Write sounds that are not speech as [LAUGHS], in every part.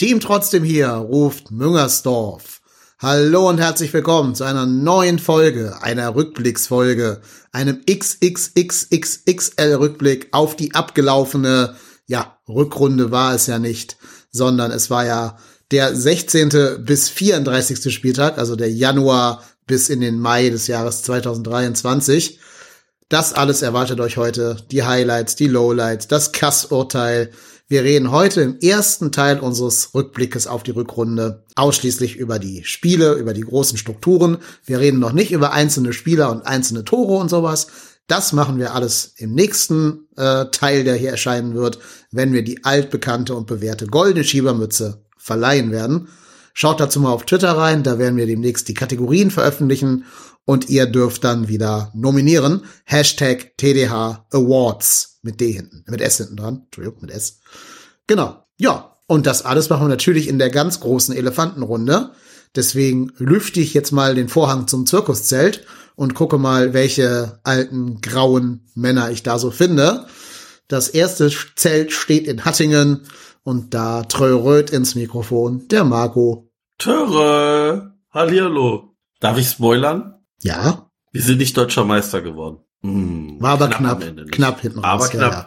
Team trotzdem hier, ruft Müngersdorf. Hallo und herzlich willkommen zu einer neuen Folge, einer Rückblicksfolge, einem XXXXXL Rückblick auf die abgelaufene, ja, Rückrunde war es ja nicht, sondern es war ja der 16. bis 34. Spieltag, also der Januar bis in den Mai des Jahres 2023. Das alles erwartet euch heute. Die Highlights, die Lowlights, das Kassurteil, wir reden heute im ersten Teil unseres Rückblickes auf die Rückrunde ausschließlich über die Spiele, über die großen Strukturen. Wir reden noch nicht über einzelne Spieler und einzelne Tore und sowas. Das machen wir alles im nächsten äh, Teil, der hier erscheinen wird, wenn wir die altbekannte und bewährte goldene Schiebermütze verleihen werden. Schaut dazu mal auf Twitter rein, da werden wir demnächst die Kategorien veröffentlichen und ihr dürft dann wieder nominieren. Hashtag TDH Awards mit D hinten, mit S hinten dran. Entschuldigung, mit S. Genau. Ja. Und das alles machen wir natürlich in der ganz großen Elefantenrunde. Deswegen lüfte ich jetzt mal den Vorhang zum Zirkuszelt und gucke mal, welche alten grauen Männer ich da so finde. Das erste Zelt steht in Hattingen und da tröret ins Mikrofon der Marco. Töre! Hallihallo. Darf ich spoilern? Ja. Wir sind nicht deutscher Meister geworden. Hm, War aber knapp, knapp, knapp hinten Aber raus, knapp. Ja, ja.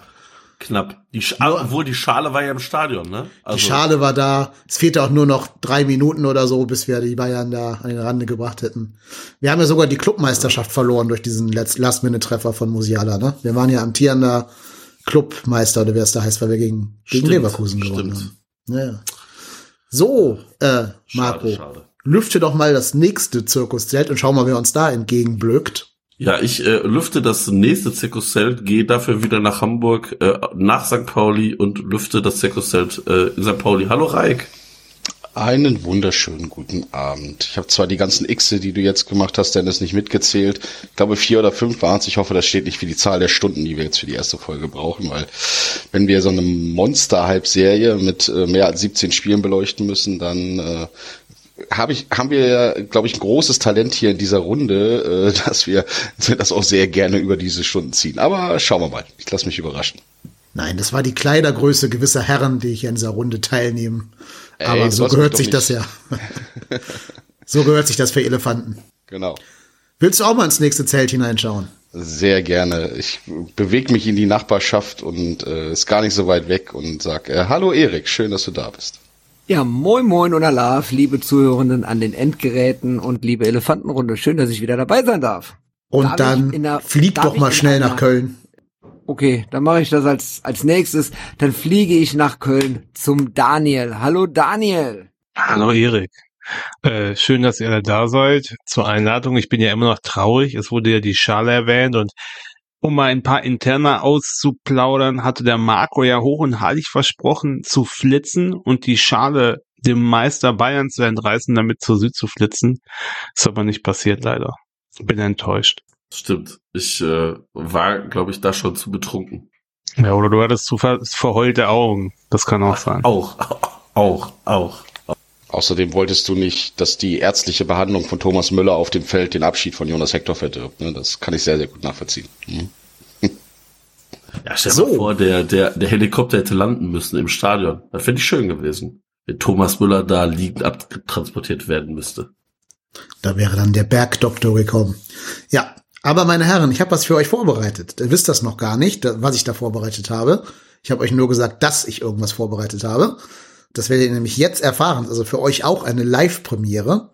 Knapp. Die Sch obwohl die Schale war ja im Stadion, ne? Also die Schale war da. Es fehlte auch nur noch drei Minuten oder so, bis wir die Bayern da an den Rande gebracht hätten. Wir haben ja sogar die Clubmeisterschaft verloren durch diesen Last-Minute-Treffer von Musiala, ne? Wir waren ja amtierender Clubmeister, oder wer es da heißt, weil wir gegen, gegen Leverkusen gewonnen haben. Ja. So, äh, Marco. Schade, schade lüfte doch mal das nächste Zirkuszelt und schau mal, wer uns da entgegenblöckt. Ja, ich äh, lüfte das nächste Zirkuszelt, gehe dafür wieder nach Hamburg, äh, nach St. Pauli und lüfte das Zirkuszelt äh, in St. Pauli. Hallo Reik. Einen wunderschönen guten Abend. Ich habe zwar die ganzen Xe, die du jetzt gemacht hast, Dennis, nicht mitgezählt. Ich glaube, vier oder fünf waren es. Ich hoffe, das steht nicht für die Zahl der Stunden, die wir jetzt für die erste Folge brauchen, weil wenn wir so eine Monster-Hype-Serie mit äh, mehr als 17 Spielen beleuchten müssen, dann äh, hab ich, haben wir ja, glaube ich, ein großes Talent hier in dieser Runde, äh, dass wir das auch sehr gerne über diese Stunden ziehen. Aber schauen wir mal. Ich lasse mich überraschen. Nein, das war die Kleidergröße gewisser Herren, die hier in dieser Runde teilnehmen. Aber Ey, so gehört sich das ja. [LAUGHS] so gehört sich das für Elefanten. Genau. Willst du auch mal ins nächste Zelt hineinschauen? Sehr gerne. Ich bewege mich in die Nachbarschaft und äh, ist gar nicht so weit weg und sag äh, Hallo Erik, schön, dass du da bist. Ja, moin moin und Alaf, liebe Zuhörenden an den Endgeräten und liebe Elefantenrunde. Schön, dass ich wieder dabei sein darf. Und darf dann der, flieg doch mal schnell nach Köln. Okay, dann mache ich das als, als nächstes. Dann fliege ich nach Köln zum Daniel. Hallo Daniel. Hallo Erik. Äh, schön, dass ihr alle da seid. Zur Einladung. Ich bin ja immer noch traurig. Es wurde ja die Schale erwähnt und um mal ein paar Interner auszuplaudern, hatte der Marco ja hoch und heilig versprochen zu flitzen und die Schale dem Meister Bayern zu entreißen, damit zur Süd zu flitzen. Ist aber nicht passiert leider. Bin enttäuscht. Stimmt. Ich äh, war, glaube ich, da schon zu betrunken. Ja, oder du hattest zu ver verheulte Augen. Das kann auch sein. Auch, auch, auch. Außerdem wolltest du nicht, dass die ärztliche Behandlung von Thomas Müller auf dem Feld den Abschied von Jonas Hector verdirbt. Ne? Das kann ich sehr, sehr gut nachvollziehen. Mhm. [LAUGHS] Ja, stell dir so. mal vor, der, der, der Helikopter hätte landen müssen im Stadion. Das fände ich schön gewesen. Wenn Thomas Müller da liegend abtransportiert werden müsste. Da wäre dann der Bergdoktor gekommen. Ja, aber meine Herren, ich habe was für euch vorbereitet. Ihr wisst das noch gar nicht, was ich da vorbereitet habe. Ich habe euch nur gesagt, dass ich irgendwas vorbereitet habe. Das werdet ihr nämlich jetzt erfahren. Also für euch auch eine Live-Premiere.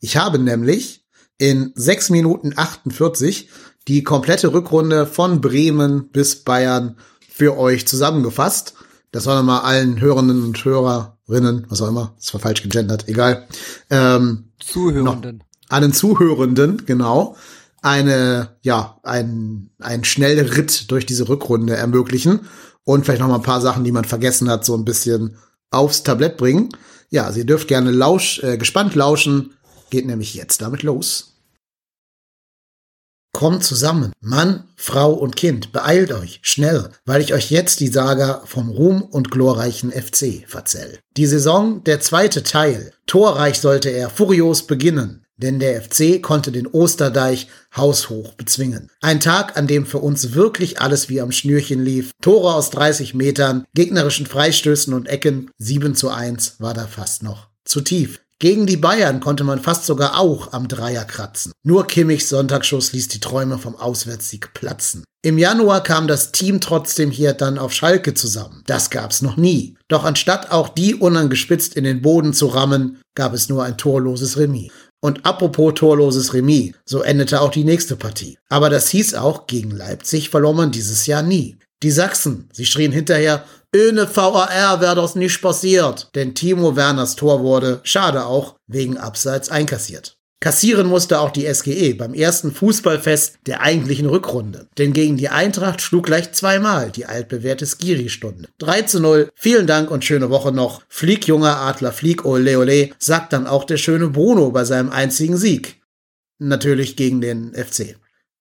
Ich habe nämlich in 6 Minuten 48 die komplette Rückrunde von Bremen bis Bayern für euch zusammengefasst. Das soll nochmal allen Hörenden und Hörerinnen, was auch immer, das war falsch gegendert, egal. Ähm, Zuhörenden. Allen Zuhörenden, genau. Eine, ja, ein, ein schneller Ritt durch diese Rückrunde ermöglichen und vielleicht noch mal ein paar Sachen, die man vergessen hat, so ein bisschen aufs Tablett bringen. Ja, Sie dürft gerne lausch, äh, gespannt lauschen. Geht nämlich jetzt damit los. Kommt zusammen, Mann, Frau und Kind, beeilt euch, schnell, weil ich euch jetzt die Saga vom Ruhm und glorreichen FC verzähl. Die Saison, der zweite Teil. Torreich sollte er furios beginnen. Denn der FC konnte den Osterdeich haushoch bezwingen. Ein Tag, an dem für uns wirklich alles wie am Schnürchen lief. Tore aus 30 Metern, gegnerischen Freistößen und Ecken, 7 zu 1 war da fast noch zu tief. Gegen die Bayern konnte man fast sogar auch am Dreier kratzen. Nur Kimmichs Sonntagsschuss ließ die Träume vom Auswärtssieg platzen. Im Januar kam das Team trotzdem hier dann auf Schalke zusammen. Das gab's noch nie. Doch anstatt auch die unangespitzt in den Boden zu rammen, gab es nur ein torloses Remis. Und apropos torloses Remis, so endete auch die nächste Partie. Aber das hieß auch, gegen Leipzig verlor man dieses Jahr nie. Die Sachsen, sie schrien hinterher, ohne VAR wäre das nicht passiert. Denn Timo Werners Tor wurde, schade auch, wegen Abseits einkassiert. Kassieren musste auch die SGE beim ersten Fußballfest der eigentlichen Rückrunde. Denn gegen die Eintracht schlug gleich zweimal die altbewährte Skiri-Stunde. 3 zu 0, vielen Dank und schöne Woche noch. Flieg, junger Adler, flieg, ole ole, sagt dann auch der schöne Bruno bei seinem einzigen Sieg. Natürlich gegen den FC.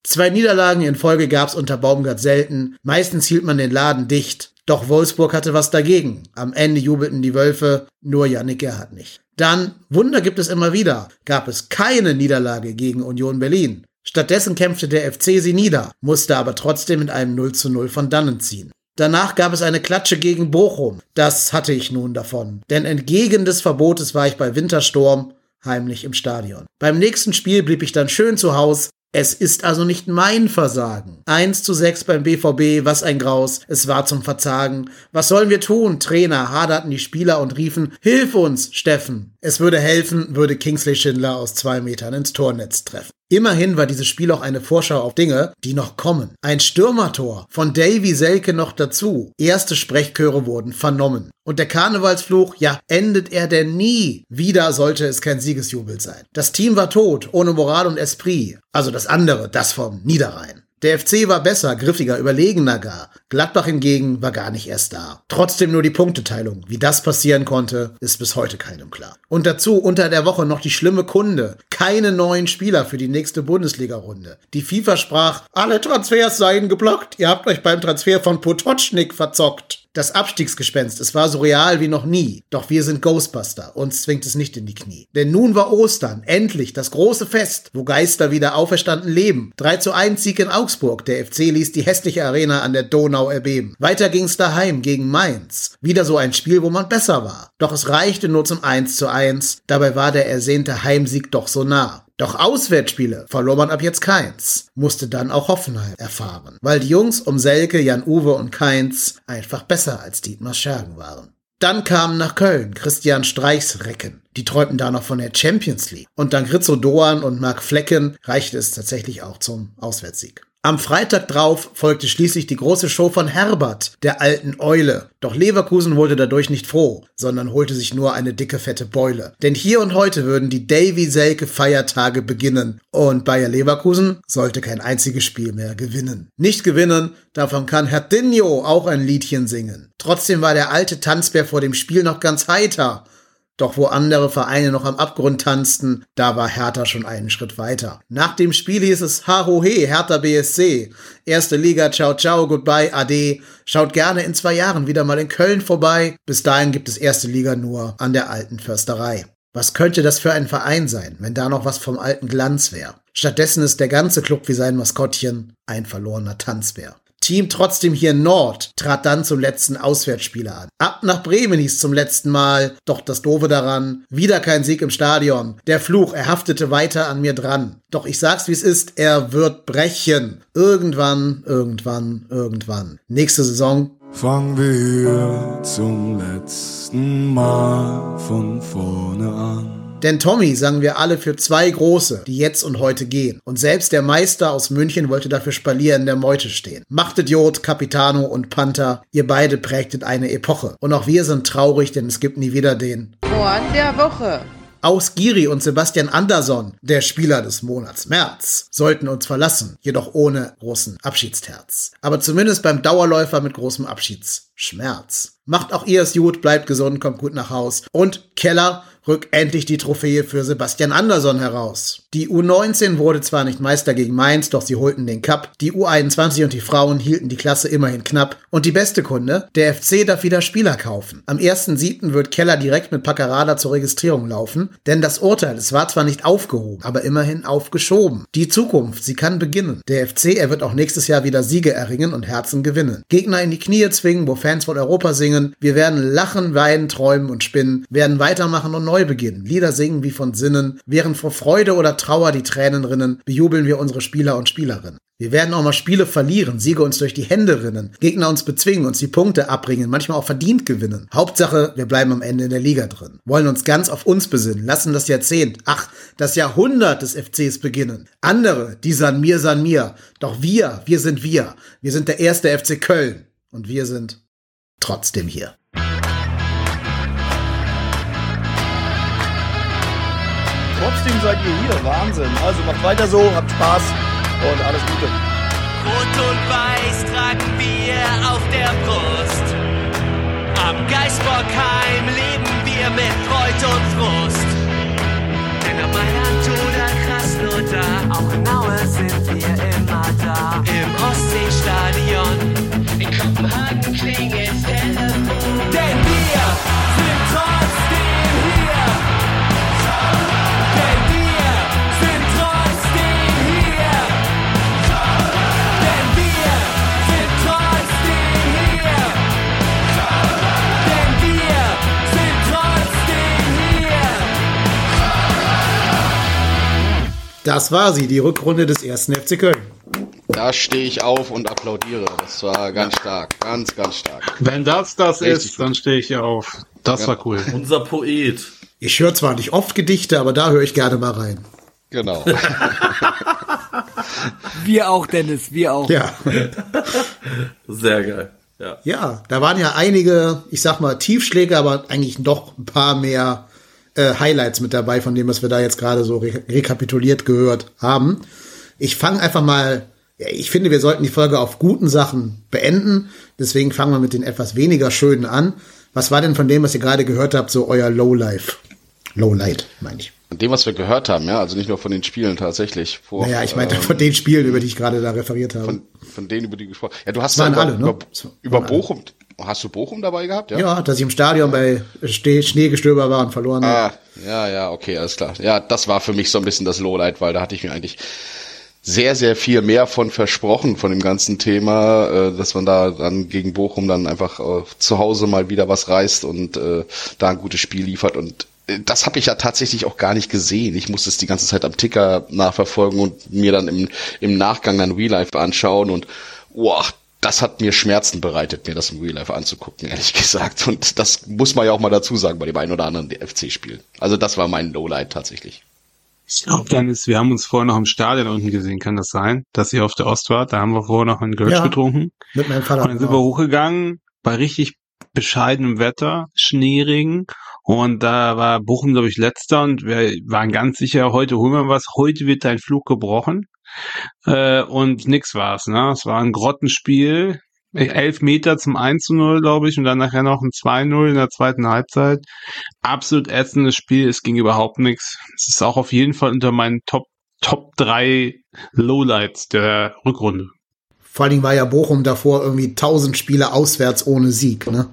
Zwei Niederlagen in Folge gab's unter Baumgart selten. Meistens hielt man den Laden dicht. Doch Wolfsburg hatte was dagegen. Am Ende jubelten die Wölfe, nur Yannick Gerhardt nicht. Dann, Wunder gibt es immer wieder, gab es keine Niederlage gegen Union Berlin. Stattdessen kämpfte der FC sie nieder, musste aber trotzdem mit einem 0 zu 0 von dannen ziehen. Danach gab es eine Klatsche gegen Bochum. Das hatte ich nun davon. Denn entgegen des Verbotes war ich bei Wintersturm heimlich im Stadion. Beim nächsten Spiel blieb ich dann schön zu Hause, es ist also nicht mein Versagen. 1 zu 6 beim BVB, was ein Graus. Es war zum Verzagen. Was sollen wir tun? Trainer haderten die Spieler und riefen, Hilf uns, Steffen. Es würde helfen, würde Kingsley Schindler aus zwei Metern ins Tornetz treffen. Immerhin war dieses Spiel auch eine Vorschau auf Dinge, die noch kommen. Ein Stürmertor von Davy Selke noch dazu. Erste Sprechchöre wurden vernommen. Und der Karnevalsfluch, ja, endet er denn nie? Wieder sollte es kein Siegesjubel sein. Das Team war tot, ohne Moral und Esprit. Also das andere, das vom Niederrhein. Der FC war besser, griffiger, überlegener gar. Gladbach hingegen war gar nicht erst da. Trotzdem nur die Punkteteilung. Wie das passieren konnte, ist bis heute keinem klar. Und dazu unter der Woche noch die schlimme Kunde. Keine neuen Spieler für die nächste Bundesliga-Runde. Die FIFA sprach, alle Transfers seien geblockt. Ihr habt euch beim Transfer von Potocznik verzockt. Das Abstiegsgespenst, es war so real wie noch nie. Doch wir sind Ghostbuster, uns zwingt es nicht in die Knie. Denn nun war Ostern, endlich, das große Fest, wo Geister wieder auferstanden leben. 3 zu 1 Sieg in Augsburg, der FC ließ die hässliche Arena an der Donau erbeben. Weiter ging's daheim gegen Mainz. Wieder so ein Spiel, wo man besser war. Doch es reichte nur zum 1 zu 1, dabei war der ersehnte Heimsieg doch so nah. Doch Auswärtsspiele verlor man ab jetzt keins, musste dann auch Hoffenheim erfahren, weil die Jungs um Selke, Jan-Uwe und Keins einfach besser als Dietmar Schergen waren. Dann kamen nach Köln Christian Streichs Recken. Die träumten da noch von der Champions League. Und dank Rizzo Doan und Marc Flecken reichte es tatsächlich auch zum Auswärtssieg. Am Freitag drauf folgte schließlich die große Show von Herbert, der alten Eule. Doch Leverkusen wurde dadurch nicht froh, sondern holte sich nur eine dicke fette Beule. Denn hier und heute würden die Davy Selke Feiertage beginnen und Bayer Leverkusen sollte kein einziges Spiel mehr gewinnen. Nicht gewinnen, davon kann Herr Dinho auch ein Liedchen singen. Trotzdem war der alte Tanzbär vor dem Spiel noch ganz heiter doch wo andere Vereine noch am Abgrund tanzten, da war Hertha schon einen Schritt weiter. Nach dem Spiel hieß es Harohe, Hertha BSC. Erste Liga, ciao, ciao, goodbye, ade. Schaut gerne in zwei Jahren wieder mal in Köln vorbei. Bis dahin gibt es erste Liga nur an der alten Försterei. Was könnte das für ein Verein sein, wenn da noch was vom alten Glanz wäre? Stattdessen ist der ganze Club wie sein Maskottchen ein verlorener Tanzbär. Team trotzdem hier Nord trat dann zum letzten Auswärtsspieler an. Ab nach Bremen hieß zum letzten Mal. Doch das Doofe daran, wieder kein Sieg im Stadion. Der Fluch, er haftete weiter an mir dran. Doch ich sag's wie's ist, er wird brechen. Irgendwann, irgendwann, irgendwann. Nächste Saison. Fangen wir hier zum letzten Mal von vorne an. Denn Tommy sangen wir alle für zwei Große, die jetzt und heute gehen. Und selbst der Meister aus München wollte dafür Spalier in der Meute stehen. Machtet Capitano und Panther, ihr beide prägtet eine Epoche. Und auch wir sind traurig, denn es gibt nie wieder den Ohren der Woche. Aus Giri und Sebastian Andersson, der Spieler des Monats März, sollten uns verlassen, jedoch ohne großen Abschiedsterz. Aber zumindest beim Dauerläufer mit großem Abschiedsschmerz. Macht auch ihr es gut, bleibt gesund, kommt gut nach Haus. Und Keller, rückt endlich die Trophäe für Sebastian Andersson heraus. Die U19 wurde zwar nicht Meister gegen Mainz, doch sie holten den Cup. Die U21 und die Frauen hielten die Klasse immerhin knapp. Und die beste Kunde, der FC darf wieder Spieler kaufen. Am 1.7. wird Keller direkt mit Paccarada zur Registrierung laufen, denn das Urteil, es war zwar nicht aufgehoben, aber immerhin aufgeschoben. Die Zukunft, sie kann beginnen. Der FC, er wird auch nächstes Jahr wieder Siege erringen und Herzen gewinnen. Gegner in die Knie zwingen, wo Fans von Europa singen. Wir werden lachen, weinen, träumen und spinnen, werden weitermachen und neu beginnen. Lieder singen wie von Sinnen. Während vor Freude oder Trauer die Tränen rinnen, bejubeln wir unsere Spieler und Spielerinnen. Wir werden auch mal Spiele verlieren, Siege uns durch die Hände rinnen, Gegner uns bezwingen, uns die Punkte abbringen, manchmal auch verdient gewinnen. Hauptsache, wir bleiben am Ende in der Liga drin. Wollen uns ganz auf uns besinnen, lassen das Jahrzehnt, ach, das Jahrhundert des FCs beginnen. Andere, die san mir, san mir. Doch wir, wir sind wir. Wir sind der erste FC Köln. Und wir sind trotzdem hier. Trotzdem seid ihr hier. Wahnsinn. Also macht weiter so, habt Spaß und alles Gute. Rot und Weiß tragen wir auf der Brust. Am Geisbockheim leben wir mit Freud und Frust. Denn ob Mailand oder Krasnodar, auch in Aue sind wir immer da. Im Ostseestadion, in Kopenhagen klingelt Telefon. Das war sie, die Rückrunde des ersten FC Köln. Da stehe ich auf und applaudiere. Das war ganz stark. Ganz, ganz stark. Wenn das das Richtig ist, dann stehe ich auf. Das Ja. war cool. Unser Poet. Ich höre zwar nicht oft Gedichte, aber da höre ich gerne mal rein. Genau. [LAUGHS] Wir auch, Dennis, wir auch. Ja. Sehr geil. Ja. Ja, da waren ja einige, ich sag mal, Tiefschläge, aber eigentlich noch ein paar mehr äh, Highlights mit dabei, von dem, was wir da jetzt gerade so re rekapituliert gehört haben. Ich fange einfach mal, ja, ich finde, wir sollten die Folge auf guten Sachen beenden. Deswegen fangen wir mit den etwas weniger schönen an. Was war denn von dem, was ihr gerade gehört habt, so euer Lowlife? Lowlight, meine ich. Von dem, was wir gehört haben, ja, also nicht nur von den Spielen tatsächlich. Vor, Naja, ich meinte ähm, von den Spielen, über die ich gerade da referiert habe. von, von denen, über die gesprochen Ja, du hast ja über, alle, ne? über, über alle. Hast du Bochum dabei gehabt? ja. dass ich im Stadion bei Ste Schneegestöber war und verloren habe. Ah, ja, ja, okay, alles klar. Ja, das war für mich so ein bisschen das Lowlight, weil da hatte ich mir eigentlich sehr, sehr viel mehr von versprochen, von dem ganzen Thema, äh, dass man da dann gegen Bochum dann einfach äh, zu Hause mal wieder was reißt und äh, da ein gutes Spiel liefert. Und das habe ich ja tatsächlich auch gar nicht gesehen. Ich musste es die ganze Zeit am Ticker nachverfolgen und mir dann im, im Nachgang dann Real Life anschauen und boah, das hat mir Schmerzen bereitet, mir das im Real Life anzugucken, ehrlich [LAUGHS] gesagt. Und das muss man ja auch mal dazu sagen bei dem einen oder anderen FC-Spiel. Also das war mein Lowlight tatsächlich. Ich glaube, Dennis, wir haben uns vorher noch im Stadion unten gesehen. Kann das sein, dass ihr auf der Ost wart? Da haben wir vorher noch einen Gölsch Ja. getrunken. Mit meinem Vater. Und dann sind wir hochgegangen bei richtig bescheidenem Wetter, Schneeregen. Und da war Bochum, glaube ich, letzter und wir waren ganz sicher, heute holen wir was, heute wird dein Flug gebrochen. Äh, und nix war's, ne? Es war ein Grottenspiel. Elf Meter zum 1 zu 0, glaube ich, und dann nachher noch ein 2-0 in der zweiten Halbzeit. Absolut ätzendes Spiel, es ging überhaupt nichts. Es ist auch auf jeden Fall unter meinen Top, Top 3 Lowlights der Rückrunde. Vor allen Dingen war ja Bochum davor irgendwie 1000 Spiele auswärts ohne Sieg. Ne?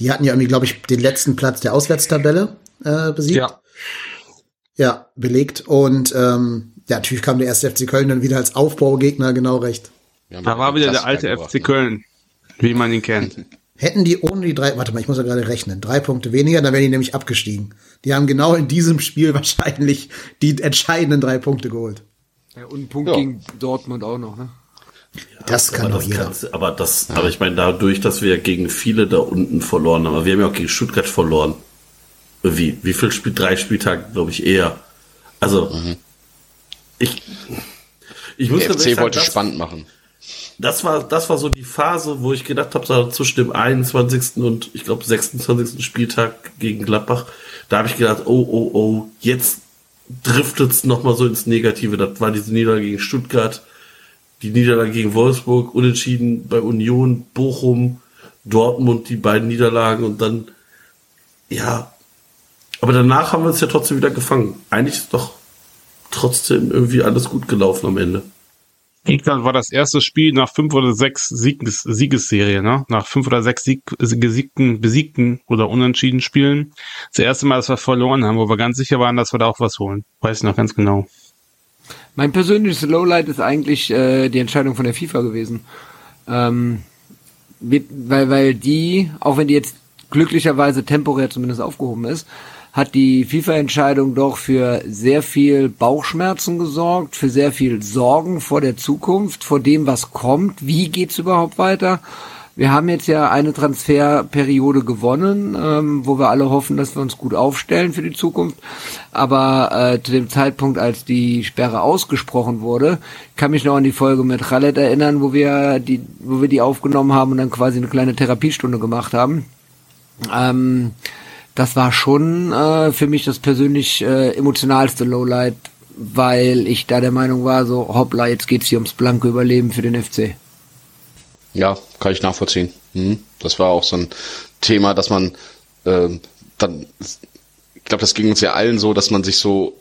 Die hatten ja irgendwie, glaube ich, den letzten Platz der Auswärtstabelle äh, besiegt. Ja. Ja, belegt. Und ähm, ja, natürlich kam der erste FC Köln dann wieder als Aufbaugegner, genau recht. Da war wieder der alte gebracht, FC ne? Köln, wie man ihn kennt. [LAUGHS] Hätten die ohne die drei, warte mal, ich muss ja gerade rechnen, drei Punkte weniger, dann wären die nämlich abgestiegen. Die haben genau in diesem Spiel [LAUGHS] wahrscheinlich die entscheidenden drei Punkte geholt. Ja, und ein Punkt Ja. gegen Dortmund auch noch, ne? Das kann doch jeder. aber das, aber ich meine, dadurch, dass wir gegen viele da unten verloren haben, aber wir haben ja auch gegen Stuttgart verloren. Wie, wie viel Spiel? Drei Spieltage, glaube ich, eher. Also, ich, ich muss Der FC sagen, wollte das, spannend machen. das war, das war so die Phase, wo ich gedacht habe, so zwischen dem 21. und ich glaube 26. Spieltag gegen Gladbach, da habe ich gedacht, oh, oh, oh, jetzt driftet es nochmal so ins Negative. Das war diese Niederlage gegen Stuttgart, die Niederlage gegen Wolfsburg, Unentschieden bei Union, Bochum, Dortmund, die beiden Niederlagen und dann, ja, Aber danach haben wir uns ja trotzdem wieder gefangen. Eigentlich ist doch trotzdem irgendwie alles gut gelaufen am Ende. England war das erste Spiel nach fünf oder sechs Sieges Siegesserie, ne? Nach fünf oder sechs Sieg gesiegten, besiegten oder unentschieden Spielen. Das erste Mal, dass wir verloren haben, wo wir ganz sicher waren, dass wir da auch was holen. Weiß ich noch ganz genau. Mein persönliches Lowlight ist eigentlich äh, die Entscheidung von der FIFA gewesen. Ähm, weil, weil die, auch wenn die jetzt glücklicherweise temporär zumindest aufgehoben ist, hat die FIFA-Entscheidung doch für sehr viel Bauchschmerzen gesorgt, für sehr viel Sorgen vor der Zukunft, vor dem, was kommt, wie geht's überhaupt weiter. Wir haben jetzt ja eine Transferperiode gewonnen, ähm, wo wir alle hoffen, dass wir uns gut aufstellen für die Zukunft. Aber äh, zu dem Zeitpunkt, als die Sperre ausgesprochen wurde, kann mich noch an die Folge mit Khaled erinnern, wo wir die, wo wir die aufgenommen haben und dann quasi eine kleine Therapiestunde gemacht haben. Ähm, das war schon äh, für mich das persönlich äh, emotionalste Lowlight, weil ich da der Meinung war, so hoppla, jetzt geht's hier ums blanke Überleben für den FC. Ja, kann ich nachvollziehen. Mhm. Das war auch so ein Thema, dass man äh, dann, ich glaube, das ging uns ja allen so, dass man sich so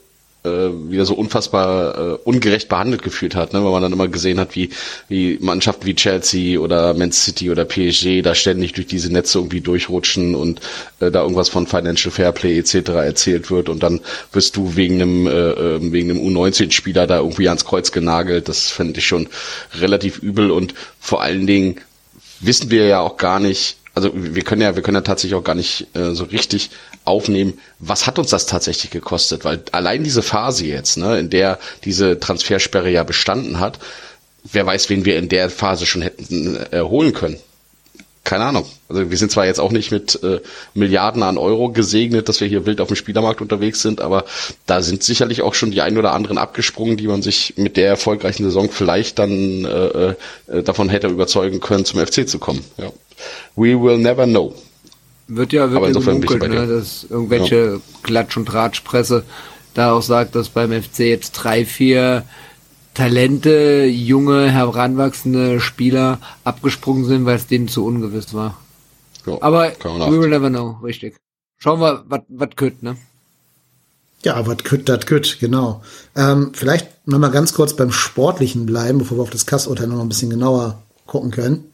äh, wieder so unfassbar äh, ungerecht behandelt gefühlt hat, ne? weil man dann immer gesehen hat, wie, wie Mannschaften wie Chelsea oder Man City oder PSG da ständig durch diese Netze irgendwie durchrutschen und äh, da irgendwas von Financial Fairplay etc. erzählt wird und dann wirst du wegen einem, äh, äh wegen einem U19-Spieler da irgendwie ans Kreuz genagelt. Das fände ich schon relativ übel und vor allen Dingen wissen wir ja auch gar nicht, also wir können ja, wir können ja tatsächlich auch gar nicht äh, so richtig aufnehmen, was hat uns das tatsächlich gekostet? Weil allein diese Phase jetzt, ne, in der diese Transfersperre ja bestanden hat, wer weiß, wen wir in der Phase schon hätten äh, können. Keine Ahnung. Also wir sind zwar jetzt auch nicht mit äh, Milliarden an Euro gesegnet, dass wir hier wild auf dem Spielermarkt unterwegs sind, aber da sind sicherlich auch schon die ein oder anderen abgesprungen, die man sich mit der erfolgreichen Saison vielleicht dann äh, äh, davon hätte überzeugen können, zum FC zu kommen. Ja. We will never know. Wird ja, ja gemunkelt, ne, dass irgendwelche ja. Klatsch- und Tratschpresse da auch sagt, dass beim FC jetzt drei, vier Talente, junge, heranwachsende Spieler abgesprungen sind, weil es denen zu ungewiss war. Ja, Aber we will never know, richtig. Schauen wir, was kütt, ne? Ja, was kütt, das kütt, genau. Ähm, vielleicht noch mal ganz kurz beim Sportlichen bleiben, bevor wir auf das Kassurteil noch ein bisschen genauer gucken können.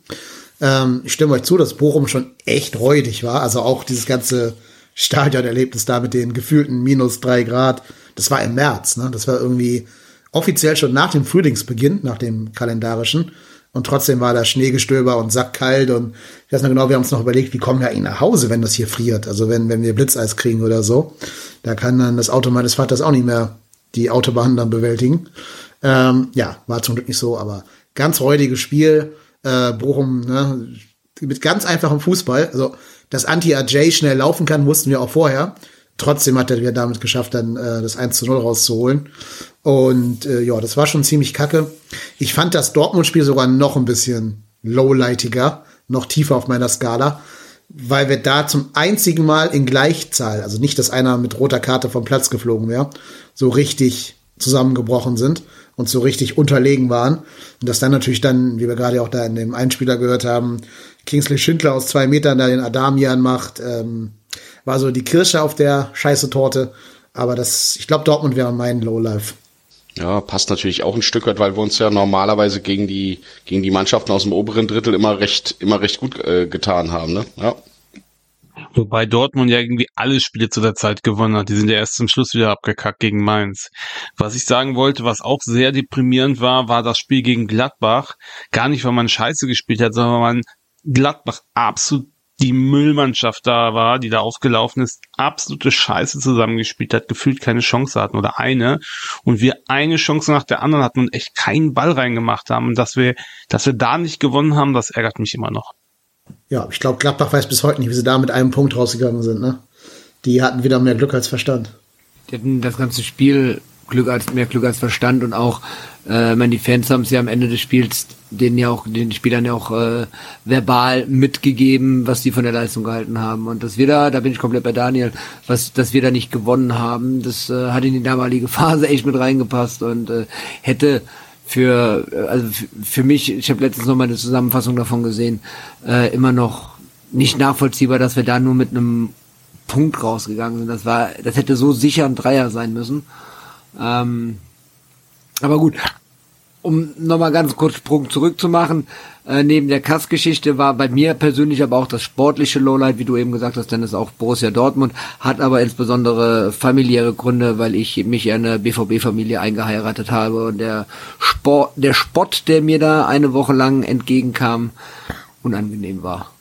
Ähm, ich stimme euch zu, dass Bochum schon echt räudig war. Also auch dieses ganze Stadionerlebnis da mit den gefühlten minus drei Grad. Das war im März, ne? Das war irgendwie offiziell schon nach dem Frühlingsbeginn, nach dem kalendarischen. Und trotzdem war da Schneegestöber und sackkalt. Und ich weiß noch genau, wir haben uns noch überlegt, wie kommen wir eigentlich nach Hause, wenn das hier friert? Also wenn, wenn wir Blitzeis kriegen oder so. Da kann dann das Auto meines Vaters auch nicht mehr die Autobahn dann bewältigen. Ähm, ja, war zum Glück nicht so, aber ganz räudiges Spiel äh, Bochum, ne, mit ganz einfachem Fußball. Also, dass Anti-AJ schnell laufen kann, wussten wir auch vorher. Trotzdem hat er damit geschafft, dann äh, das 1 zu 0 rauszuholen. Und äh, ja, das war schon ziemlich kacke. Ich fand das Dortmund-Spiel sogar noch ein bisschen lowlightiger, noch tiefer auf meiner Skala, weil wir da zum einzigen Mal in Gleichzahl, also nicht, dass einer mit roter Karte vom Platz geflogen wäre, so richtig zusammengebrochen sind und so richtig unterlegen waren. Und dass dann natürlich dann, wie wir gerade auch da in dem Einspieler gehört haben, Kingsley Schindler aus zwei Metern da den Adamian macht, ähm, war so die Kirsche auf der scheiße Torte. Aber das, ich glaube, Dortmund wäre mein Lowlife. Ja, passt natürlich auch ein Stück weit, weil wir uns ja normalerweise gegen die gegen die Mannschaften aus dem oberen Drittel immer recht immer recht gut äh, getan haben, ne? Ja. Wobei Dortmund ja irgendwie alle Spiele zu der Zeit gewonnen hat. Die sind ja erst zum Schluss wieder abgekackt gegen Mainz. Was ich sagen wollte, was auch sehr deprimierend war, war das Spiel gegen Gladbach. Gar nicht, weil man Scheiße gespielt hat, sondern weil man Gladbach absolut die Müllmannschaft da war, die da aufgelaufen ist, absolute Scheiße zusammengespielt hat, gefühlt keine Chance hatten oder eine und wir eine Chance nach der anderen hatten und echt keinen Ball reingemacht haben und dass wir, dass wir da nicht gewonnen haben, das ärgert mich immer noch. Ja, ich glaube, Gladbach weiß bis heute nicht, wie sie da mit einem Punkt rausgegangen sind. Ne? Die hatten wieder mehr Glück als Verstand. Die hatten das ganze Spiel Glück als mehr Glück als Verstand und auch, äh, meine, die Fans haben es ja am Ende des Spiels denen ja auch den Spielern ja auch äh, verbal mitgegeben, was die von der Leistung gehalten haben und dass wir da, da bin ich komplett bei Daniel, was, dass wir da nicht gewonnen haben, das äh, hat in die damalige [LAUGHS] Phase echt mit reingepasst und äh, hätte für, also für mich, ich habe letztens noch mal eine Zusammenfassung davon gesehen, äh, immer noch nicht nachvollziehbar, dass wir da nur mit einem Punkt rausgegangen sind. Das war, das hätte so sicher ein Dreier sein müssen. Ähm, aber gut, um nochmal ganz kurz Sprung zurückzumachen, äh, neben der Kass-Geschichte war bei mir persönlich aber auch das sportliche Lowlight, wie du eben gesagt hast, denn es auch Borussia Dortmund, hat aber insbesondere familiäre Gründe, weil ich mich in eine BVB-Familie eingeheiratet habe und der Sport, der Spott, der mir da eine Woche lang entgegenkam, unangenehm war.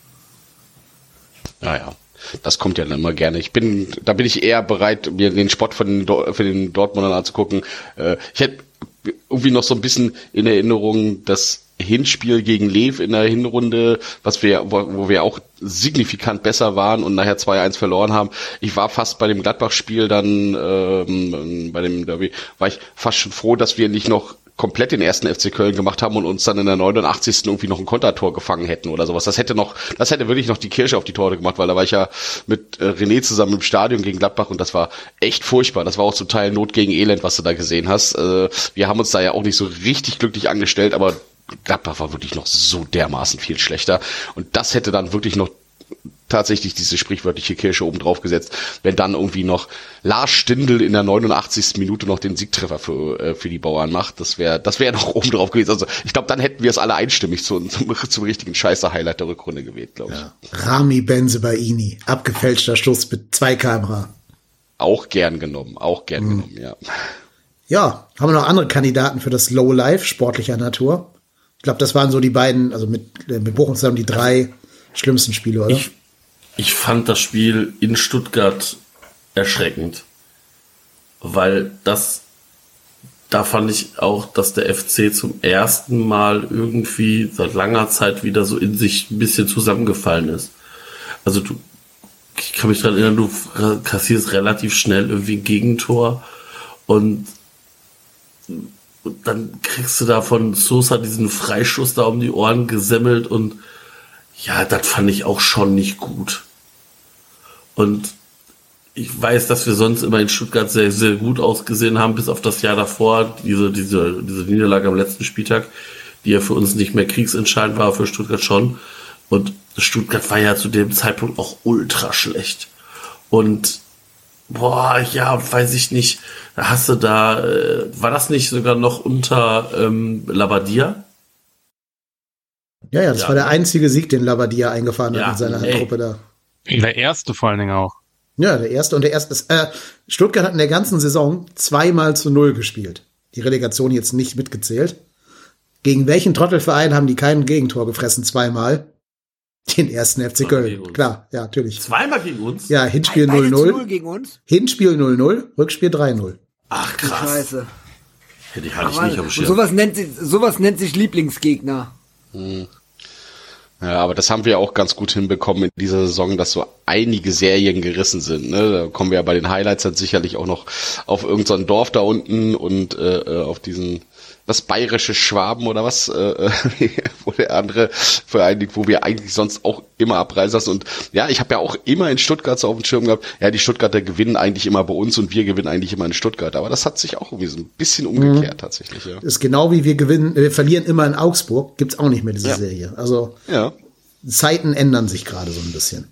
Naja. Das kommt ja dann immer gerne. Ich bin, da bin ich eher bereit, mir den Sport von für den Dortmundern anzugucken. Äh, ich hätte irgendwie noch so ein bisschen in Erinnerung das Hinspiel gegen Lev in der Hinrunde, was wir, wo, wo wir auch signifikant besser waren und nachher 2-1 verloren haben. Ich war fast bei dem Gladbach-Spiel dann, ähm, bei dem Derby, war ich fast schon froh, dass wir nicht noch komplett den ersten FC Köln gemacht haben und uns dann in der 89. irgendwie noch ein Kontertor gefangen hätten oder sowas. Das hätte noch, das hätte wirklich noch die Kirsche auf die Torte gemacht, weil da war ich ja mit äh, René zusammen im Stadion gegen Gladbach und das war echt furchtbar. Das war auch zum Teil Not gegen Elend, was du da gesehen hast. Äh, wir haben uns da ja auch nicht so richtig glücklich angestellt, aber Gladbach war wirklich noch so dermaßen viel schlechter. Und das hätte dann wirklich noch tatsächlich diese sprichwörtliche Kirsche oben drauf gesetzt, wenn dann irgendwie noch Lars Stindl in der 89. Minute noch den Siegtreffer für, äh, für die Bauern macht. Das wäre das wäre [LAUGHS] noch oben drauf gewesen. Also ich glaube, dann hätten wir es alle einstimmig zu, zum, zum richtigen Scheiße-Highlight der Rückrunde gewählt, glaube ich. Ja. Rami Benzebaini, abgefälschter Schuss mit zwei Kamera. Auch gern genommen, auch gern Mhm. genommen, ja. Ja, haben wir noch andere Kandidaten für das Low Life sportlicher Natur? Ich glaube, das waren so die beiden, also mit, äh, mit Bochum zusammen die drei schlimmsten Spiele, oder? Ich, ich fand das Spiel in Stuttgart erschreckend, weil das, da fand ich auch, dass der FC zum ersten Mal irgendwie seit langer Zeit wieder so in sich ein bisschen zusammengefallen ist. Also du, ich kann mich daran erinnern, du kassierst relativ schnell irgendwie ein Gegentor und und dann kriegst du da von Sosa diesen Freischuss da um die Ohren gesemmelt und ja, das fand ich auch schon nicht gut. Und ich weiß, dass wir sonst immer in Stuttgart sehr, sehr gut ausgesehen haben, bis auf das Jahr davor, diese, diese, diese Niederlage am letzten Spieltag, die ja für uns nicht mehr kriegsentscheidend war, für Stuttgart schon. Und Stuttgart war ja zu dem Zeitpunkt auch ultra schlecht. Und boah, ja, weiß ich nicht, hast du da, äh, war das nicht sogar noch unter ähm, Labadia? Ja, ja, das ja. war der einzige Sieg, den Labadia eingefahren hat Ja, in seiner ey. Gruppe da. Der erste vor allen Dingen auch. Ja, der erste und der erste ist, äh, Stuttgart hat in der ganzen Saison zweimal zu null gespielt. Die Relegation jetzt nicht mitgezählt. Gegen welchen Trottelverein haben die kein Gegentor gefressen zweimal? Den ersten FC gegen Köln. Klar, ja, natürlich. Zweimal gegen uns? Ja, Hinspiel Beide zu 0-0, null gegen uns? Hinspiel 0-0, Rückspiel 3-0. Ach krass. Scheiße. Hätte ich, hatte ich Aber nicht am Schirm. sowas nennt sich, sowas nennt sich Lieblingsgegner. Ja, aber das haben wir auch ganz gut hinbekommen in dieser Saison, dass so einige Serien gerissen sind. Ne? Da kommen wir ja bei den Highlights dann sicherlich auch noch auf irgendein Dorf da unten und äh, äh, auf diesen das bayerische Schwaben oder was, äh, äh, [LAUGHS] wo der andere Verein liegt, wo wir eigentlich sonst auch immer abreisen lassen. Und ja, ich habe ja auch immer in Stuttgart so auf dem Schirm gehabt, ja, die Stuttgarter gewinnen eigentlich immer bei uns und wir gewinnen eigentlich immer in Stuttgart. Aber das hat sich auch irgendwie so ein bisschen umgekehrt tatsächlich, ja. ist genau wie wir gewinnen, wir verlieren immer in Augsburg, gibt's auch nicht mehr diese Ja. Serie. Also Ja. Zeiten ändern sich gerade so ein bisschen.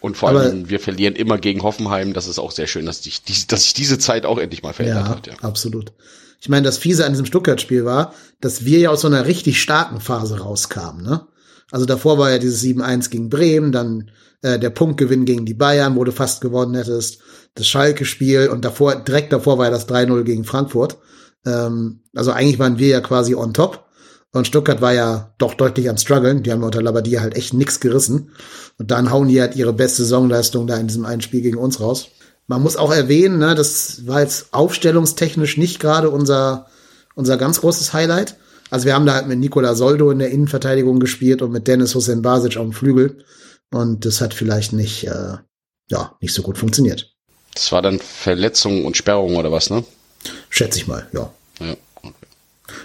Und vor Aber- allem, wir verlieren immer gegen Hoffenheim. Das ist auch sehr schön, dass, sich die, dass sich diese Zeit auch endlich mal verändert Ja, hat. Ja. absolut. Ich meine, das Fiese an diesem Stuttgart-Spiel war, dass wir ja aus so einer richtig starken Phase rauskamen. Ne? Also davor war ja dieses 7-1 gegen Bremen, dann äh, der Punktgewinn gegen die Bayern, wo du fast gewonnen hättest, das Schalke-Spiel und davor, direkt davor war ja das 3-0 gegen Frankfurt. Ähm, also eigentlich waren wir ja quasi on top. Und Stuttgart war ja doch deutlich am struggeln. Die haben unter Labadia halt echt nix gerissen. Und dann hauen die halt ihre beste Saisonleistung da in diesem einen Spiel gegen uns raus. Man muss auch erwähnen, ne, das war jetzt aufstellungstechnisch nicht gerade unser, unser ganz großes Highlight. Also wir haben da halt mit Nikola Soldo in der Innenverteidigung gespielt und mit Dennis Hussein Basic auf dem Flügel. Und das hat vielleicht nicht, äh, ja, nicht so gut funktioniert. Das war dann Verletzung und Sperrung oder was, ne? Schätze ich mal, ja. Ja. Okay.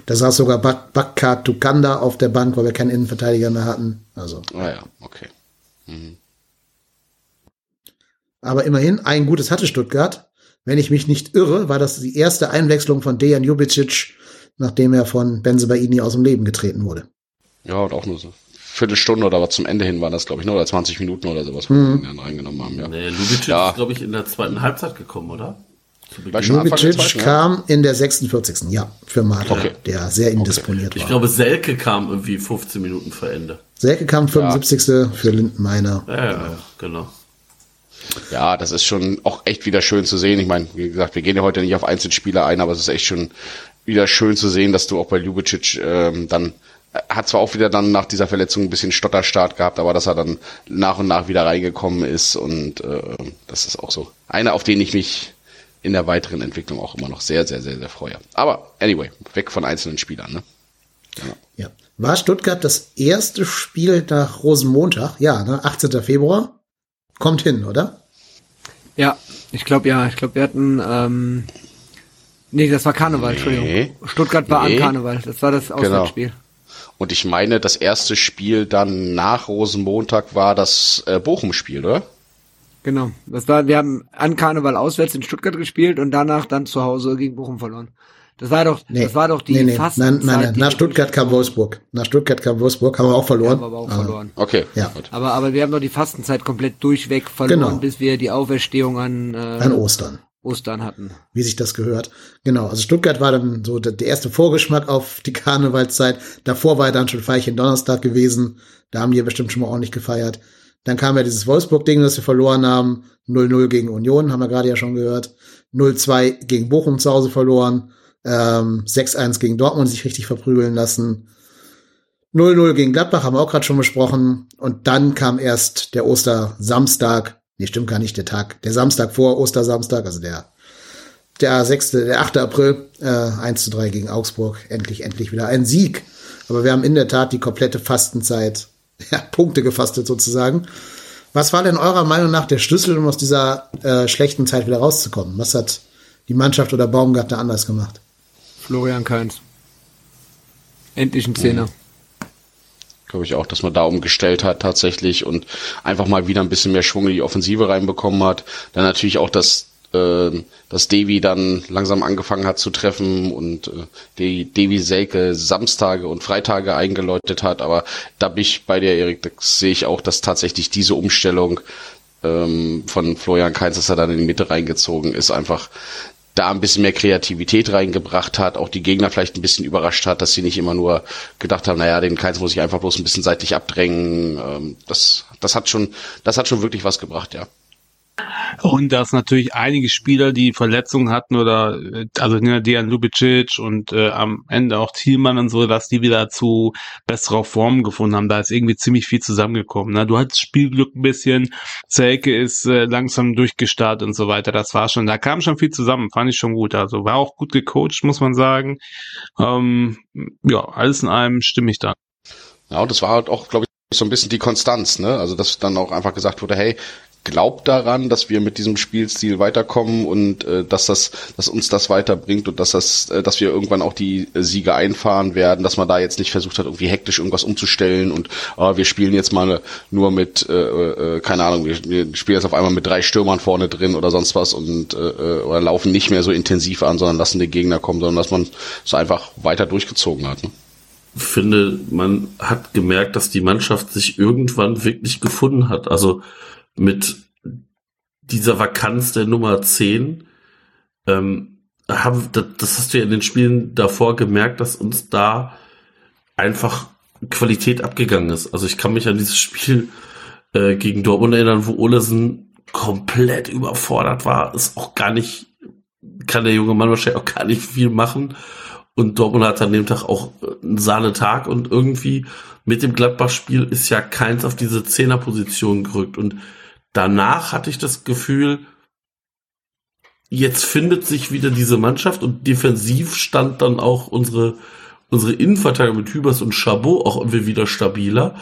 Da saß sogar Bak Bakka Tukanda auf der Bank, weil wir keinen Innenverteidiger mehr hatten. Also, Ah ja, okay. Aber immerhin, ein gutes hatte Stuttgart. Wenn ich mich nicht irre, war das die erste Einwechslung von Dejan Jubicic, nachdem er von Benzebaini aus dem Leben getreten wurde. Ja, und auch nur so Viertelstunde oder was zum Ende hin waren das, glaube ich, nur oder 20 Minuten oder sowas, wo Mhm. wir dann reingenommen haben, ja. Nee, Lubicic Ja. ist, glaube ich, in der zweiten Halbzeit gekommen, oder? Lubicic ja? kam in der 46. Ja, für Martin, Okay. der sehr indisponiert Ich war. glaube, Selke kam irgendwie 15 Minuten vor Ende. Selke kam 75. für Lindenmeiner. Ja, ja, ja, genau. Ja, das ist schon auch echt wieder schön zu sehen. Ich meine, wie gesagt, wir gehen ja heute nicht auf Einzelspieler ein, aber es ist echt schon wieder schön zu sehen, dass du auch bei Ljubicic ähm, dann er hat zwar auch wieder dann nach dieser Verletzung ein bisschen Stotterstart gehabt, aber dass er dann nach und nach wieder reingekommen ist und äh, das ist auch so einer, auf den ich mich in der weiteren Entwicklung auch immer noch sehr, sehr, sehr, sehr freue. Aber anyway, weg von einzelnen Spielern. Ne? Ja. War Stuttgart das erste Spiel nach Rosenmontag? Ja, ne? 18. Februar. Kommt hin, oder? Ja, ich glaube ja. Ich glaube, wir hatten. Ähm, nee, das war Karneval, Entschuldigung. Nee. Stuttgart war Nee. am Karneval. Das war das Auswärtsspiel. Und ich meine, das erste Spiel dann nach Rosenmontag war das äh, Bochum-Spiel, oder? Genau. Das war, wir haben an Karneval auswärts in Stuttgart gespielt und danach dann zu Hause gegen Bochum verloren. Das war doch, Nee. das war doch die nee, nee. Fastenzeit. Nein, nein, nein. Nach Stuttgart kam Wolfsburg. Nach Stuttgart kam Wolfsburg, haben wir auch verloren. haben wir aber auch Ah. verloren. Okay. Ja. gut. Aber, aber wir haben doch die Fastenzeit komplett durchweg verloren, Genau. bis wir die Auferstehung an, äh, An Ostern. Ostern hatten. wie sich das gehört. Genau, also Stuttgart war dann so der, der erste Vorgeschmack auf die Karnevalszeit. Davor war ja dann schon Feierchen Donnerstag gewesen. Da haben die ja bestimmt schon mal ordentlich gefeiert. Dann kam ja dieses Wolfsburg-Ding, das wir verloren haben. 0-0 gegen Union, haben wir gerade ja schon gehört. 0-2 gegen Bochum zu Hause verloren. Ähm, 6-1 gegen Dortmund sich richtig verprügeln lassen. 0-0 gegen Gladbach haben wir auch gerade schon besprochen. Und dann kam erst der Ostersamstag. Nee, stimmt gar nicht, der Tag. Der Samstag vor Ostersamstag, also der der 6., der 8. April, äh, 1 zu 3 gegen Augsburg. Endlich, endlich wieder ein Sieg. Aber wir haben in der Tat die komplette Fastenzeit, [LAUGHS] ja, Punkte gefastet sozusagen. Was war denn eurer Meinung nach der Schlüssel, um aus dieser äh, schlechten Zeit wieder rauszukommen? Was hat die Mannschaft oder Baumgartner anders gemacht? Florian Keins. Endlich ein Zehner. glaube ich auch, dass man da umgestellt hat tatsächlich und einfach mal wieder ein bisschen mehr Schwung in die Offensive reinbekommen hat. Dann natürlich auch, dass äh, dass Devi dann langsam angefangen hat zu treffen und äh, die Devi Selke Samstage und Freitage eingeläutet hat. Aber da bin ich bei dir, Erik, das sehe ich auch, dass tatsächlich diese Umstellung ähm, von Florian Kainz, dass er dann in die Mitte reingezogen ist, einfach da ein bisschen mehr Kreativität reingebracht hat, auch die Gegner vielleicht ein bisschen überrascht hat, dass sie nicht immer nur gedacht haben, naja, den Keins muss ich einfach bloß ein bisschen seitlich abdrängen. Ähm, das, das hat schon, das hat schon wirklich was gebracht, ja. Und dass natürlich einige Spieler, die Verletzungen hatten oder äh, also ne, Dejan Lubicic und äh, am Ende auch Thielmann und so, dass die wieder zu besserer Form gefunden haben. Da ist irgendwie ziemlich viel zusammengekommen. Ne? Du hattest Spielglück ein bisschen, Zelke ist äh, langsam durchgestartet und so weiter. Das war schon, da kam schon viel zusammen, fand ich schon gut. Also war auch gut gecoacht, muss man sagen. Ähm, ja, alles in allem stimme ich da. Ja, und das war halt auch, glaube ich, so ein bisschen die Konstanz, ne? Also, dass dann auch einfach gesagt wurde, hey, glaubt daran, dass wir mit diesem Spielstil weiterkommen und äh, dass das, dass uns das weiterbringt und dass das, äh, dass wir irgendwann auch die äh, Siege einfahren werden, dass man da jetzt nicht versucht hat, irgendwie hektisch irgendwas umzustellen und äh, wir spielen jetzt mal nur mit, äh, äh, keine Ahnung, wir, wir spielen jetzt auf einmal mit drei Stürmern vorne drin oder sonst was und äh, äh, oder laufen nicht mehr so intensiv an, sondern lassen den Gegner kommen, sondern dass man es einfach weiter durchgezogen hat. Ne? finde, man hat gemerkt, dass die Mannschaft sich irgendwann wirklich gefunden hat. Also mit dieser Vakanz der Nummer 10, ähm, haben, das, hast du ja in den Spielen davor gemerkt, dass uns da einfach Qualität abgegangen ist. Also ich kann mich an dieses Spiel äh, gegen Dortmund erinnern, wo Olesen komplett überfordert war, ist auch gar nicht, kann der junge Mann wahrscheinlich auch gar nicht viel machen. Und Dortmund hat an dem Tag auch einen Sahnetag und irgendwie mit dem Gladbach-Spiel ist ja keins auf diese Zehnerposition gerückt. Und danach hatte ich das Gefühl, jetzt findet sich wieder diese Mannschaft und defensiv stand dann auch unsere, unsere Innenverteidigung mit Hübers und Chabot auch irgendwie wieder stabiler.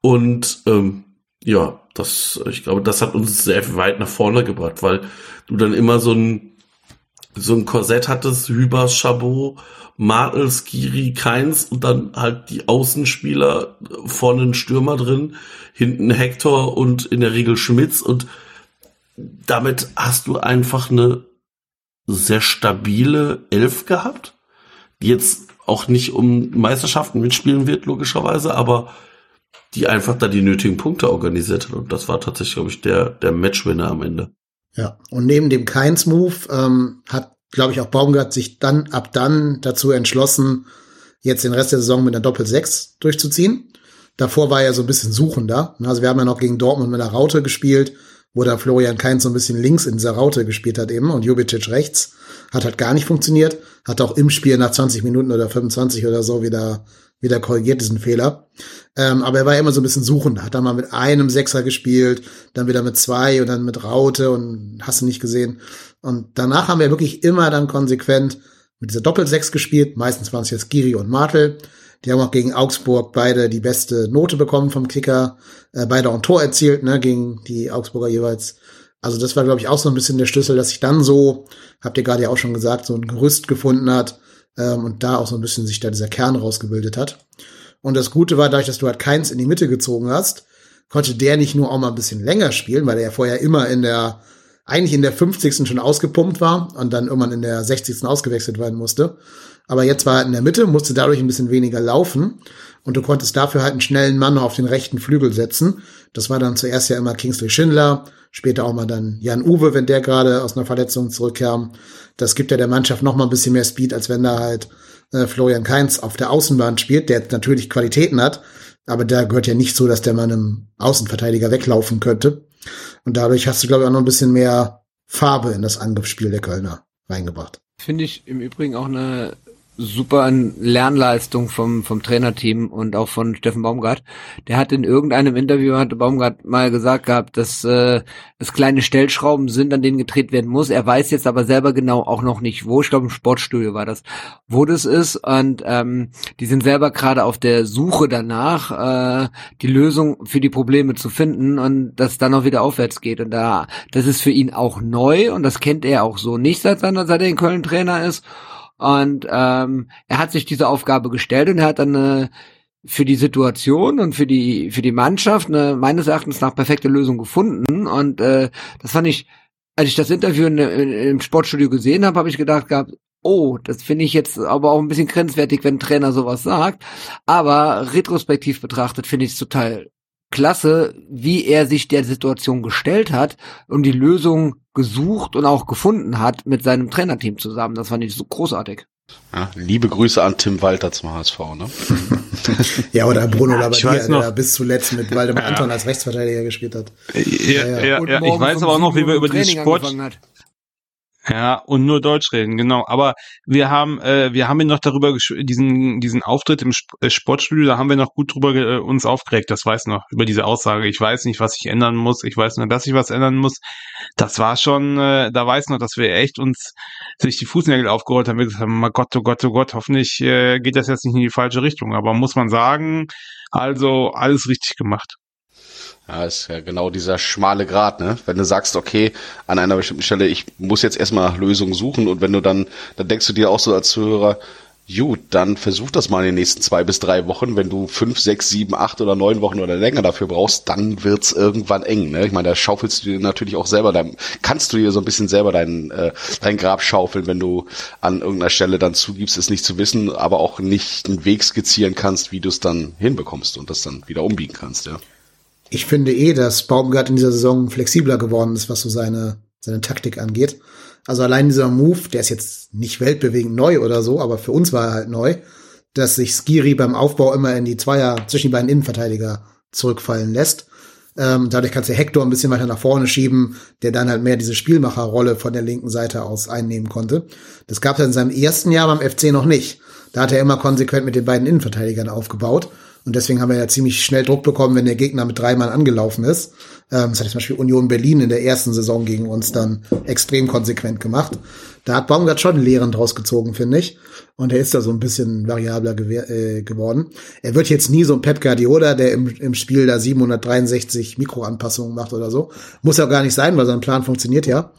Und ähm, ja, das, ich glaube, das hat uns sehr weit nach vorne gebracht, weil du dann immer so ein, so ein Korsett hattest, Hübers, Chabot, Martel, Skiri, Keins und dann halt die Außenspieler, vorne ein Stürmer drin, hinten Hector und in der Regel Schmitz und damit hast du einfach eine sehr stabile Elf gehabt, die jetzt auch nicht um Meisterschaften mitspielen wird, logischerweise, aber die einfach da die nötigen Punkte organisiert hat. Und das war tatsächlich, glaube ich, der, der Matchwinner am Ende. Ja, und neben dem Keins-Move ähm, hat, glaube ich, auch Baumgart sich dann ab dann dazu entschlossen, jetzt den Rest der Saison mit einer Doppel-6 durchzuziehen. Davor war er so ein bisschen suchender. Also wir haben ja noch gegen Dortmund mit einer Raute gespielt, wo da Florian Keins so ein bisschen links in dieser Raute gespielt hat eben und Jubicic rechts. Hat halt gar nicht funktioniert. Hat auch im Spiel nach 20 Minuten oder 25 oder so wieder wieder korrigiert diesen Fehler. Ähm, aber er war immer so ein bisschen suchend. Hat dann mal mit einem Sechser gespielt, dann wieder mit zwei und dann mit Raute und hast du nicht gesehen. Und danach haben wir wirklich immer dann konsequent mit dieser Doppelsechs gespielt. Meistens waren es jetzt Giri und Martel. Die haben auch gegen Augsburg beide die beste Note bekommen vom Kicker. Äh, beide auch ein Tor erzielt, ne, gegen die Augsburger jeweils. Also das war, glaube ich, auch so ein bisschen der Schlüssel, dass sich dann so, habt ihr gerade ja auch schon gesagt, so ein Gerüst gefunden hat, ähm, und da auch so ein bisschen sich da dieser Kern rausgebildet hat. Und das Gute war, dadurch, dass du halt keins in die Mitte gezogen hast, konnte der nicht nur auch mal ein bisschen länger spielen, weil er ja vorher immer in der, eigentlich in der 50. schon ausgepumpt war und dann irgendwann in der 60. ausgewechselt werden musste. Aber jetzt war er in der Mitte, musste dadurch ein bisschen weniger laufen und du konntest dafür halt einen schnellen Mann auf den rechten Flügel setzen. Das war dann zuerst ja immer Kingsley Schindler, später auch mal dann Jan Uwe, wenn der gerade aus einer Verletzung zurückkam. Das gibt ja der Mannschaft noch mal ein bisschen mehr Speed, als wenn da halt äh, Florian Kainz auf der Außenbahn spielt, der natürlich Qualitäten hat, aber da gehört ja nicht so, dass der Mann einem Außenverteidiger weglaufen könnte. Und dadurch hast du, glaube ich, auch noch ein bisschen mehr Farbe in das Angriffsspiel der Kölner reingebracht. Finde ich im Übrigen auch eine super Lernleistung vom, vom Trainerteam und auch von Steffen Baumgart. Der hat in irgendeinem Interview, hatte Baumgart mal gesagt gehabt, dass äh, es kleine Stellschrauben sind, an denen gedreht werden muss. Er weiß jetzt aber selber genau auch noch nicht, wo. Ich glaube, im Sportstudio war das, wo das ist. Und ähm, die sind selber gerade auf der Suche danach, äh, die Lösung für die Probleme zu finden und dass dann auch wieder aufwärts geht. Und da, das ist für ihn auch neu und das kennt er auch so nicht, seit, seiner, seit er in Köln Trainer ist. Und ähm, er hat sich diese Aufgabe gestellt und er hat dann eine für die Situation und für die für die Mannschaft eine meines Erachtens nach perfekte Lösung gefunden. Und äh, das fand ich, als ich das Interview in, in, im Sportstudio gesehen habe, habe ich gedacht gehabt, oh, das finde ich jetzt aber auch ein bisschen grenzwertig, wenn ein Trainer sowas sagt. Aber retrospektiv betrachtet finde ich es total klasse, wie er sich der Situation gestellt hat und die Lösung gesucht und auch gefunden hat mit seinem Trainerteam zusammen. Das fand ich so großartig. Ja, liebe Grüße an Tim Walter zum HSV, ne? [LAUGHS] ja, oder Bruno Labbadia, der bis zuletzt mit Waldemar ja. Anton als Rechtsverteidiger gespielt hat. Ja, ja, ja, ja. ich weiß aber auch noch, wie wir über den Sport, ja, und nur Deutsch reden, genau. Aber wir haben, äh, wir haben ihn noch darüber diesen diesen Auftritt im äh, Sportstudio, da haben wir noch gut drüber äh, uns aufgeregt. Das weiß noch über diese Aussage. Ich weiß nicht, was ich ändern muss. Ich weiß nur, dass ich was ändern muss. Das war schon, äh, da weiß noch, dass wir echt uns sich die Fußnägel aufgeholt haben. Wir gesagt haben, Gott, oh Gott, oh Gott, hoffentlich äh, geht das jetzt nicht in die falsche Richtung. Aber muss man sagen, also alles richtig gemacht. Ja, ist ja genau dieser schmale Grat, ne? Wenn du sagst, okay, an einer bestimmten Stelle, ich muss jetzt erstmal nach Lösungen suchen und wenn du dann, dann denkst du dir auch so als Zuhörer, gut, dann versuch das mal in den nächsten zwei bis drei Wochen. Wenn du fünf, sechs, sieben, acht oder neun Wochen oder länger dafür brauchst, dann wird's irgendwann eng. Ne? Ich meine, da schaufelst du dir natürlich auch selber dein, kannst du dir so ein bisschen selber dein, äh, dein Grab schaufeln, wenn du an irgendeiner Stelle dann zugibst, es nicht zu wissen, aber auch nicht einen Weg skizzieren kannst, wie du es dann hinbekommst und das dann wieder umbiegen kannst, ja ich finde eh, dass Baumgart in dieser Saison flexibler geworden ist, was so seine, seine Taktik angeht. Also allein dieser Move, der ist jetzt nicht weltbewegend neu oder so, aber für uns war er halt neu, dass sich Skiri beim Aufbau immer in die Zweier zwischen die beiden Innenverteidiger zurückfallen lässt. Ähm, dadurch kannst du Hector ein bisschen weiter nach vorne schieben, der dann halt mehr diese Spielmacherrolle von der linken Seite aus einnehmen konnte. Das gab es in seinem ersten Jahr beim FC noch nicht. Da hat er immer konsequent mit den beiden Innenverteidigern aufgebaut. Und deswegen haben wir ja ziemlich schnell Druck bekommen, wenn der Gegner mit drei Mann angelaufen ist. Ähm, das hat zum Beispiel Union Berlin in der ersten Saison gegen uns dann extrem konsequent gemacht. Da hat Baumgart schon Lehren draus gezogen, finde ich. Und er ist da so ein bisschen variabler äh, geworden. Er wird jetzt nie so ein Pep Guardiola, der im, im Spiel da 763 Mikroanpassungen macht oder so. Muss ja auch gar nicht sein, weil sein Plan funktioniert ja.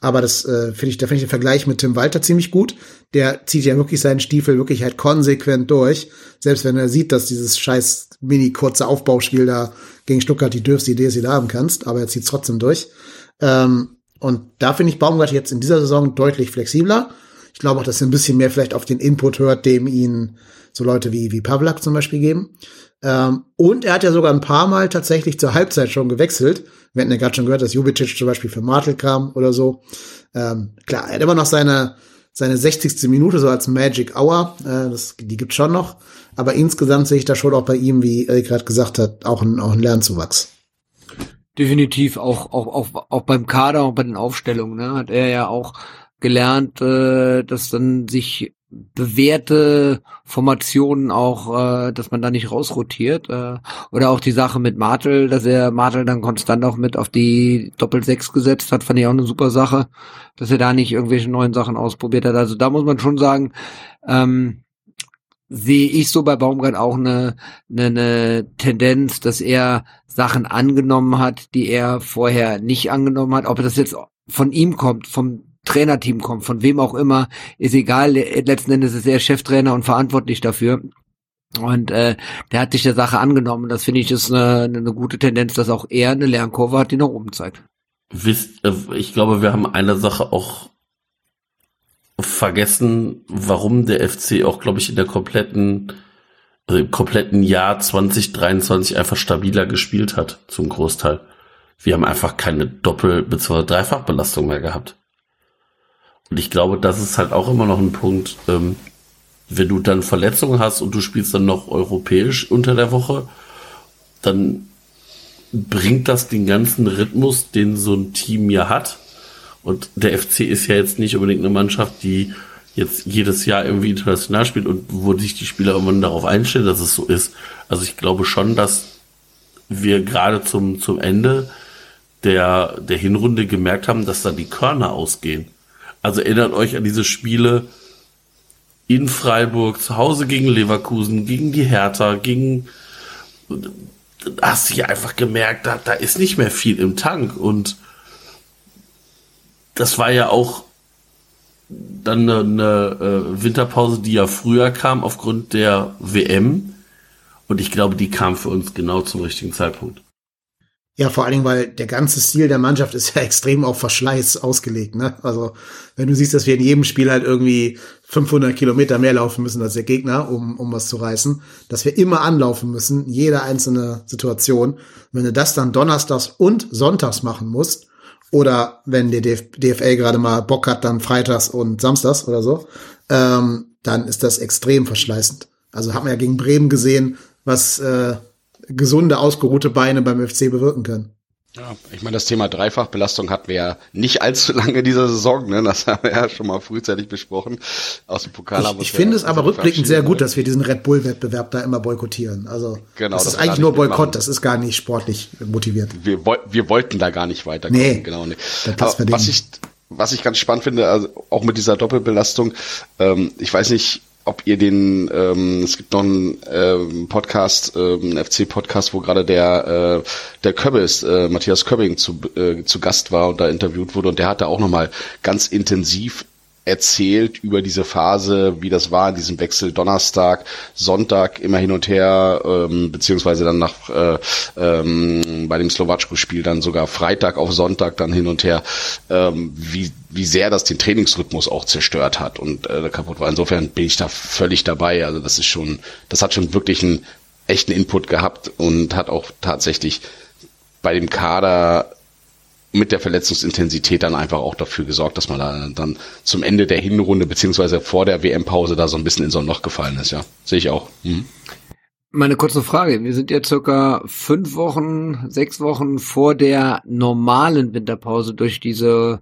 Aber das äh, finde ich, da finde ich den Vergleich mit Tim Walter ziemlich gut. Der zieht ja wirklich seinen Stiefel wirklich halt konsequent durch. Selbst wenn er sieht, dass dieses scheiß mini kurze Aufbauspiel da gegen Stuttgart die dürfste Idee ist, die haben kannst, aber er zieht trotzdem durch. Ähm, und da finde ich Baumgart jetzt in dieser Saison deutlich flexibler. Ich Ich glaube auch, dass er ein bisschen mehr vielleicht auf den Input hört, dem ihn so Leute wie, wie Pavlak zum Beispiel geben. Ähm, und er hat ja sogar ein paar Mal tatsächlich zur Halbzeit schon gewechselt. Wir hatten ja gerade schon gehört, dass Jubicic zum Beispiel für Martel kam oder so. Ähm, klar, er hat immer noch seine, seine 60. Minute so als Magic Hour. Äh, das, die gibt's schon noch. Aber insgesamt sehe ich da schon auch bei ihm, wie Erik gerade gesagt hat, auch ein, auch Lernzuwachs. Definitiv auch, auch, auch, auch beim Kader und bei den Aufstellungen, ne, hat er ja auch gelernt, äh, dass dann sich bewährte Formationen auch, äh, dass man da nicht rausrotiert. Äh, oder auch die Sache mit Martel, dass er Martel dann konstant auch mit auf die Doppel-Sechs gesetzt hat, fand ich auch eine super Sache, dass er da nicht irgendwelche neuen Sachen ausprobiert hat. Also da muss man schon sagen, ähm, sehe ich so bei Baumgart auch eine, eine, eine Tendenz, dass er Sachen angenommen hat, die er vorher nicht angenommen hat. Ob das jetzt von ihm kommt, vom Trainerteam kommt, von wem auch immer, ist egal. Letzten Endes ist er Cheftrainer und verantwortlich dafür. Und äh, der hat sich der Sache angenommen. Das finde ich ist eine, eine gute Tendenz, dass auch er eine Lernkurve hat, die nach oben zeigt. Wisst, äh, ich glaube, wir haben eine Sache auch vergessen, warum der FC auch, glaube ich, in der kompletten, also im kompletten Jahr 2023 einfach stabiler gespielt hat, zum Großteil. Wir haben einfach keine Doppel- bzw. Dreifachbelastung mehr gehabt. Und ich glaube, das ist halt auch immer noch ein Punkt, ähm, wenn du dann Verletzungen hast und du spielst dann noch europäisch unter der Woche, dann bringt das den ganzen Rhythmus, den so ein Team ja hat. Und der FC ist ja jetzt nicht unbedingt eine Mannschaft, die jetzt jedes Jahr irgendwie international spielt und wo sich die Spieler immer darauf einstellen, dass es so ist. Also ich glaube schon, dass wir gerade zum, zum Ende der, der Hinrunde gemerkt haben, dass da die Körner ausgehen. Also erinnert euch an diese Spiele in Freiburg, zu Hause gegen Leverkusen, gegen die Hertha, gegen hast du hier einfach gemerkt, da, da ist nicht mehr viel im Tank und das war ja auch dann eine, eine äh, Winterpause, die ja früher kam aufgrund der WM und ich glaube, die kam für uns genau zum richtigen Zeitpunkt. Ja, vor allen Dingen, weil der ganze Stil der Mannschaft ist ja [LAUGHS] extrem auf Verschleiß ausgelegt. Ne? Also wenn du siehst, dass wir in jedem Spiel halt irgendwie 500 Kilometer mehr laufen müssen als der Gegner, um, um was zu reißen, dass wir immer anlaufen müssen, jede einzelne Situation. Wenn du das dann donnerstags und sonntags machen musst, oder wenn der DF DFL gerade mal Bock hat, dann freitags und samstags oder so, ähm, dann ist das extrem verschleißend. Also haben wir ja gegen Bremen gesehen, was äh, gesunde, ausgeruhte Beine beim FC bewirken können. Ja, ich meine, das Thema Dreifachbelastung hatten wir ja nicht [LAUGHS] allzu lange dieser Saison, ne? Das haben wir ja schon mal frühzeitig besprochen. Aus dem Pokal haben Ich, ich finde es aber rückblickend sehr gut, dass wir diesen Red Bull-Wettbewerb da immer boykottieren. Also genau, das, das ist eigentlich nur Boykott, das ist gar nicht sportlich motiviert. Wir, wir wollten da gar nicht weiterkommen. Nee, genau. Nee. Was ich, was ich ganz spannend finde, also auch mit dieser Doppelbelastung, ähm, ich weiß nicht, ob ihr den, ähm, es gibt noch einen ähm, Podcast, ähm, FC-Podcast, wo gerade der, äh, der Köbbis, äh, Matthias Köbbing zu, äh, zu Gast war und da interviewt wurde. Und der hat da auch nochmal ganz intensiv erzählt über diese Phase, wie das war in diesem Wechsel Donnerstag, Sonntag immer hin und her, ähm, beziehungsweise dann nach äh, ähm, bei dem Slowatschko-Spiel dann sogar Freitag auf Sonntag dann hin und her, ähm, wie, wie sehr das den Trainingsrhythmus auch zerstört hat und äh, kaputt war. Insofern bin ich da völlig dabei. Also das ist schon, das hat schon wirklich einen echten Input gehabt und hat auch tatsächlich bei dem Kader mit der Verletzungsintensität dann einfach auch dafür gesorgt, dass man da dann zum Ende der Hinrunde beziehungsweise vor der WM-Pause da so ein bisschen in so ein Loch gefallen ist, ja. Sehe ich auch. Mhm. Meine kurze Frage. Wir sind jetzt circa fünf Wochen, sechs Wochen vor der normalen Winterpause durch diese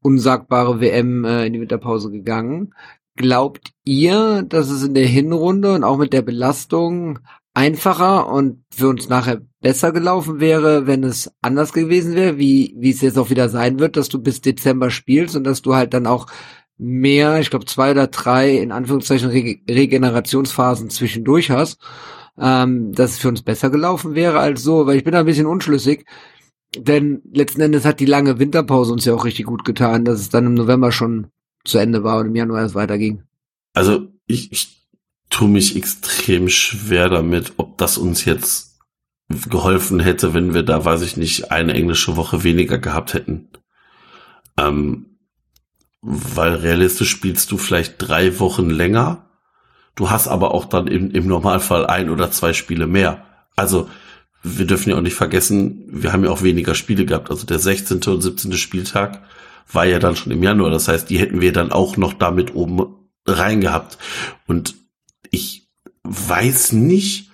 unsagbare WM äh, in die Winterpause gegangen. Glaubt ihr, dass es in der Hinrunde und auch mit der Belastung einfacher und für uns nachher besser gelaufen wäre, wenn es anders gewesen wäre, wie, wie es jetzt auch wieder sein wird, dass du bis Dezember spielst und dass du halt dann auch mehr, ich glaube zwei oder drei in Anführungszeichen Re Regenerationsphasen zwischendurch hast, ähm, dass es für uns besser gelaufen wäre als so, weil ich bin da ein bisschen unschlüssig, denn letzten Endes hat die lange Winterpause uns ja auch richtig gut getan, dass es dann im November schon zu Ende war und im Januar erst weiterging. Also ich, ich tue mich extrem schwer damit, ob das uns jetzt geholfen hätte, wenn wir da, weiß ich nicht, eine englische Woche weniger gehabt hätten. Ähm, weil realistisch spielst du vielleicht drei Wochen länger. Du hast aber auch dann im, im Normalfall ein oder zwei Spiele mehr. Also wir dürfen ja auch nicht vergessen, wir haben ja auch weniger Spiele gehabt. Also der 16. und 17. Spieltag war ja dann schon im Januar. Das heißt, die hätten wir dann auch noch damit oben rein gehabt. Und ich weiß nicht,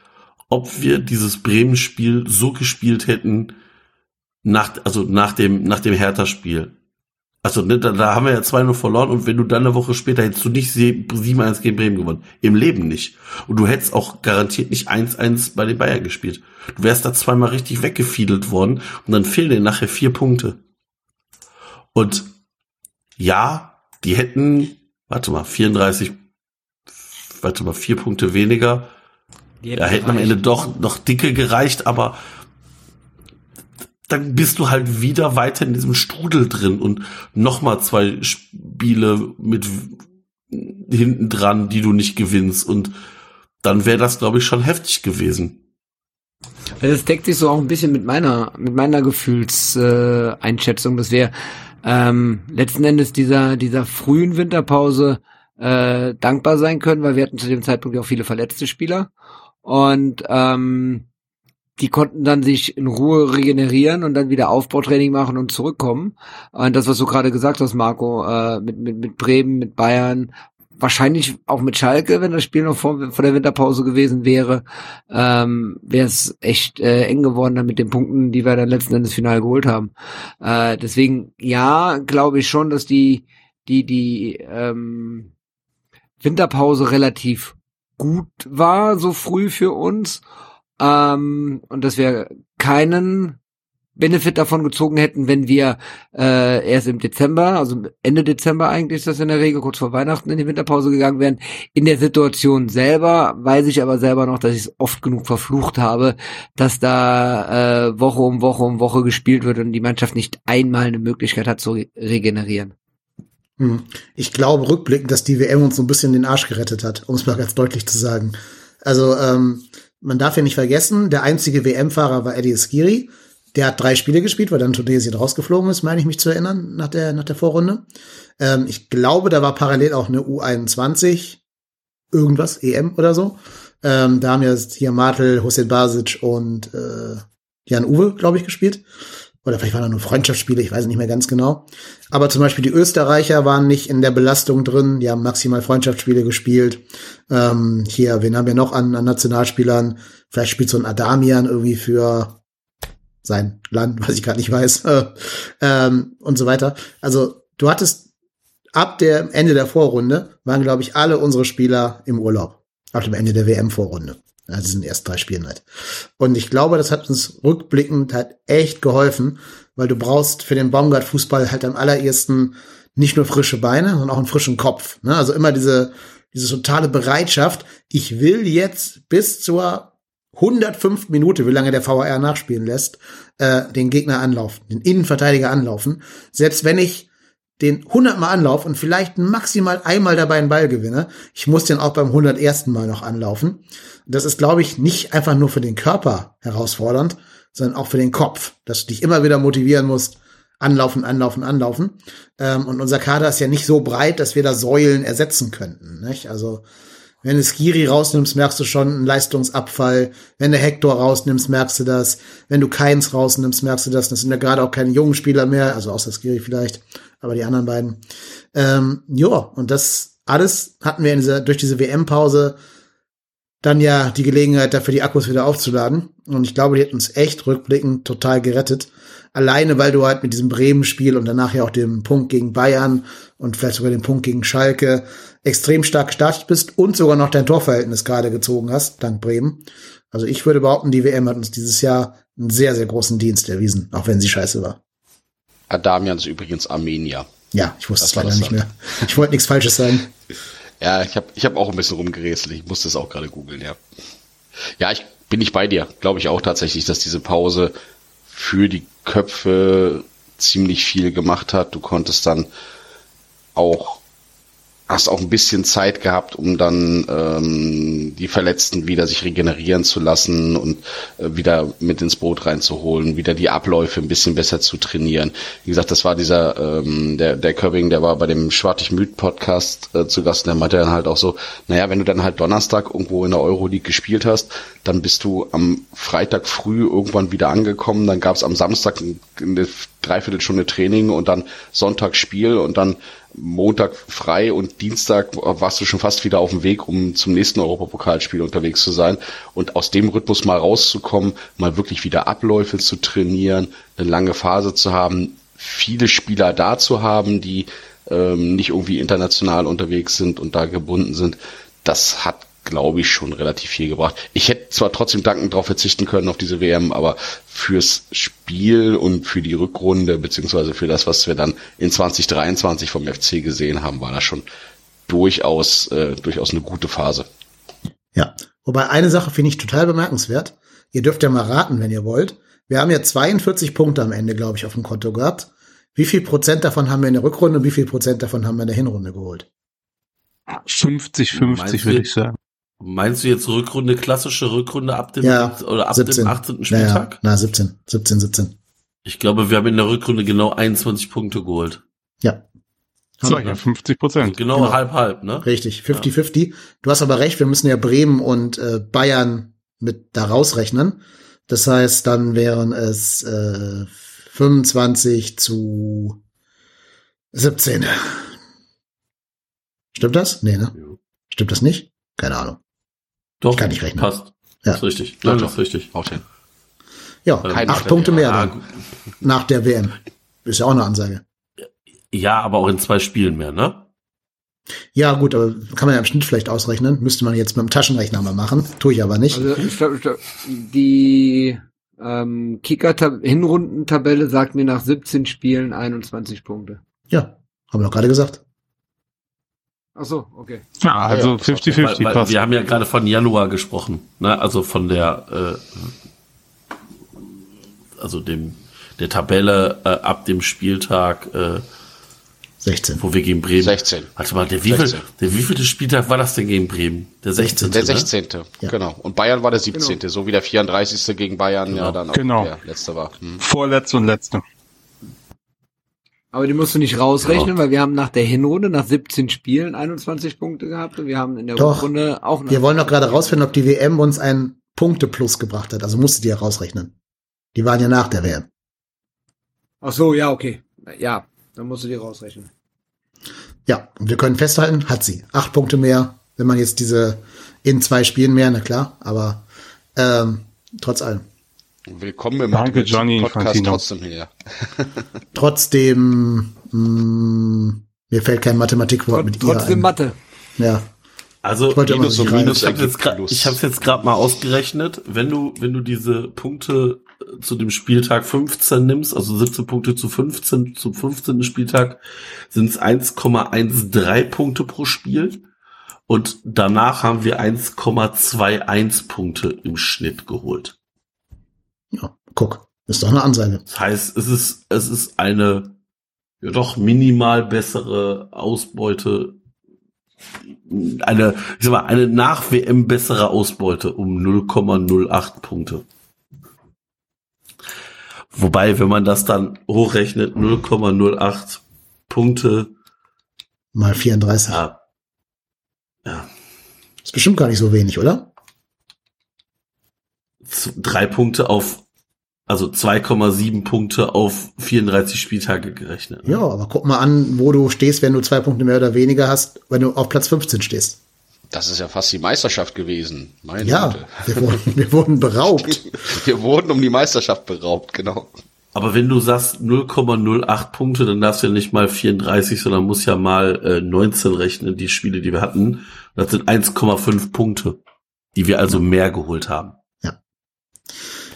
ob wir dieses Bremen-Spiel so gespielt hätten, nach, also nach dem, nach dem Hertha-Spiel. Also ne, da, da haben wir ja 2-0 verloren und wenn du dann eine Woche später hättest du nicht 7-1 gegen Bremen gewonnen. Im Leben nicht. Und du hättest auch garantiert nicht 1-1 bei den Bayern gespielt. Du wärst da zweimal richtig weggefiedelt worden und dann fehlen dir nachher vier Punkte. Und ja, die hätten, warte mal, 34, warte mal, vier Punkte weniger. Da hätten am Ende doch noch dicke gereicht, aber dann bist du halt wieder weiter in diesem Strudel drin und nochmal zwei Spiele mit hinten dran, die du nicht gewinnst und dann wäre das, glaube ich, schon heftig gewesen. Also das deckt sich so auch ein bisschen mit meiner, mit meiner Gefühlseinschätzung, dass wir ähm, letzten Endes dieser, dieser frühen Winterpause äh, dankbar sein können, weil wir hatten zu dem Zeitpunkt auch viele verletzte Spieler. Und ähm, die konnten dann sich in Ruhe regenerieren und dann wieder Aufbautraining machen und zurückkommen. Und das, was du gerade gesagt hast, Marco, äh, mit, mit, mit Bremen, mit Bayern, wahrscheinlich auch mit Schalke, wenn das Spiel noch vor, vor der Winterpause gewesen wäre, ähm, wäre es echt äh, eng geworden dann mit den Punkten, die wir dann letzten Endes final geholt haben. Äh, deswegen, ja, glaube ich schon, dass die, die, die ähm, Winterpause relativ gut war, so früh für uns ähm, und dass wir keinen Benefit davon gezogen hätten, wenn wir äh, erst im Dezember, also Ende Dezember eigentlich ist das in der Regel, kurz vor Weihnachten in die Winterpause gegangen wären. In der Situation selber weiß ich aber selber noch, dass ich es oft genug verflucht habe, dass da äh, Woche um Woche um Woche gespielt wird und die Mannschaft nicht einmal eine Möglichkeit hat zu re regenerieren. Hm. Ich glaube rückblickend, dass die WM uns so ein bisschen den Arsch gerettet hat, um es mal ganz deutlich zu sagen. Also ähm, man darf ja nicht vergessen, der einzige WM-Fahrer war Eddie Skiri. Der hat drei Spiele gespielt, weil dann Tunesien rausgeflogen ist, meine ich mich zu erinnern, nach der, nach der Vorrunde. Ähm, ich glaube, da war parallel auch eine U21, irgendwas, EM oder so. Ähm, da haben ja hier Martel, Hussein Basic und äh, Jan Uwe, glaube ich, gespielt. Oder vielleicht waren da nur Freundschaftsspiele, ich weiß nicht mehr ganz genau. Aber zum Beispiel die Österreicher waren nicht in der Belastung drin, die haben maximal Freundschaftsspiele gespielt. Ähm, hier, wen haben wir noch an, an Nationalspielern? Vielleicht spielt so ein Adamian irgendwie für sein Land, [LAUGHS] was ich gerade nicht weiß. [LAUGHS] ähm, und so weiter. Also du hattest ab dem Ende der Vorrunde waren, glaube ich, alle unsere Spieler im Urlaub. Ab dem Ende der WM-Vorrunde. Das sind erst drei Spielen halt. Und ich glaube, das hat uns rückblickend halt echt geholfen, weil du brauchst für den Baumgart-Fußball halt am allerersten nicht nur frische Beine, sondern auch einen frischen Kopf. Ne? Also immer diese, diese totale Bereitschaft, ich will jetzt bis zur 105 Minute, wie lange der VAR nachspielen lässt, äh, den Gegner anlaufen, den Innenverteidiger anlaufen. Selbst wenn ich den 100 Mal und vielleicht maximal einmal dabei einen Ball gewinne, ich muss den auch beim 101. Mal noch anlaufen. Das ist, glaube ich, nicht einfach nur für den Körper herausfordernd, sondern auch für den Kopf, dass du dich immer wieder motivieren musst, anlaufen, anlaufen, anlaufen. Ähm, und unser Kader ist ja nicht so breit, dass wir da Säulen ersetzen könnten. Nicht? Also wenn du Skiri rausnimmst, merkst du schon einen Leistungsabfall. Wenn du Hector rausnimmst, merkst du das. Wenn du Keins rausnimmst, merkst du das. Das sind ja gerade auch keine jungen Spieler mehr, also außer Skiri vielleicht, aber die anderen beiden. Ähm, ja, und das alles hatten wir in dieser, durch diese WM-Pause dann ja die Gelegenheit dafür, die Akkus wieder aufzuladen. Und ich glaube, die hat uns echt rückblickend total gerettet. Alleine, weil du halt mit diesem Bremen-Spiel und danach ja auch dem Punkt gegen Bayern und vielleicht sogar den Punkt gegen Schalke extrem stark gestartet bist und sogar noch dein Torverhältnis gerade gezogen hast, dank Bremen. Also ich würde behaupten, die WM hat uns dieses Jahr einen sehr, sehr großen Dienst erwiesen, auch wenn sie scheiße war. Adamian ist übrigens Armenier. Ja, ich wusste es leider nicht mehr. Ich wollte nichts Falsches sagen. [LAUGHS] Ja, ich habe ich hab auch ein bisschen rumgerätselt. Ich musste es auch gerade googeln, ja. Ja, ich bin nicht bei dir. Glaube ich auch tatsächlich, dass diese Pause für die Köpfe ziemlich viel gemacht hat. Du konntest dann auch hast auch ein bisschen Zeit gehabt, um dann ähm, die Verletzten wieder sich regenerieren zu lassen und äh, wieder mit ins Boot reinzuholen, wieder die Abläufe ein bisschen besser zu trainieren. Wie gesagt, das war dieser, ähm, der, der Körbing, der war bei dem Schwartig Müd Podcast äh, zu Gast und der meinte dann halt auch so, naja, wenn du dann halt Donnerstag irgendwo in der Euroleague gespielt hast, dann bist du am Freitag früh irgendwann wieder angekommen, dann gab es am Samstag eine Dreiviertelstunde Training und dann Sonntag Spiel und dann Montag frei und Dienstag warst du schon fast wieder auf dem Weg, um zum nächsten Europapokalspiel unterwegs zu sein. Und aus dem Rhythmus mal rauszukommen, mal wirklich wieder Abläufe zu trainieren, eine lange Phase zu haben, viele Spieler da zu haben, die ähm, nicht irgendwie international unterwegs sind und da gebunden sind, das hat glaube ich, schon relativ viel gebracht. Ich hätte zwar trotzdem dankend darauf verzichten können auf diese WM, aber fürs Spiel und für die Rückrunde, beziehungsweise für das, was wir dann in 2023 vom FC gesehen haben, war das schon durchaus, äh, durchaus eine gute Phase. Ja, wobei eine Sache finde ich total bemerkenswert. Ihr dürft ja mal raten, wenn ihr wollt. Wir haben ja 42 Punkte am Ende, glaube ich, auf dem Konto gehabt. Wie viel Prozent davon haben wir in der Rückrunde und wie viel Prozent davon haben wir in der Hinrunde geholt? 50-50 Meinst würde du- ich sagen. Meinst du jetzt Rückrunde, klassische Rückrunde ab dem, Ja, oder ab 17. dem 18. Naja, Spieltag? na, 17, 17, 17. Ich glaube, wir haben in der Rückrunde genau 21 Punkte geholt. Ja. So, ja, 50 Prozent. Genau, Genau. halb, halb, ne? Richtig, 50-50. Du hast aber recht, wir müssen ja Bremen und äh, Bayern mit da rausrechnen. Das heißt, dann wären es äh, 25 zu 17. Stimmt das? Nee, ne? Ja. Stimmt das nicht? Keine Ahnung. Doch, kann nicht rechnen. Passt. Ja. Ist richtig. Doch. das ist richtig. Haut hin. Ja, Kein acht. Punkte mehr Ah, dann, nach der WM. Ist ja auch eine Ansage. Ja, aber auch in zwei Spielen mehr, ne? Ja, gut, aber kann man ja im Schnitt vielleicht ausrechnen. Müsste man jetzt mit dem Taschenrechner mal machen. Tue ich aber nicht. Also ich glaub, ich glaub, die ähm, Kicker-Hinrundentabelle sagt mir nach 17 Spielen 21 Punkte. Ja, haben wir doch gerade gesagt. Ach so, okay. Ja, also Ja, 50-50 Weil, weil passt. wir haben ja gerade von Januar gesprochen, ne? Also von der, äh, also dem der Tabelle äh, ab dem Spieltag, äh, 16. wo wir gegen Bremen. 16. Warte mal, der wievielte, 16. der wievielte Spieltag war das denn gegen Bremen? Der 16. Der ne? 16. Ja. Genau. Und Bayern war der 17. So wie der 34. gegen Bayern ja dann auch Genau. der letzte war. Hm. Vorletzte und letzte. Aber die musst du nicht rausrechnen, weil wir haben nach der Hinrunde, nach 17 Spielen 21 Punkte gehabt und wir haben in der Doch. Rückrunde auch noch. Wir wollen doch gerade rausfinden, ob die WM uns einen Punkteplus gebracht hat. Also musstet ihr rausrechnen. Die waren ja nach der WM. Ach so, ja, okay. Ja, dann musst du die rausrechnen. Ja, und wir können festhalten, hat sie. Acht Punkte mehr, wenn man jetzt diese in zwei Spielen mehr, na klar, aber ähm, trotz allem. Willkommen im Danke, Mathematik- Johnny Podcast Infantino. trotzdem hier. [LAUGHS] Trotzdem, mh, mir fällt kein Mathematikwort mit ihr Trotzdem ein. Mathe. Ja, Also Ich Minus rein. Ich habe habe jetzt gerade mal ausgerechnet, wenn du wenn du diese Punkte äh, zu dem Spieltag 15 nimmst, also 17 Punkte zu 15 zum 15. Spieltag sind es 1,13 Punkte pro Spiel und danach haben wir 1,21 Punkte im Schnitt geholt. Ja, guck, ist doch eine Ansage. Das heißt, es ist es ist eine ja doch minimal bessere Ausbeute eine, ich sag mal, eine nach WM bessere Ausbeute um 0,08 Punkte. Wobei, wenn man das dann hochrechnet, 0,08 Punkte, Mal 34. ja, ja, Ist bestimmt gar nicht so wenig, oder? Drei Punkte auf, also 2,7 Punkte auf 34 Spieltage gerechnet. ne? Ja, aber guck mal an, wo du stehst, wenn du zwei Punkte mehr oder weniger hast, wenn du auf Platz 15 stehst. Das ist ja fast die Meisterschaft gewesen. Meine Ja, Güte. wir wurden, wir wurden beraubt. [LAUGHS] Wir wurden um die Meisterschaft beraubt, genau. Aber wenn du sagst 0,08 Punkte, dann darfst du ja nicht mal 34, sondern musst ja mal äh, 19 rechnen, die Spiele, die wir hatten. Das sind 1,5 Punkte, die wir also mehr geholt haben.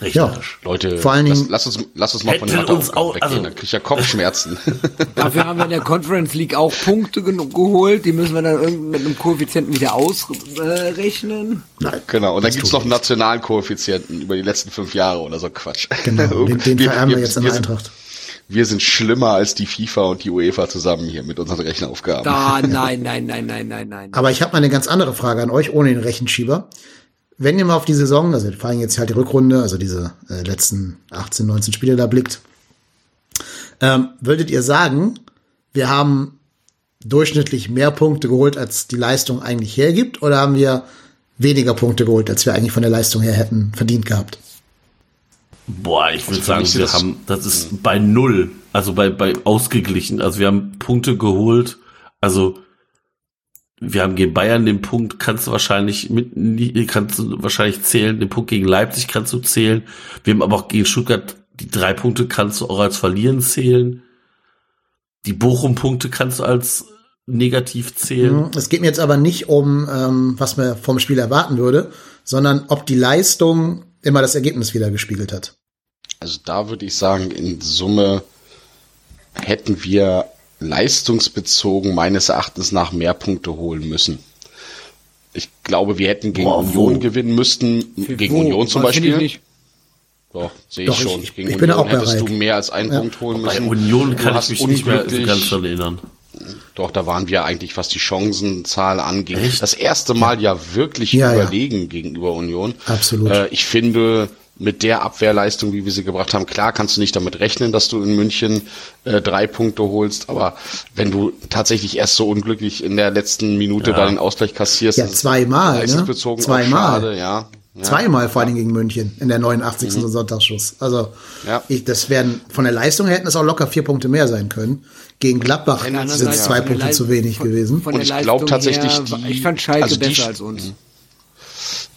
Ja. Rechnerisch. Leute, Vor allen lass, Dingen- lass, uns, lass uns mal von den Hätten uns auch- weggehen, also- dann krieg ich ja Kopfschmerzen. [LAUGHS] Dafür haben wir in der Conference League auch Punkte genug geholt. Die müssen wir dann mit einem Koeffizienten wieder ausrechnen. Nein, genau, und dann gibt's tut noch einen nationalen Koeffizienten über die letzten fünf Jahre oder so Quatsch. Genau, den, [LAUGHS] den vererben wir jetzt in der sind, Eintracht. wir sind schlimmer als die FIFA und die UEFA zusammen hier mit unseren Rechenaufgaben. Da, [LAUGHS] nein, nein, nein, nein, nein, nein. Aber ich habe mal eine ganz andere Frage an euch, ohne den Rechenschieber. Wenn ihr mal auf die Saison, also vor allem jetzt halt die Rückrunde, also diese äh, letzten 18, 19 Spiele da blickt, ähm, würdet ihr sagen, wir haben durchschnittlich mehr Punkte geholt, als die Leistung eigentlich hergibt, oder haben wir weniger Punkte geholt, als wir eigentlich von der Leistung her hätten verdient gehabt? Boah, ich würde Also sagen, wir haben, das ist bei null, also bei, bei ausgeglichen. Also wir haben Punkte geholt, also wir haben gegen Bayern den Punkt, kannst du wahrscheinlich mit, kannst du wahrscheinlich zählen, den Punkt gegen Leipzig kannst du zählen. Wir haben aber auch gegen Stuttgart die drei Punkte kannst du auch als verlieren zählen. Die Bochum-Punkte kannst du als negativ zählen. Mhm. Es geht mir jetzt aber nicht um, ähm, was man vom Spiel erwarten würde, sondern ob die Leistung immer das Ergebnis wieder gespiegelt hat. Also da würde ich sagen, in Summe hätten wir leistungsbezogen meines Erachtens nach mehr Punkte holen müssen. Ich glaube, wir hätten gegen Boah, wo? Union gewinnen müssten, gegen Wo? Union zum Was Beispiel. Doch, sehe ich schon. ich- gegen ich bin Union auch bei hättest du mehr als einen Ja. Punkt holen Bei müssen. Union Du kann ich mich nicht mehr so ganz dran erinnern. Doch, da waren wir eigentlich, was die Chancenzahl anging. Echt? Das erste Mal ja, wirklich Ja, ja. überlegen gegenüber Union. Absolut. Äh, ich finde, mit der Abwehrleistung, wie wir sie gebracht haben, klar kannst du nicht damit rechnen, dass du in München äh, drei Punkte holst, aber wenn du tatsächlich erst so unglücklich in der letzten Minute Ja. da den Ausgleich kassierst, Ja, zweimal, ne? Zweimal. schade, ja. ja. Zweimal vor allem gegen München in der 89. Sonntagsschuss. Also Ja. ich, das wären von der Leistung her hätten es auch locker vier Punkte mehr sein können. Gegen Gladbach sind es Seite zwei Punkte Leis- zu wenig von, gewesen. Von Und ich glaub Leistung tatsächlich, her, die- ich fand Schalke also die- besser als uns.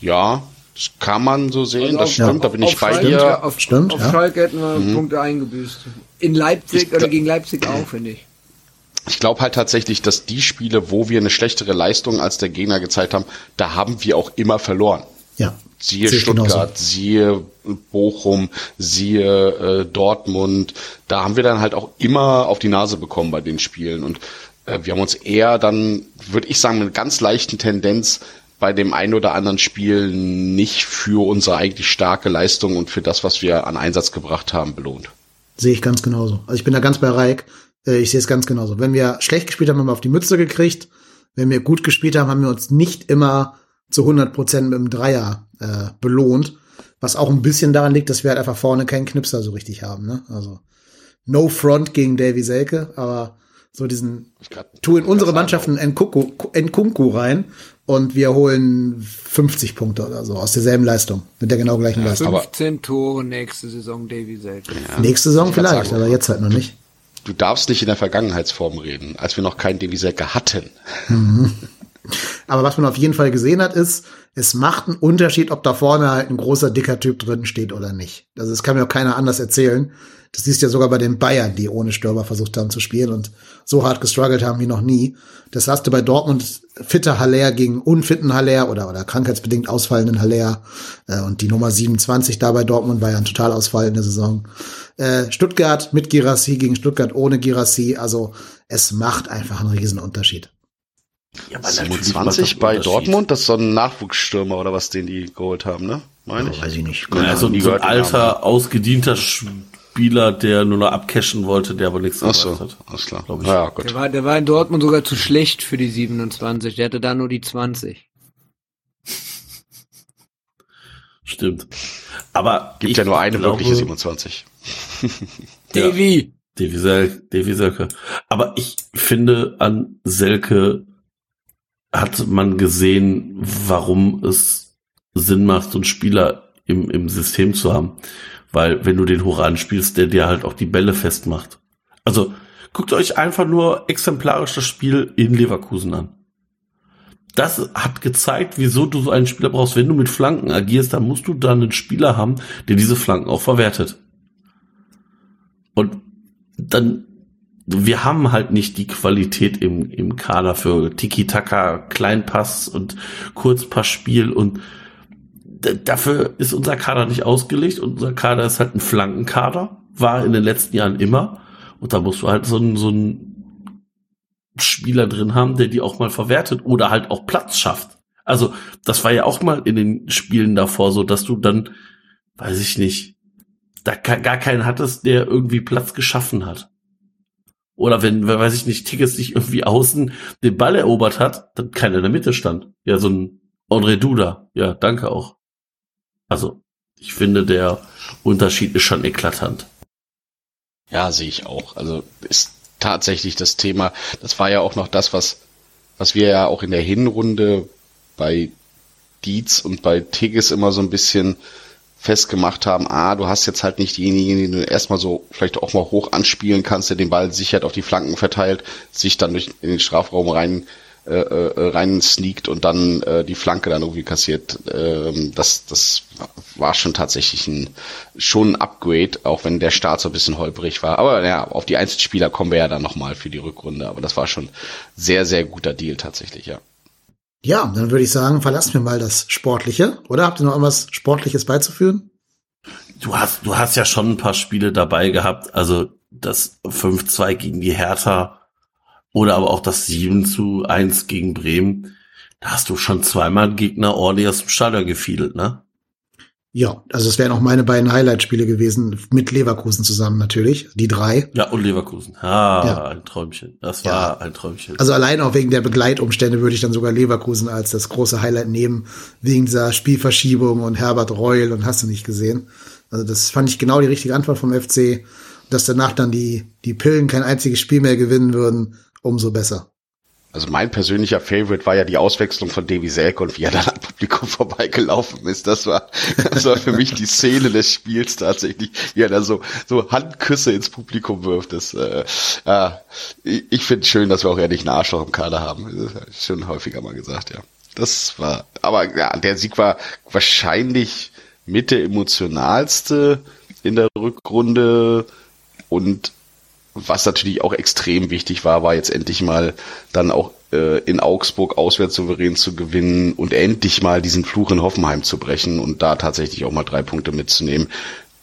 Ja, das kann man so sehen, das auf- stimmt, da bin ich auf bei Schalke, dir. Auf, Stimmt, auf ja. Schalke hätten wir Punkte eingebüßt. In Leipzig Ich oder gl- gegen Leipzig auch, finde ich. Ich glaube halt tatsächlich, dass die Spiele, wo wir eine schlechtere Leistung als der Gegner gezeigt haben, da haben wir auch immer verloren. Ja. Siehe Stuttgart, siehe Bochum, siehe äh, Dortmund. Da haben wir dann halt auch immer auf die Nase bekommen bei den Spielen. Und äh, wir haben uns eher dann, würde ich sagen, mit einer ganz leichten Tendenz bei dem einen oder anderen Spiel nicht für unsere eigentlich starke Leistung und für das, was wir an Einsatz gebracht haben, belohnt. Sehe ich ganz genauso. Also ich bin da ganz bei Reik. Äh, Ich sehe es ganz genauso. Wenn wir schlecht gespielt haben, haben wir auf die Mütze gekriegt. Wenn wir gut gespielt haben, haben wir uns nicht immer zu 100 Prozent mit dem Dreier äh, belohnt. Was auch ein bisschen daran liegt, dass wir halt einfach vorne keinen Knipser so richtig haben. Ne? Also no front gegen Davy Selke, aber so diesen tu in unsere Mannschaften Nkunku Nkunku rein und wir holen 50 Punkte oder so aus derselben Leistung, mit der genau gleichen Leistung. aber- 15 Tore nächste Saison, Davy Selke. Nächste Saison Ich vielleicht, sagen, aber jetzt halt noch nicht. Du darfst nicht in der Vergangenheitsform reden, als wir noch keinen Deviselke hatten. Aber was man auf jeden Fall gesehen hat, ist, es macht einen Unterschied, ob da vorne halt ein großer, dicker Typ drin steht oder nicht. Also das kann mir auch keiner anders erzählen. Das siehst du ja sogar bei den Bayern, die ohne Stürmer versucht haben zu spielen und so hart gestruggelt haben wie noch nie. Das hast du bei Dortmund fitter Haller gegen unfitten Haller oder, oder krankheitsbedingt ausfallenden Haller. Äh, Und die Nummer 27 da bei Dortmund war ja ein Totalausfall in der Saison. Äh, Stuttgart mit Girassi gegen Stuttgart ohne Girassi. Also es macht einfach einen riesen Unterschied. Ja, aber natürlich macht das 27 bei. Dortmund, das ist so ein Nachwuchsstürmer oder was, den die geholt haben, ne? Meine ich. Weiß ich nicht. Ja, also nie so ein den Namen. alter, ausgedienter Spieler, der nur noch abcashen wollte, der aber nichts Ach gemacht so, hat. alles klar. Ich. Ja, gut. Der war, der war in Dortmund sogar zu schlecht für die 27. Der hatte da nur die 20. Stimmt. Aber Gibt ich ja nur eine glaube, wirkliche 27. Ja. Davy! Davy, Sel Davy Selke. Aber ich finde, an Selke hat man gesehen, warum es Sinn macht, so einen Spieler im, im System zu haben. Weil wenn du den hoch anspielst, der dir halt auch die Bälle festmacht. Also guckt euch einfach nur exemplarisch das Spiel in Leverkusen an. Das hat gezeigt, wieso du so einen Spieler brauchst. Wenn du mit Flanken agierst, dann musst du dann einen Spieler haben, der diese Flanken auch verwertet. Und dann, wir haben halt nicht die Qualität im, im Kader für Tiki-Taka, Kleinpass und Kurzpassspiel und dafür ist unser Kader nicht ausgelegt. Unser Kader ist halt ein Flankenkader, war in den letzten Jahren immer. Und da musst du halt so einen, so einen Spieler drin haben, der die auch mal verwertet oder halt auch Platz schafft. Also, das war ja auch mal in den Spielen davor so, dass du dann, weiß ich nicht, da gar keinen hattest, der irgendwie Platz geschaffen hat. Oder wenn, weiß ich nicht, Tickets nicht irgendwie außen den Ball erobert hat, dann keiner in der Mitte stand. Ja, so ein André Duda. Ja, danke auch. Also, ich finde, der Unterschied ist schon eklatant. Ja, sehe ich auch. Also ist tatsächlich das Thema. Das war ja auch noch das, was, was wir ja auch in der Hinrunde bei Dietz und bei Tigges immer so ein bisschen festgemacht haben, ah, du hast jetzt halt nicht diejenigen, die du erstmal so vielleicht auch mal hoch anspielen kannst, der den Ball sichert auf die Flanken verteilt, sich dann durch in den Strafraum rein äh, äh, rein sneakt und dann äh, die Flanke dann irgendwie kassiert. Ähm, das, das war schon tatsächlich ein schon ein Upgrade, auch wenn der Start so ein bisschen holprig war. Aber ja, auf die Einzelspieler kommen wir ja dann nochmal für die Rückrunde. Aber das war schon sehr, sehr guter Deal tatsächlich, ja. Ja, dann würde ich sagen, verlassen wir mal das Sportliche. Oder habt ihr noch irgendwas Sportliches beizuführen? Du hast, du hast ja schon ein paar Spiele dabei gehabt. Also das 5-2 gegen die Hertha oder aber auch das 7 zu 1 gegen Bremen. Da hast du schon zweimal Gegner ordentlich aus dem Stadion gefiedelt, ne? Ja, also es wären auch meine beiden Highlight-Spiele gewesen, mit Leverkusen zusammen natürlich, die drei. Ja, und Leverkusen. Ah, ja. ein Träumchen. Das war ja. ein Träumchen. Also allein auch wegen der Begleitumstände würde ich dann sogar Leverkusen als das große Highlight nehmen, wegen dieser Spielverschiebung und Herbert Reul und hast du nicht gesehen. Also das fand ich genau die richtige Antwort vom FC, dass danach dann die, die Pillen kein einziges Spiel mehr gewinnen würden, umso besser. Also mein persönlicher Favorite war ja die Auswechslung von Davy Selke und wie er dann am Publikum vorbeigelaufen ist. Das war, das war für mich die Szene des Spiels tatsächlich, wie er da so, so Handküsse ins Publikum wirft. Das, äh, äh, ich finde schön, dass wir auch ehrlich einen Arschloch im Kader haben. Das schon häufiger mal gesagt, ja. Das war, aber ja, der Sieg war wahrscheinlich mit der emotionalste in der Rückrunde und was natürlich auch extrem wichtig war, war jetzt endlich mal dann auch äh, in Augsburg auswärts souverän zu gewinnen und endlich mal diesen Fluch in Hoffenheim zu brechen und da tatsächlich auch mal drei Punkte mitzunehmen.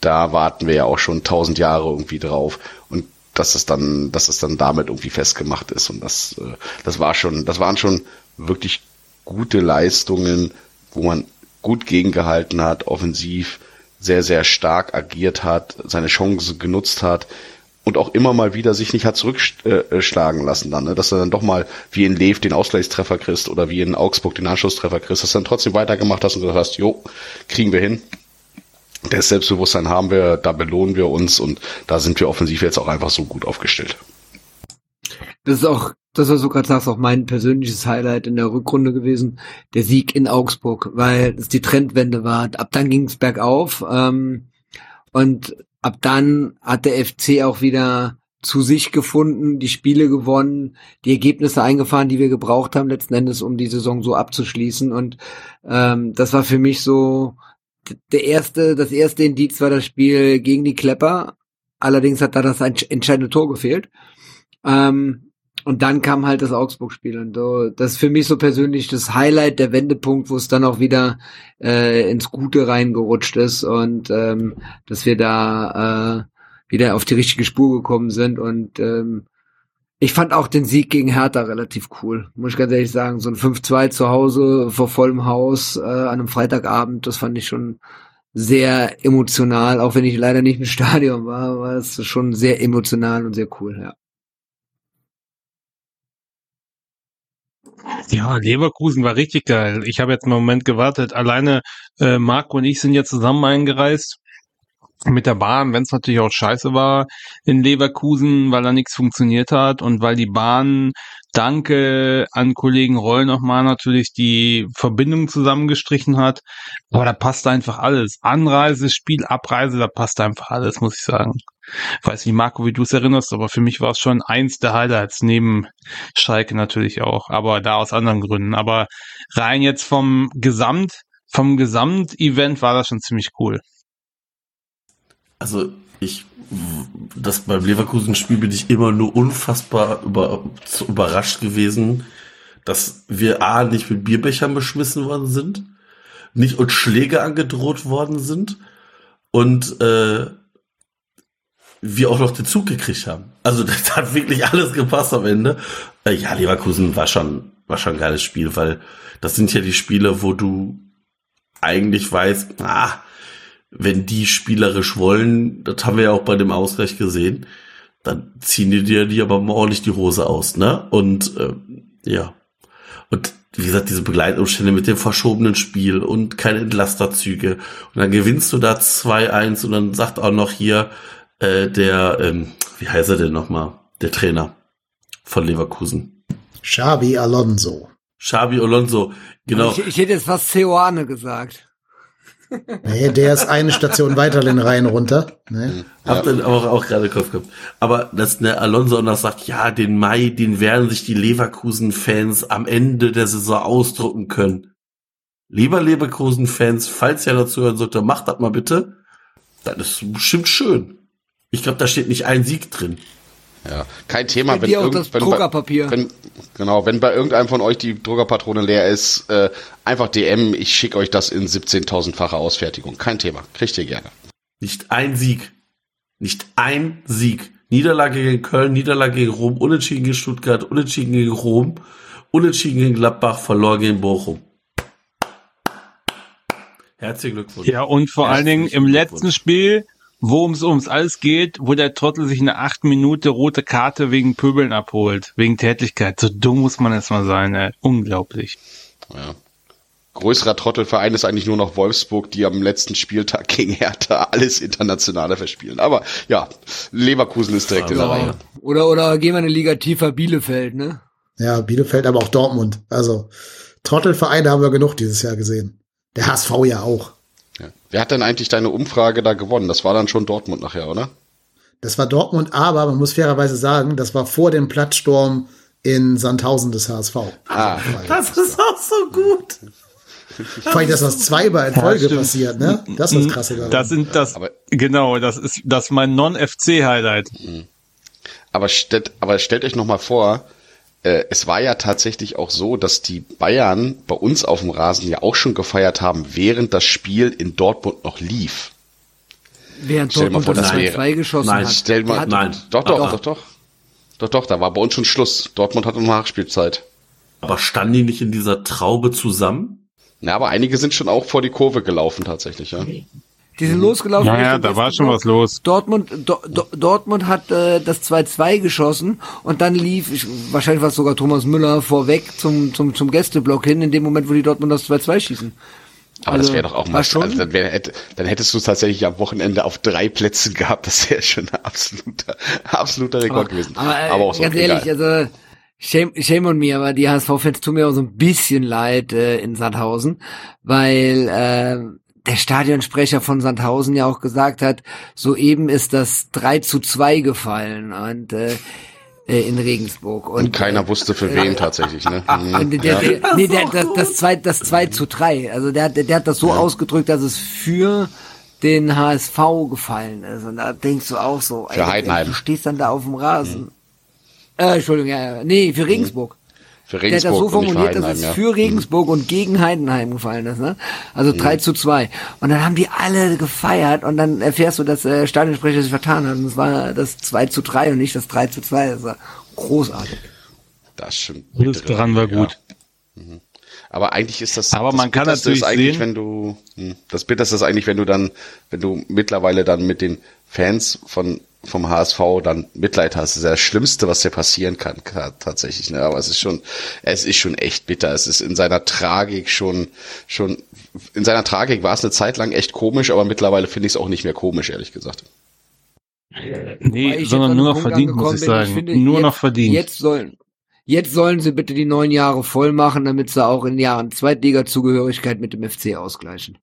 Da warten wir ja auch schon tausend Jahre irgendwie drauf. Und dass es dann, dass es dann damit irgendwie festgemacht ist. Und das, äh, das war schon, das waren schon wirklich gute Leistungen, wo man gut gegengehalten hat, offensiv sehr, sehr stark agiert hat, seine Chance genutzt hat und auch immer mal wieder sich nicht hat zurückschlagen lassen dann, ne? dass er dann doch mal wie in Lev den Ausgleichstreffer kriegst oder wie in Augsburg den Anschlusstreffer kriegst, dass du dann trotzdem weitergemacht hast und gesagt hast, jo, kriegen wir hin. Das Selbstbewusstsein haben wir, da belohnen wir uns und da sind wir offensiv jetzt auch einfach so gut aufgestellt. Das ist auch, das was du gerade sagst, auch mein persönliches Highlight in der Rückrunde gewesen, der Sieg in Augsburg, weil es die Trendwende war. Ab dann ging es bergauf ähm, und ab dann hat der FC auch wieder zu sich gefunden, die Spiele gewonnen, die Ergebnisse eingefahren, die wir gebraucht haben letzten Endes, um die Saison so abzuschließen. Und ähm, das war für mich so der erste, das erste Indiz war das Spiel gegen die Klepper. Allerdings hat da das entscheidende Tor gefehlt. Ähm, und dann kam halt das Augsburg-Spiel und so, das ist für mich so persönlich das Highlight, der Wendepunkt, wo es dann auch wieder äh, ins Gute reingerutscht ist und ähm, dass wir da äh, wieder auf die richtige Spur gekommen sind und ähm, ich fand auch den Sieg gegen Hertha relativ cool, muss ich ganz ehrlich sagen. So ein 5-2 zu Hause vor vollem Haus äh, an einem Freitagabend, das fand ich schon sehr emotional, auch wenn ich leider nicht im [LAUGHS] Stadion war, war es schon sehr emotional und sehr cool, ja. Ja, Leverkusen war richtig geil. Ich habe jetzt einen Moment gewartet. Alleine äh, Marco und ich sind ja zusammen eingereist mit der Bahn, wenn es natürlich auch scheiße war in Leverkusen, weil da nichts funktioniert hat und weil die Bahn, danke an Kollegen Roll nochmal natürlich die Verbindung zusammengestrichen hat. Aber da passt einfach alles. Anreise, Spiel, Abreise, da passt einfach alles, muss ich sagen. Ich weiß nicht, Marco, wie du es erinnerst, aber für mich war es schon eins der Highlights, neben Schalke natürlich auch, aber da aus anderen Gründen. Aber rein jetzt vom Gesamt, vom Gesamtevent war das schon ziemlich cool. Also ich, das beim Leverkusen-Spiel bin ich immer nur unfassbar über, überrascht gewesen, dass wir A, nicht mit Bierbechern beschmissen worden sind, nicht uns Schläge angedroht worden sind und äh, wir auch noch den Zug gekriegt haben. Also [LAUGHS] das hat wirklich alles gepasst am Ende. Äh, ja, Leverkusen war schon, war schon ein geiles Spiel, weil das sind ja die Spiele, wo du eigentlich weißt, ah, wenn die spielerisch wollen, das haben wir ja auch bei dem Ausgleich gesehen, dann ziehen die dir die aber mal ordentlich die Hose aus, ne? Und äh, ja. Und wie gesagt, diese Begleitumstände mit dem verschobenen Spiel und keine Entlasterzüge. Und dann gewinnst du da 2-1 und dann sagt auch noch hier äh, der, ähm, wie heißt er denn nochmal? Der Trainer von Leverkusen. Xabi Alonso. Xabi Alonso, genau. Ich, ich hätte jetzt fast Ceoane gesagt. Nee, der ist eine Station weiter den Rhein runter. Ne? Hab dann auch, auch gerade Kopf gehabt. Aber dass der Alonso auch noch sagt, ja, den Mai, den werden sich die Leverkusen-Fans am Ende der Saison ausdrucken können. Lieber Leverkusen-Fans, falls ihr dazu hören sollte, macht das mal bitte. Das ist bestimmt schön. Ich glaube, da steht nicht ein Sieg drin. Ja, kein Thema, Wenn auch irgend- das Druckerpapier. wenn, genau, wenn bei irgendeinem von euch die Druckerpatrone leer ist, äh, einfach DM, ich schicke euch das in 17.000-facher Ausfertigung. Kein Thema, kriegt ihr gerne. Nicht ein Sieg. Nicht ein Sieg. Niederlage gegen Köln, Niederlage gegen Rom, Unentschieden gegen Stuttgart, Unentschieden gegen Rom, Unentschieden gegen Gladbach, verloren gegen Bochum. Herzlichen Glückwunsch. Ja, und vor allen Dingen im Herzlichen letzten. Spiel, wo es ums alles geht, wo der Trottel sich eine acht Minute rote Karte wegen Pöbeln abholt, wegen Tätigkeit. So dumm muss man jetzt mal sein, ey. Unglaublich. Ja. Größerer Trottelverein ist eigentlich nur noch Wolfsburg, die am letzten Spieltag [LAUGHS] gegen Hertha alles Internationale verspielen. Aber ja, Leverkusen ist direkt in der Reihe. Oder, oder gehen wir eine Liga tiefer Bielefeld, ne? Ja, Bielefeld, aber auch Dortmund. Also Trottelvereine haben wir genug dieses Jahr gesehen. Der HSV ja auch. Ja. Wer hat denn eigentlich deine Umfrage da gewonnen? Das war dann schon Dortmund nachher, oder? Das war Dortmund, aber man muss fairerweise sagen, das war vor dem Platzsturm in Sandhausen des HSV. Ah, Das ist auch so gut. Vor allem, dass das zweimal in Folge stimmt. passiert, ne? Das ist das krasse daran. Das sind das, Aber- genau, das ist, das ist mein Non-FC-Highlight. aber, stellt, aber stellt euch noch mal vor, äh, es war ja tatsächlich auch so, dass die Bayern bei uns auf dem Rasen ja auch schon gefeiert haben, während das Spiel in Dortmund noch lief. Während Stell Dortmund vor, das das wäre- 2 geschossen Nein, hat. Stell mal, Nein. Doch, doch, Doch. doch, doch. Doch, doch, da war bei uns schon Schluss. Dortmund hatte noch Nachspielzeit. Aber standen die nicht in dieser Traube zusammen? Na, aber einige sind schon auch vor die Kurve gelaufen tatsächlich, ja. Die sind losgelaufen. Ja, ja, da war schon was los. Dortmund, Do, Do, Dortmund hat äh, das 2-2 geschossen und dann lief, ich, wahrscheinlich war es sogar Thomas Müller, vorweg zum, zum, zum Gästeblock hin, in dem Moment, wo die Dortmund das 2-2 schießen. Aber das Also, wäre doch auch mal, schon- also dann, wär, hätte, dann hättest du es tatsächlich am Wochenende auf drei Plätzen gehabt. Das wäre schon ein absoluter, absoluter Rekord gewesen. Aber, äh, auch so, ganz egal. ehrlich, also shame, shame on me, aber die HSV-Fans tun mir auch so ein bisschen leid äh, in Sandhausen, weil äh, der Stadionsprecher von Sandhausen ja auch gesagt hat, soeben ist das 3 zu 2 gefallen und äh, äh, in Regensburg. Und, Und keiner wusste für wen [LAUGHS] tatsächlich, ne? Mhm. Und der, der, nee, der, das, das, zwei, das 2 zu 3. Also der, der, der hat das so ausgedrückt, dass es für den HSV gefallen ist. Und da denkst du auch so, Für Heidenheim. du stehst dann da auf dem Rasen. Äh, Entschuldigung, ja, ja. nee, für Regensburg. Für Der hat das Regensburg so formuliert, dass es ja. für Regensburg und gegen Heidenheim gefallen ist, ne? Also 3 zu 2. Und dann haben die alle gefeiert und dann erfährst du, dass der Stadionsprecher sich vertan hat. Und es war das 2 zu 3 und nicht das 3 zu 2. Das war großartig. Das ist schon. Alles daran war ja. gut. Aber eigentlich ist das. Aber das man kann Bitterste natürlich ist eigentlich, sehen- wenn du, hm, das Bitterste ist eigentlich, wenn du dann, wenn du mittlerweile dann mit den Fans von vom HSV dann Mitleid hast. Das ist das Schlimmste, was dir passieren kann, ka- tatsächlich. Ne? Aber es ist schon, es ist schon echt bitter. Es ist in seiner Tragik schon, schon, in seiner Tragik war es eine Zeit lang echt komisch, aber mittlerweile finde ich es auch nicht mehr komisch, ehrlich gesagt. Nee, ich sondern nur noch verdient, muss ich bin, sagen. finde, nur jetzt, noch verdient. Jetzt sollen, jetzt sollen sie bitte die neun Jahre voll machen, damit sie auch in Jahren Zweitliga-Zugehörigkeit mit dem FC ausgleichen.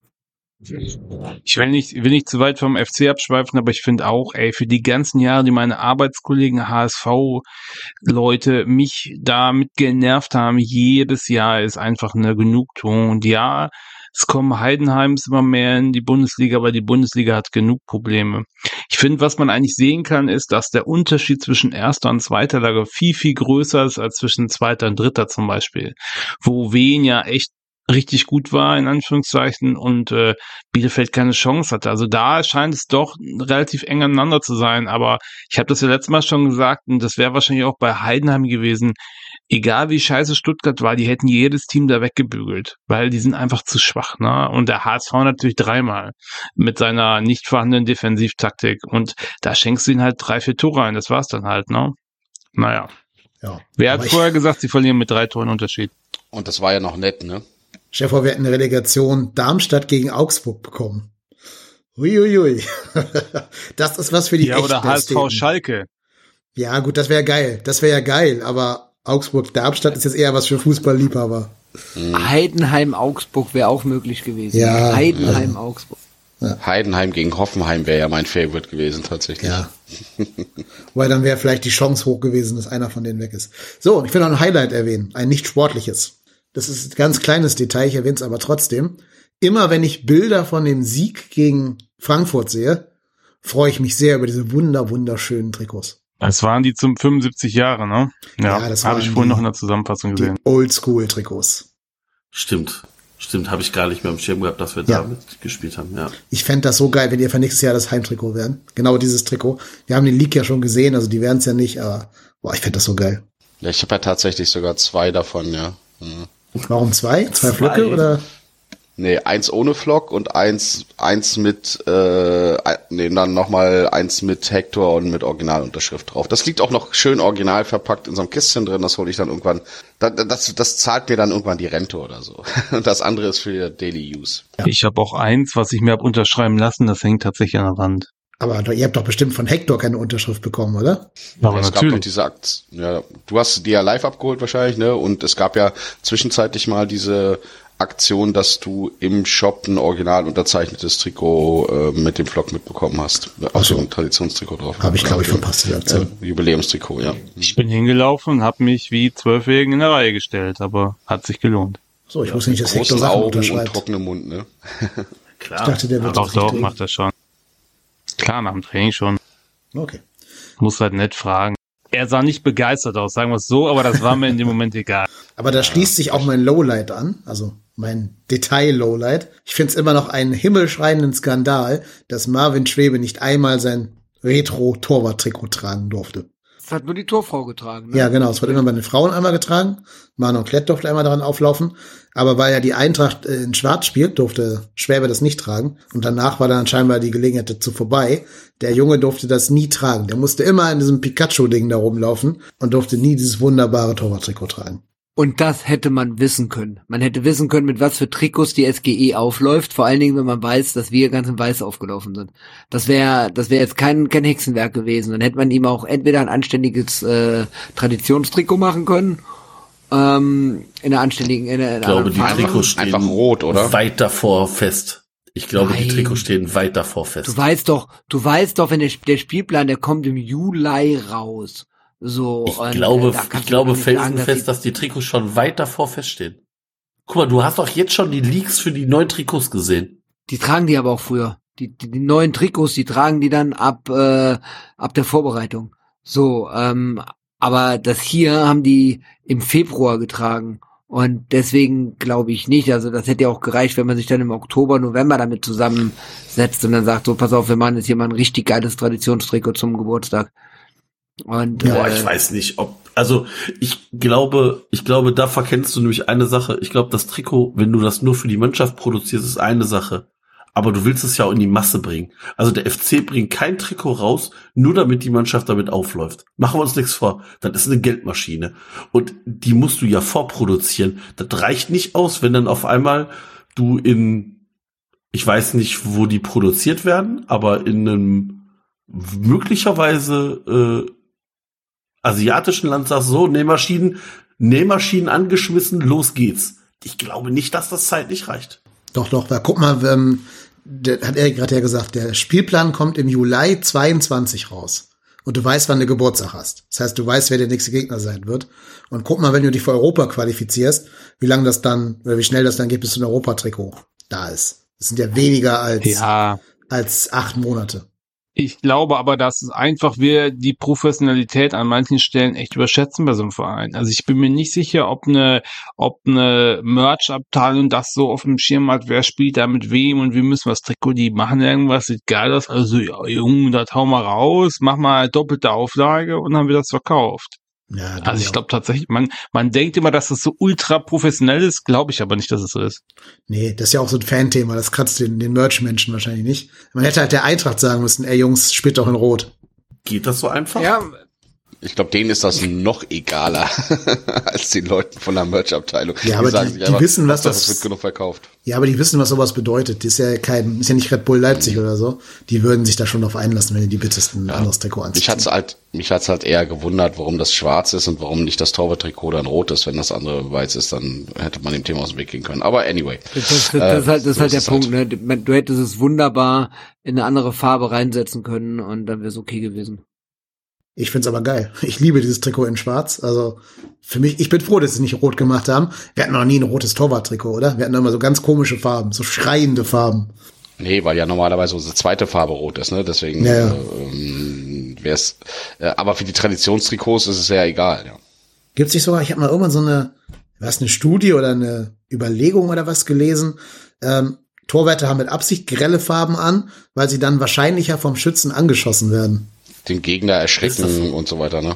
Ich will nicht, will nicht zu weit vom FC abschweifen, aber ich finde auch, ey, für die ganzen Jahre, die meine Arbeitskollegen HSV-Leute mich damit genervt haben, jedes Jahr ist einfach eine Genugtuung. Und ja, es kommen Heidenheims immer mehr in die Bundesliga, aber die Bundesliga hat genug Probleme. Ich finde, was man eigentlich sehen kann, ist, dass der Unterschied zwischen erster und zweiter Lage viel, viel größer ist als zwischen zweiter und dritter zum Beispiel. Wo Wien ja echt richtig gut war, in Anführungszeichen, und äh, Bielefeld keine Chance hatte. Also da scheint es doch relativ eng aneinander zu sein. Aber ich habe das ja letztes Mal schon gesagt, und das wäre wahrscheinlich auch bei Heidenheim gewesen. egal wie scheiße Stuttgart war, die hätten jedes Team da weggebügelt, weil die sind einfach zu schwach, ne? Und der HSV natürlich dreimal mit seiner nicht vorhandenen Defensivtaktik. Und da schenkst du ihnen halt drei, vier Tore ein. Das war's dann halt, ne? Naja. Ja. Wer hat vorher gesagt, sie verlieren mit drei Toren Unterschied? Und das war ja noch nett, ne? Vor, wir hätten eine Relegation Darmstadt gegen Augsburg bekommen. Uiuiui. [LAUGHS] das ist was für die Ja, oder HSV. Schalke. Ja, gut, das wäre geil. Das wäre ja geil, aber Augsburg-Darmstadt ist jetzt eher was für Fußballliebhaber. Heidenheim-Augsburg wäre auch möglich gewesen. Ja. Heidenheim-Augsburg. Heidenheim gegen Hoffenheim wäre ja mein Favorite gewesen, tatsächlich. Ja. [LAUGHS] Weil dann wäre vielleicht die Chance hoch gewesen, dass einer von denen weg ist. So, ich will noch ein Highlight erwähnen, ein nicht sportliches. Das ist ein ganz kleines Detail, ich erwähne es aber trotzdem. Immer wenn ich Bilder von dem Sieg gegen Frankfurt sehe, freue ich mich sehr über diese wunder, wunderschönen Trikots. Das waren die zum 75 Jahre, ne? Ja, Ja, das habe ich vorhin die- noch in der Zusammenfassung Die gesehen. Oldschool-Trikots. Stimmt. Stimmt, habe ich gar nicht mehr im Schirm gehabt, dass wir Ja. damit gespielt haben, ja. Ich fände das so geil, wenn die für nächstes Jahr das Heimtrikot werden. Genau dieses Trikot. Wir haben den Leak ja schon gesehen, also die werden es ja nicht, aber boah, ich fände das so geil. Ja, ich habe ja tatsächlich sogar zwei davon, ja. Mhm. Warum zwei? Zwei, Zwei? Flöcke oder? Nee, eins ohne Flock und eins, eins mit, äh, nee, dann nochmal eins mit Hector und mit Originalunterschrift drauf. Das liegt auch noch schön original verpackt in so einem Kistchen drin, das hole ich dann irgendwann, das, das, das zahlt mir dann irgendwann die Rente oder so. Und [LAUGHS] das andere ist für Daily Use. Ich habe auch eins, was ich mir hab unterschreiben lassen, das hängt tatsächlich an der Wand. Aber doch, ihr habt doch bestimmt von Hector keine Unterschrift bekommen, oder? Aber es gab doch natürlich. diese Akt, ja, du hast die ja live abgeholt wahrscheinlich, ne? Und es gab ja zwischenzeitlich mal diese Aktion, dass du im Shop ein original unterzeichnetes Trikot äh, mit dem Flock mitbekommen hast. Auch so ein Traditionstrikot drauf. Habe ich, glaube ich, verpasst, die Aktion. Ja, Jubiläumstrikot, ja. Ich bin hingelaufen und habe mich wie Zwölfjährigen in der Reihe gestellt, aber hat sich gelohnt. So, ich wusste nicht, dass Hector Sachen Augen und trockenem Mund, ne? Klar. Ich dachte, der wird Doch, das doch, nicht tun. macht das schon. Klar, nach dem Training schon. Okay. Muss halt nett fragen. Er sah nicht begeistert aus, sagen wir es so, aber das war mir in dem Moment egal. [LAUGHS] Aber da schließt sich auch mein Lowlight an, also mein Detail-Lowlight. Ich finde es immer noch einen himmelschreienden Skandal, dass Marvin Schwebe nicht einmal sein Retro-Torwart-Trikot tragen durfte. Das hat nur die Torfrau getragen. Ne? Ja, genau. Es wird immer bei den Frauen einmal getragen. Manon Klett durfte einmal daran auflaufen. Aber weil ja die Eintracht äh, in Schwarz spielt, durfte Schwäbe das nicht tragen. Und danach war dann scheinbar die Gelegenheit dazu vorbei. Der Junge durfte das nie tragen. Der musste immer in diesem Pikachu-Ding da rumlaufen und durfte nie dieses wunderbare Torwarttrikot tragen. Und das hätte man wissen können. Man hätte wissen können, mit was für Trikots die SGE aufläuft. Vor allen Dingen, wenn man weiß, dass wir ganz in Weiß aufgelaufen sind. Das wäre, das wäre jetzt kein kein Hexenwerk gewesen. Dann hätte man ihm auch entweder ein anständiges äh, Traditionstrikot machen können, ähm, in einer anständigen, in einer, Ich glaube, die. Trikots stehen Einfach rot, oder? weit davor fest. Ich glaube, die Nein. Trikots stehen weit davor fest. Du weißt doch, du weißt doch, wenn der, der Spielplan, der kommt im Juli raus. So. Ich und, glaube, äh, ich glaube felsenfest, die- dass die Trikots schon weit davor feststehen. Guck mal, du hast doch jetzt schon die Leaks für die neuen Trikots gesehen. Die tragen die aber auch früher. Die, die, die neuen Trikots, die tragen die dann ab, äh, ab der Vorbereitung. So, ähm, aber das hier haben die im Februar getragen. Und deswegen glaube ich nicht. Also das hätte ja auch gereicht, wenn man sich dann im Oktober, November damit zusammensetzt und dann sagt, so, pass auf, wir machen jetzt hier mal ein richtig geiles Traditionstrikot zum Geburtstag. Und Boah, äh, ich weiß nicht, ob, also, ich glaube, ich glaube, da verkennst du nämlich eine Sache. Ich glaube, das Trikot, wenn du das nur für die Mannschaft produzierst, ist eine Sache. Aber du willst es ja auch in die Masse bringen. Also der FC bringt kein Trikot raus, nur damit die Mannschaft damit aufläuft. Machen wir uns nichts vor. Das ist eine Geldmaschine. Und die musst du ja vorproduzieren. Das reicht nicht aus, wenn dann auf einmal du in, ich weiß nicht, wo die produziert werden, aber in einem möglicherweise äh, asiatischen Land sagst, so, Nähmaschinen, Nähmaschinen angeschmissen, los geht's. Ich glaube nicht, dass das zeitlich reicht. Doch, doch, weil guck mal, ähm, der, hat Erik gerade ja gesagt, der Spielplan kommt im Juli 22 raus. Und du weißt, wann du Geburtstag hast. Das heißt, du weißt, wer der nächste Gegner sein wird. Und guck mal, wenn du dich für Europa qualifizierst, wie lange das dann, oder wie schnell das dann geht, bis ein Europatrikot da ist. Das sind ja weniger als, Ja, als acht Monate. Ich glaube aber, dass es einfach wir die Professionalität an manchen Stellen echt überschätzen bei so einem Verein. Also ich bin mir nicht sicher, ob eine, ob eine Merch-Abteilung das so auf dem Schirm hat, wer spielt da mit wem und wie müssen wir das Trikot, die machen irgendwas, sieht geil aus. Also, ja, Junge, das hau mal raus, mach mal doppelte Auflage und dann wird das verkauft. Ja, Also ich glaube tatsächlich, man, man denkt immer, dass es so ultra professionell ist, glaube ich aber nicht, dass es so ist. Nee, das ist ja auch so ein Fan-Thema. Das kratzt den, den Merch-Menschen wahrscheinlich nicht. Man hätte halt der Eintracht sagen müssen, ey Jungs, spielt doch in Rot. Geht das so einfach? Ja, Ich glaube, denen ist das noch egaler [LAUGHS] als den Leuten von der Merch-Abteilung. Ja, aber die- sich die wissen, was das- es wird genug verkauft. Ja, aber die wissen, was sowas bedeutet. Das ist ja kein, ist ja nicht Red Bull Leipzig oder so. Die würden sich da schon drauf einlassen, wenn die die bittest, ein anderes Trikot anziehen. Mich hat's halt, mich hat's halt eher gewundert, warum das schwarz ist und warum nicht das Torwarttrikot dann rot ist. Wenn das andere weiß ist, dann hätte man dem Thema aus dem Weg gehen können. Aber anyway. Das, das, das, Äh, das ist halt, das ist so halt der ist es Punkt, ne? Du- Du hättest es wunderbar in eine andere Farbe reinsetzen können und dann wäre es okay gewesen. Ich find's aber geil. Ich liebe dieses Trikot in schwarz. Also für mich, ich bin froh, dass sie nicht rot gemacht haben. Wir hatten noch nie ein rotes Torwarttrikot, oder? Wir hatten immer so ganz komische Farben, so schreiende Farben. Nee, weil ja normalerweise unsere zweite Farbe rot ist, ne? Deswegen Ja, äh, ähm, wär's. Äh, aber für die Traditionstrikots ist es ja egal, ja. Gibt's nicht sogar, ich habe mal irgendwann so eine, was, eine Studie oder eine Überlegung oder was gelesen. Ähm, Torwärter haben mit Absicht grelle Farben an, weil sie dann wahrscheinlicher vom Schützen angeschossen werden. Den Gegner erschrecken und so weiter, ne?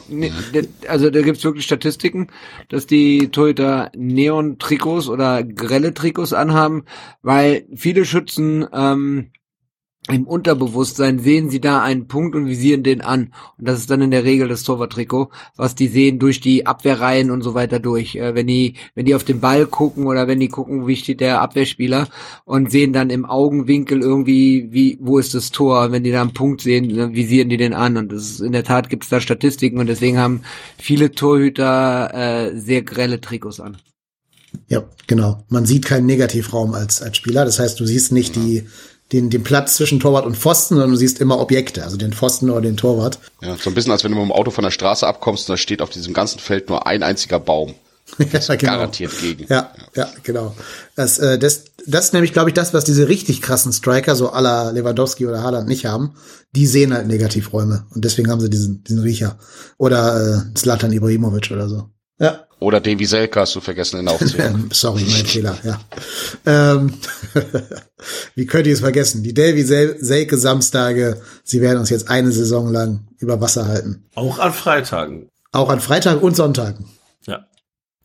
Der- Also da gibt's wirklich Statistiken, dass die Torhüter Neon-Trikots oder grelle Trikots anhaben, weil viele Schützen ähm, im Unterbewusstsein sehen sie da einen Punkt und visieren den an. Und das ist dann in der Regel das Torwarttrikot, was die sehen durch die Abwehrreihen und so weiter durch. Äh, wenn die, wenn die auf den Ball gucken oder wenn die gucken, wie steht der Abwehrspieler und sehen dann im Augenwinkel irgendwie, wie, wo ist das Tor? Wenn die da einen Punkt sehen, dann visieren die den an. Und das ist, in der Tat gibt es da Statistiken und deswegen haben viele Torhüter äh, sehr grelle Trikots an. Ja, genau. Man sieht keinen Negativraum als, als Spieler. Das heißt, du siehst nicht die, den, den Platz zwischen Torwart und Pfosten, sondern du siehst immer Objekte, also den Pfosten oder den Torwart. Ja, so ein bisschen, als wenn du mit dem Auto von der Straße abkommst und da steht auf diesem ganzen Feld nur ein einziger Baum. [LAUGHS] ja, genau. Garantiert gegen. Ja, ja, genau. Das, äh, das, das ist nämlich, glaube ich, das, was diese richtig krassen Striker, so la Lewandowski oder Haaland, nicht haben. Die sehen halt Negativräume. Und deswegen haben sie diesen, diesen Riecher. Oder äh, Zlatan Ibrahimovic oder so. Ja, Oder Davy Selke hast du vergessen in der Aufzählung. [LAUGHS] sorry, mein Fehler, ja. Ähm, [LAUGHS] wie könnt ihr es vergessen? Die Davy Sel Selke Samstage, sie werden uns jetzt eine Saison lang über Wasser halten. Auch an Freitagen. Auch an Freitag und Sonntagen. Ja.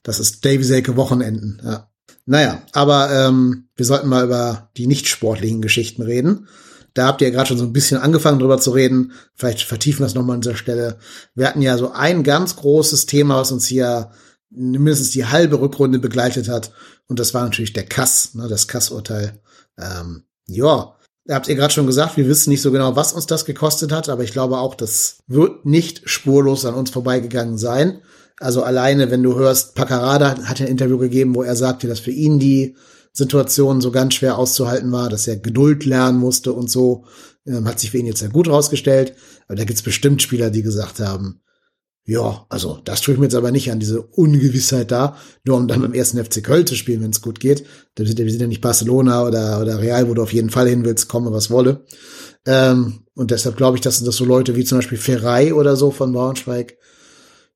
Das ist Davy Selke Wochenenden, ja. Naja, aber ähm, wir sollten mal über die nicht sportlichen Geschichten reden. Da habt ihr ja gerade schon so ein bisschen angefangen drüber zu reden. Vielleicht vertiefen wir das nochmal an dieser Stelle. Wir hatten ja so ein ganz großes Thema, was uns hier mindestens die halbe Rückrunde begleitet hat. Und das war natürlich der Kass, ne, das Kass-Urteil. Ähm, ja, habt ihr gerade schon gesagt, wir wissen nicht so genau, was uns das gekostet hat, aber ich glaube auch, das wird nicht spurlos an uns vorbeigegangen sein. Also alleine, wenn du hörst, Paccarada hat ein Interview gegeben, wo er sagte, dass für ihn die Situation so ganz schwer auszuhalten war, dass er Geduld lernen musste und so. Ähm, hat sich für ihn jetzt ja gut rausgestellt. Aber da gibt's bestimmt Spieler, die gesagt haben, ja, also das tue ich mir jetzt aber nicht an, diese Ungewissheit da, nur um dann beim ersten FC Köln zu spielen, wenn es gut geht. Wir sind, ja- wir sind ja nicht Barcelona oder, oder Real, wo du auf jeden Fall hin willst, komme was wolle. Ähm, und deshalb glaube ich, dass das so Leute wie zum Beispiel Ferrei oder so von Braunschweig,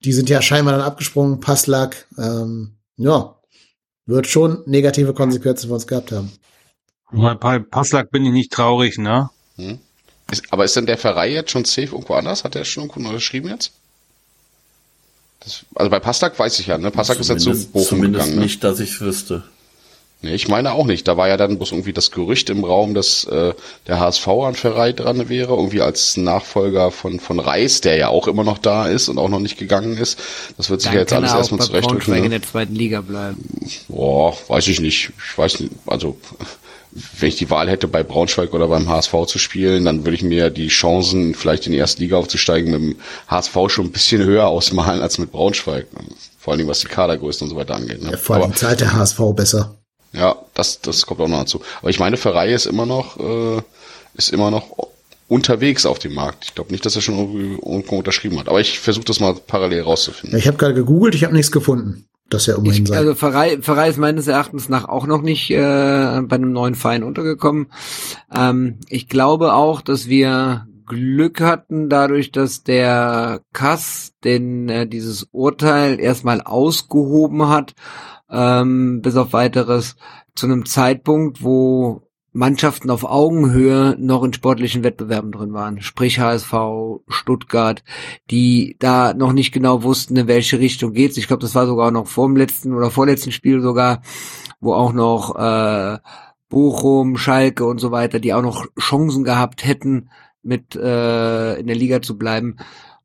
die sind ja scheinbar dann abgesprungen, Passlack, ähm, ja, wird schon negative Konsequenzen für uns gehabt haben. Bei Passlack bin ich nicht traurig, ne? Ist, aber ist denn der Verein jetzt schon safe irgendwo anders? Hat er schon irgendwo unterschrieben jetzt? Das, also bei Pastak weiß ich ja, ne? Pastak ist ja zu Bochum zumindest gegangen. Ne? nicht, dass ich wüsste. Nee, ich meine auch nicht. Da war ja dann bloß irgendwie das Gerücht im Raum, dass äh, der HSV an Ferrei dran wäre, irgendwie als Nachfolger von von Reis, der ja auch immer noch da ist und auch noch nicht gegangen ist. Das wird sich Dann ja jetzt kann alles er auch erstmal bei zurechtrücken. Braunschweig in Ne? der zweiten Liga bleiben. Boah, weiß ich nicht. Ich weiß nicht, also wenn ich die Wahl hätte, bei Braunschweig oder beim HSV zu spielen, dann würde ich mir die Chancen, vielleicht in die erste Liga aufzusteigen, mit dem HSV schon ein bisschen höher ausmalen als mit Braunschweig. Vor allen Dingen, was die Kadergrößen und so weiter angeht. Ne? Ja, vor allem Aber, zahlt der HSV besser. Ja, das, das kommt auch noch dazu. Aber ich meine, Ferrei ist immer noch, äh, ist immer noch unterwegs auf dem Markt. Ich glaube nicht, dass er schon irgendwie irgendwo unterschrieben hat. Aber ich versuche das mal parallel rauszufinden. ich habe gerade gegoogelt, ich habe nichts gefunden. Das ja immerhin Ich, sein. also Pfarrei, Pfarrei ist meines Erachtens nach auch noch nicht äh, bei einem neuen Verein untergekommen. Ähm, ich glaube auch, dass wir Glück hatten dadurch, dass der Kass den äh, dieses Urteil erstmal ausgehoben hat, ähm, bis auf weiteres zu einem Zeitpunkt, wo Mannschaften auf Augenhöhe noch in sportlichen Wettbewerben drin waren. Sprich HSV, Stuttgart, die da noch nicht genau wussten, in welche Richtung geht's. Ich glaube, das war sogar noch vor dem letzten oder vorletzten Spiel sogar, wo auch noch äh, Bochum, Schalke und so weiter, die auch noch Chancen gehabt hätten, mit äh, in der Liga zu bleiben.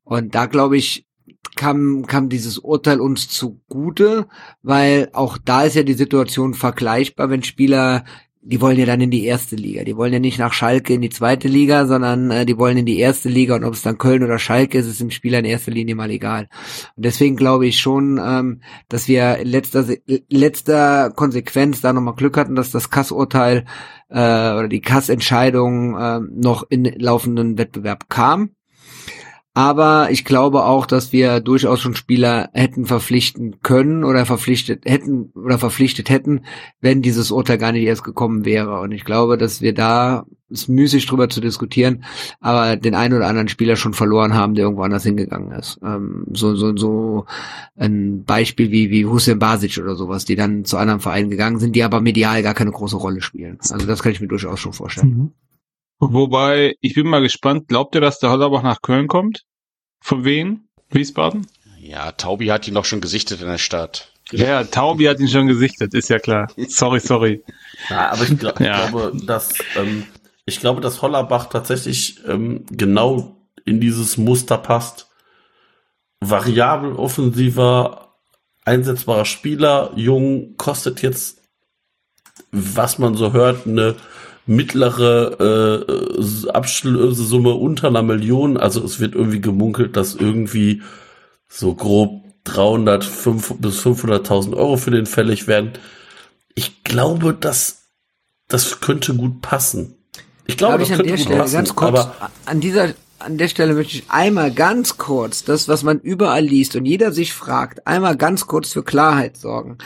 Und da glaube ich, kam, kam dieses Urteil uns zugute, weil auch da ist ja die Situation vergleichbar, wenn Spieler die wollen ja dann in die erste Liga. Die wollen ja nicht nach Schalke in die zweite Liga, sondern äh, die wollen in die erste Liga und ob es dann Köln oder Schalke ist, ist dem Spieler in erster Linie mal egal. Und deswegen glaube ich schon, ähm, dass wir in letzter, letzter Konsequenz da nochmal Glück hatten, dass das Kassurteil äh, oder die Kassentscheidung äh, noch in laufenden Wettbewerb kam. Aber ich glaube auch, dass wir durchaus schon Spieler hätten verpflichten können oder verpflichtet hätten oder verpflichtet hätten, wenn dieses Urteil gar nicht erst gekommen wäre. Und ich glaube, dass wir da ist müßig drüber zu diskutieren, aber den einen oder anderen Spieler schon verloren haben, der irgendwo anders hingegangen ist. Ähm, so, so, so ein Beispiel wie, wie Hussein Basic oder sowas, die dann zu anderen Vereinen gegangen sind, die aber medial gar keine große Rolle spielen. Also das kann ich mir durchaus schon vorstellen. Mhm. Wobei, ich bin mal gespannt, glaubt ihr, dass der Hollerbach nach Köln kommt? Von wem? Wiesbaden? Ja, Taubi hat ihn doch schon gesichtet in der Stadt. Ja, Taubi hat ihn schon gesichtet, ist ja klar. Sorry, sorry. Ja, aber ich, glaub, ja. glaube, dass ähm, ich glaube, dass Hollerbach tatsächlich ähm, genau in dieses Muster passt. Variabel, offensiver, einsetzbarer Spieler, jung, kostet jetzt, was man so hört, eine mittlere äh, Abschlusssumme unter einer Million. Also es wird irgendwie gemunkelt, dass irgendwie so grob 300 5, bis 500.000 Euro für den fällig werden. Ich glaube, dass das könnte gut passen. Ich glaube, Darf das ich an der Stelle passen, ganz kurz an dieser an der Stelle möchte ich einmal ganz kurz das, was man überall liest und jeder sich fragt, einmal ganz kurz für Klarheit sorgen.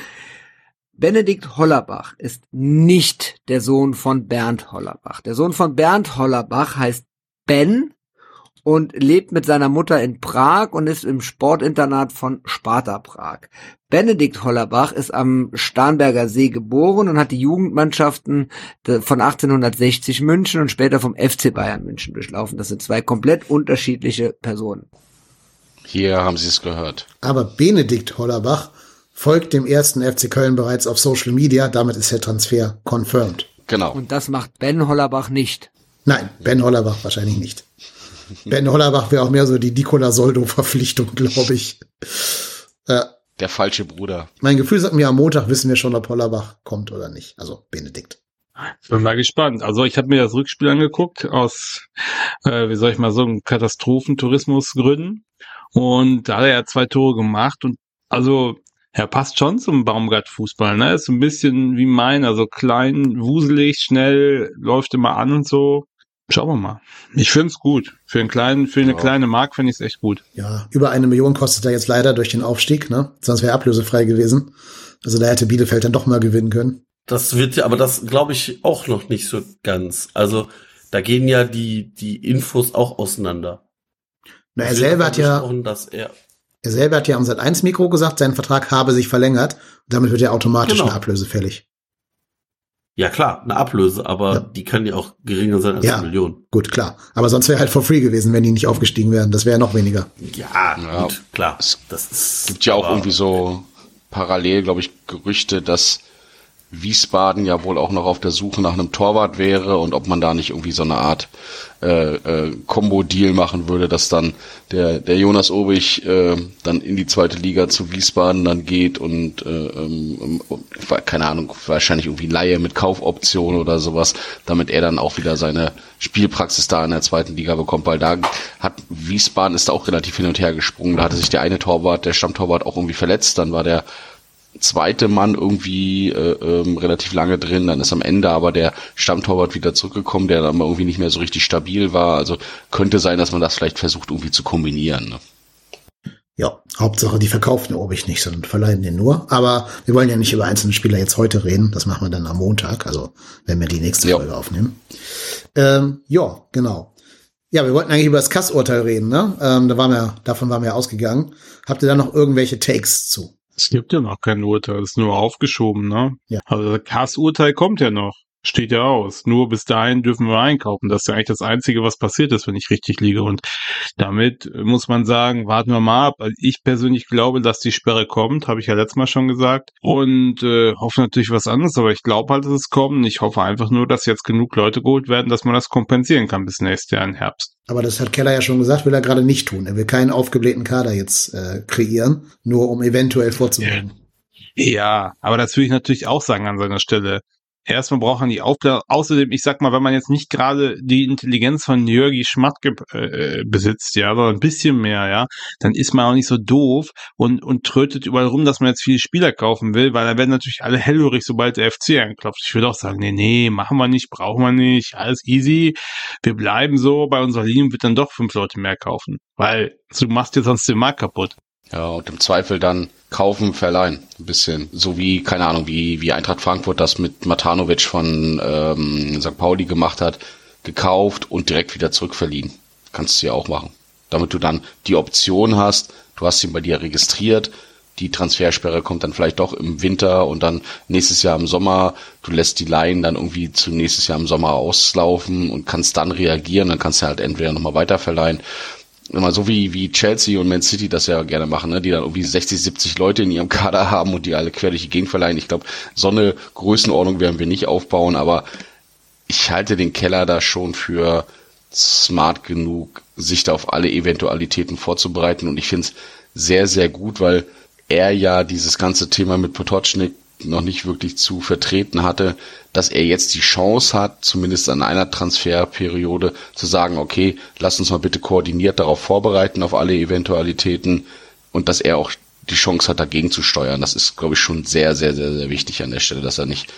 Benedikt Hollerbach ist nicht der Sohn von Bernd Hollerbach. Der Sohn von Bernd Hollerbach heißt Ben und lebt mit seiner Mutter in Prag und ist im Sportinternat von Sparta Prag. Benedikt Hollerbach ist am Starnberger See geboren und hat die Jugendmannschaften von 1860 München und später vom FC Bayern München durchlaufen. Das sind zwei komplett unterschiedliche Personen. Hier haben Sie es gehört. Aber Benedikt Hollerbach folgt dem ersten FC Köln bereits auf Social Media. Damit ist der Transfer confirmed. Genau. Und das macht Ben Hollerbach nicht. Nein, Ben Hollerbach wahrscheinlich nicht. ben Hollerbach wäre auch mehr so die Nicola Soldo-Verpflichtung, [LAUGHS] glaube ich. Äh, der falsche Bruder. Mein Gefühl sagt mir, am Montag wissen wir schon, ob Hollerbach kommt oder nicht. Also Benedikt. Bin mal gespannt. Also ich habe mir das Rückspiel angeguckt aus, äh, wie soll ich mal sagen, Katastrophentourismusgründen. Und da hat er ja zwei Tore gemacht und also er passt schon zum Baumgart-Fußball, ne? Ist so ein bisschen wie mein, also klein, wuselig, schnell, läuft immer an und so. Schauen wir mal. Ich find's gut. Für einen kleinen, für eine ja. kleine Mark finde ich es echt gut. Ja, über eine Million kostet er jetzt leider durch den Aufstieg, ne? Sonst wäre ablösefrei gewesen. Also da hätte Bielefeld dann doch mal gewinnen können. Das wird ja, aber das glaube ich auch noch nicht so ganz. Also da gehen ja die, die Infos auch auseinander. Na, er selber hat ja, dass er er selber hat ja am Sat1 Mikro gesagt, sein Vertrag habe sich verlängert. damit wird er automatisch genau. eine Ablöse fällig. Ja klar, eine Ablöse, aber ja. die kann ja auch geringer sein als ja, eine Million. Gut, klar. Aber sonst wäre halt for free gewesen, wenn die nicht aufgestiegen wären. Das wäre noch weniger. Ja, ja, gut, klar. Es das ist, gibt ja auch irgendwie so parallel, glaube ich, Gerüchte, dass Wiesbaden ja wohl auch noch auf der Suche nach einem Torwart wäre und ob man da nicht irgendwie so eine Art äh, äh, Combo-Deal machen würde, dass dann der, der Jonas Obig äh, dann in die zweite Liga zu Wiesbaden dann geht und äh, ähm, keine Ahnung, wahrscheinlich irgendwie Laie mit Kaufoption oder sowas, damit er dann auch wieder seine Spielpraxis da in der zweiten Liga bekommt, weil da hat Wiesbaden ist da auch relativ hin und her gesprungen. Da hatte sich der eine Torwart, der Stammtorwart auch irgendwie verletzt, dann war der zweite Mann irgendwie äh, ähm, relativ lange drin, dann ist am Ende aber der Stammtorwart wieder zurückgekommen, der dann irgendwie nicht mehr so richtig stabil war. Also könnte sein, dass man das vielleicht versucht irgendwie zu kombinieren. Ne? Ja, Hauptsache, die verkaufen ob ich nicht, sondern verleihen den nur. Aber wir wollen ja nicht über einzelne Spieler jetzt heute reden. Das machen wir dann am Montag, also wenn wir die nächste ja. Folge aufnehmen. Ähm, ja, genau. Ja, wir wollten eigentlich über das Kassurteil reden, ne? Ähm, da waren wir, davon waren wir ausgegangen. Habt ihr da noch irgendwelche Takes zu? Es gibt ja noch kein Urteil, es ist nur aufgeschoben, ne? Ja. Also das Kass-Urteil kommt ja noch. Steht ja aus. Nur bis dahin dürfen wir einkaufen. Das ist ja eigentlich das Einzige, was passiert ist, wenn ich richtig liege. Und damit muss man sagen, warten wir mal ab. Also ich persönlich glaube, dass die Sperre kommt, habe ich ja letztes Mal schon gesagt. Und äh, hoffe natürlich was anderes, aber ich glaube halt, dass es kommt. Ich hoffe einfach nur, dass jetzt genug Leute geholt werden, dass man das kompensieren kann bis nächstes Jahr im Herbst. Aber das hat Keller ja schon gesagt, will er gerade nicht tun. Er will keinen aufgeblähten Kader jetzt äh, kreieren, nur um eventuell vorzubereiten. Ja, aber das würde ich natürlich auch sagen an seiner Stelle. Erstmal braucht man die Aufklärung. Außerdem, ich sag mal, wenn man jetzt nicht gerade die Intelligenz von Jörgi Schmatke äh, besitzt, ja, sondern ein bisschen mehr, ja, dann ist man auch nicht so doof und, und trötet überall rum, dass man jetzt viele Spieler kaufen will, weil da werden natürlich alle hellhörig, sobald der FC anklopft. Ich würde auch sagen, nee, nee, machen wir nicht, brauchen wir nicht, alles easy. Wir bleiben so, bei unserer Linie wird dann doch fünf Leute mehr kaufen, weil du machst dir sonst den Markt kaputt. Ja, und im Zweifel dann kaufen, verleihen. Ein bisschen. So wie, keine Ahnung, wie, wie Eintracht Frankfurt das mit Matanovic von ähm, St. Pauli gemacht hat. Gekauft und direkt wieder zurückverliehen. Kannst du ja auch machen. Damit du dann die Option hast, du hast ihn bei dir registriert, die Transfersperre kommt dann vielleicht doch im Winter und dann nächstes Jahr im Sommer, du lässt die Laien dann irgendwie zum nächstes Jahr im Sommer auslaufen und kannst dann reagieren, dann kannst du halt entweder nochmal weiterverleihen immer so wie, wie Chelsea und Man City das ja gerne machen, ne? die dann irgendwie 60, 70 Leute in ihrem [LAUGHS] Kader haben und die alle quer durch die Gegend verleihen. Ich glaube, so eine Größenordnung werden wir nicht aufbauen, aber ich halte den Keller da schon für smart genug, sich da auf alle Eventualitäten vorzubereiten und ich finde es sehr, sehr gut, weil er ja dieses ganze Thema mit Potocznik noch nicht wirklich zu vertreten hatte, dass er jetzt die Chance hat, zumindest an einer Transferperiode zu sagen, okay, lass uns mal bitte koordiniert darauf vorbereiten, auf alle Eventualitäten und dass er auch die Chance hat, dagegen zu steuern. Das ist, glaube ich, schon sehr, sehr, sehr, sehr wichtig an der Stelle, dass er nicht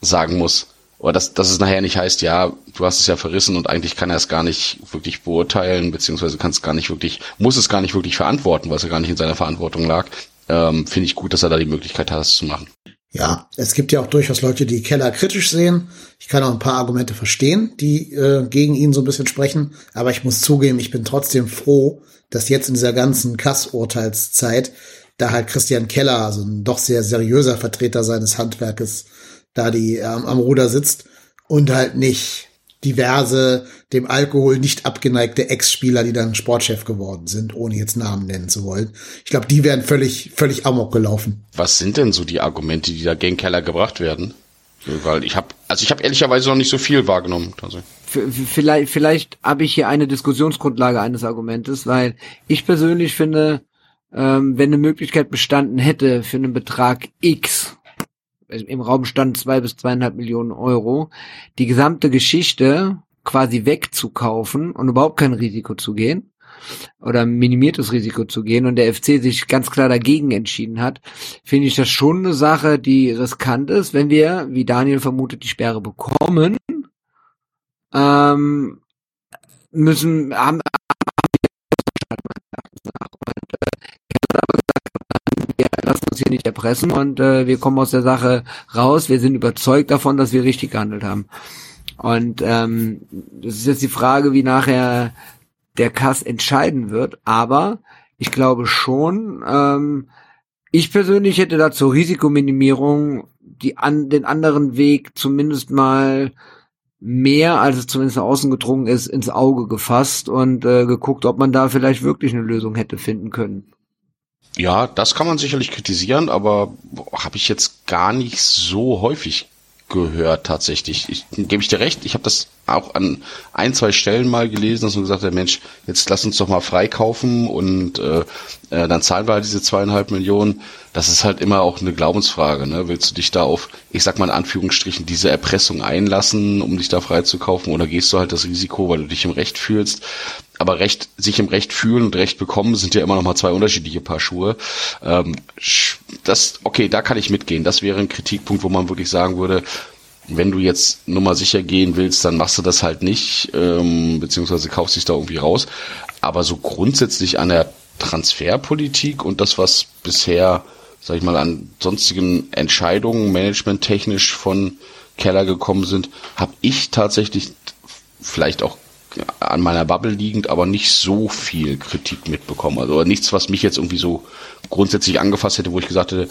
sagen muss, oder dass, dass es nachher nicht heißt, ja, du hast es ja verrissen und eigentlich kann er es gar nicht wirklich beurteilen, beziehungsweise kann es gar nicht wirklich, muss es gar nicht wirklich verantworten, weil es ja gar nicht in seiner Verantwortung lag. Ähm, Finde ich gut, dass er da die Möglichkeit hat, es zu machen. Ja, es gibt ja auch durchaus Leute, die Keller kritisch sehen. Ich kann auch ein paar Argumente verstehen, die äh, gegen ihn so ein bisschen sprechen. Aber ich muss zugeben, ich bin trotzdem froh, dass jetzt in dieser ganzen Kass-Urteilszeit da halt Christian Keller, also ein doch sehr seriöser Vertreter seines Handwerkes, da die ähm, am Ruder sitzt und halt nicht diverse dem Alkohol nicht abgeneigte Ex-Spieler, die dann Sportchef geworden sind, ohne jetzt Namen nennen zu wollen. Ich glaube, die wären völlig, völlig amok gelaufen. Was sind denn so die Argumente, die da gegen Keller gebracht werden? Weil ich habe, also ich habe ehrlicherweise noch nicht so viel wahrgenommen. Also. Vielleicht, vielleicht habe ich hier eine Diskussionsgrundlage eines Argumentes, weil ich persönlich finde, ähm, wenn eine Möglichkeit bestanden hätte für einen Betrag X, im Raum stand zwei bis zweieinhalb Millionen Euro, die gesamte Geschichte quasi wegzukaufen und überhaupt kein Risiko zu gehen oder minimiertes Risiko zu gehen und der FC sich ganz klar dagegen entschieden hat, finde ich das schon eine Sache, die riskant ist, wenn wir, wie Daniel vermutet, die Sperre bekommen, ähm, müssen, haben, uns hier nicht erpressen und äh, wir kommen aus der Sache raus. Wir sind überzeugt davon, dass wir richtig gehandelt haben. Und ähm, das ist jetzt die Frage, wie nachher der Kass entscheiden wird. Aber ich glaube schon, ähm, ich persönlich hätte da zur Risikominimierung die an, den anderen Weg zumindest mal mehr, als es zumindest außen gedrungen ist, ins Auge gefasst und äh, geguckt, ob man da vielleicht wirklich eine Lösung hätte finden können. Ja, das kann man sicherlich kritisieren, aber habe ich jetzt gar nicht so häufig gehört tatsächlich. Ich gebe ich dir recht, ich habe das auch an ein, zwei Stellen mal gelesen, dass man gesagt hat, Mensch, jetzt lass uns doch mal freikaufen und äh, äh, dann zahlen wir halt diese zweieinhalb Millionen. Das ist halt immer auch eine Glaubensfrage. Ne? Willst du dich da auf, ich sag mal in Anführungsstrichen, diese Erpressung einlassen, um dich da freizukaufen oder gehst du halt das Risiko, weil du dich im Recht fühlst? Aber Recht, sich im Recht fühlen und Recht bekommen sind ja immer noch mal zwei unterschiedliche Paar Schuhe. Ähm, das, okay, da kann ich mitgehen. Das wäre ein Kritikpunkt, wo man wirklich sagen würde, wenn du jetzt nur mal sicher gehen willst, dann machst du das halt nicht, ähm, beziehungsweise kaufst dich da irgendwie raus. Aber so grundsätzlich an der Transferpolitik und das, was bisher, sag ich mal, an sonstigen Entscheidungen managementtechnisch von Keller gekommen sind, habe ich tatsächlich vielleicht auch an meiner Bubble liegend, aber nicht so viel Kritik mitbekommen. Also nichts, was mich jetzt irgendwie so grundsätzlich angefasst hätte, wo ich gesagt hätte,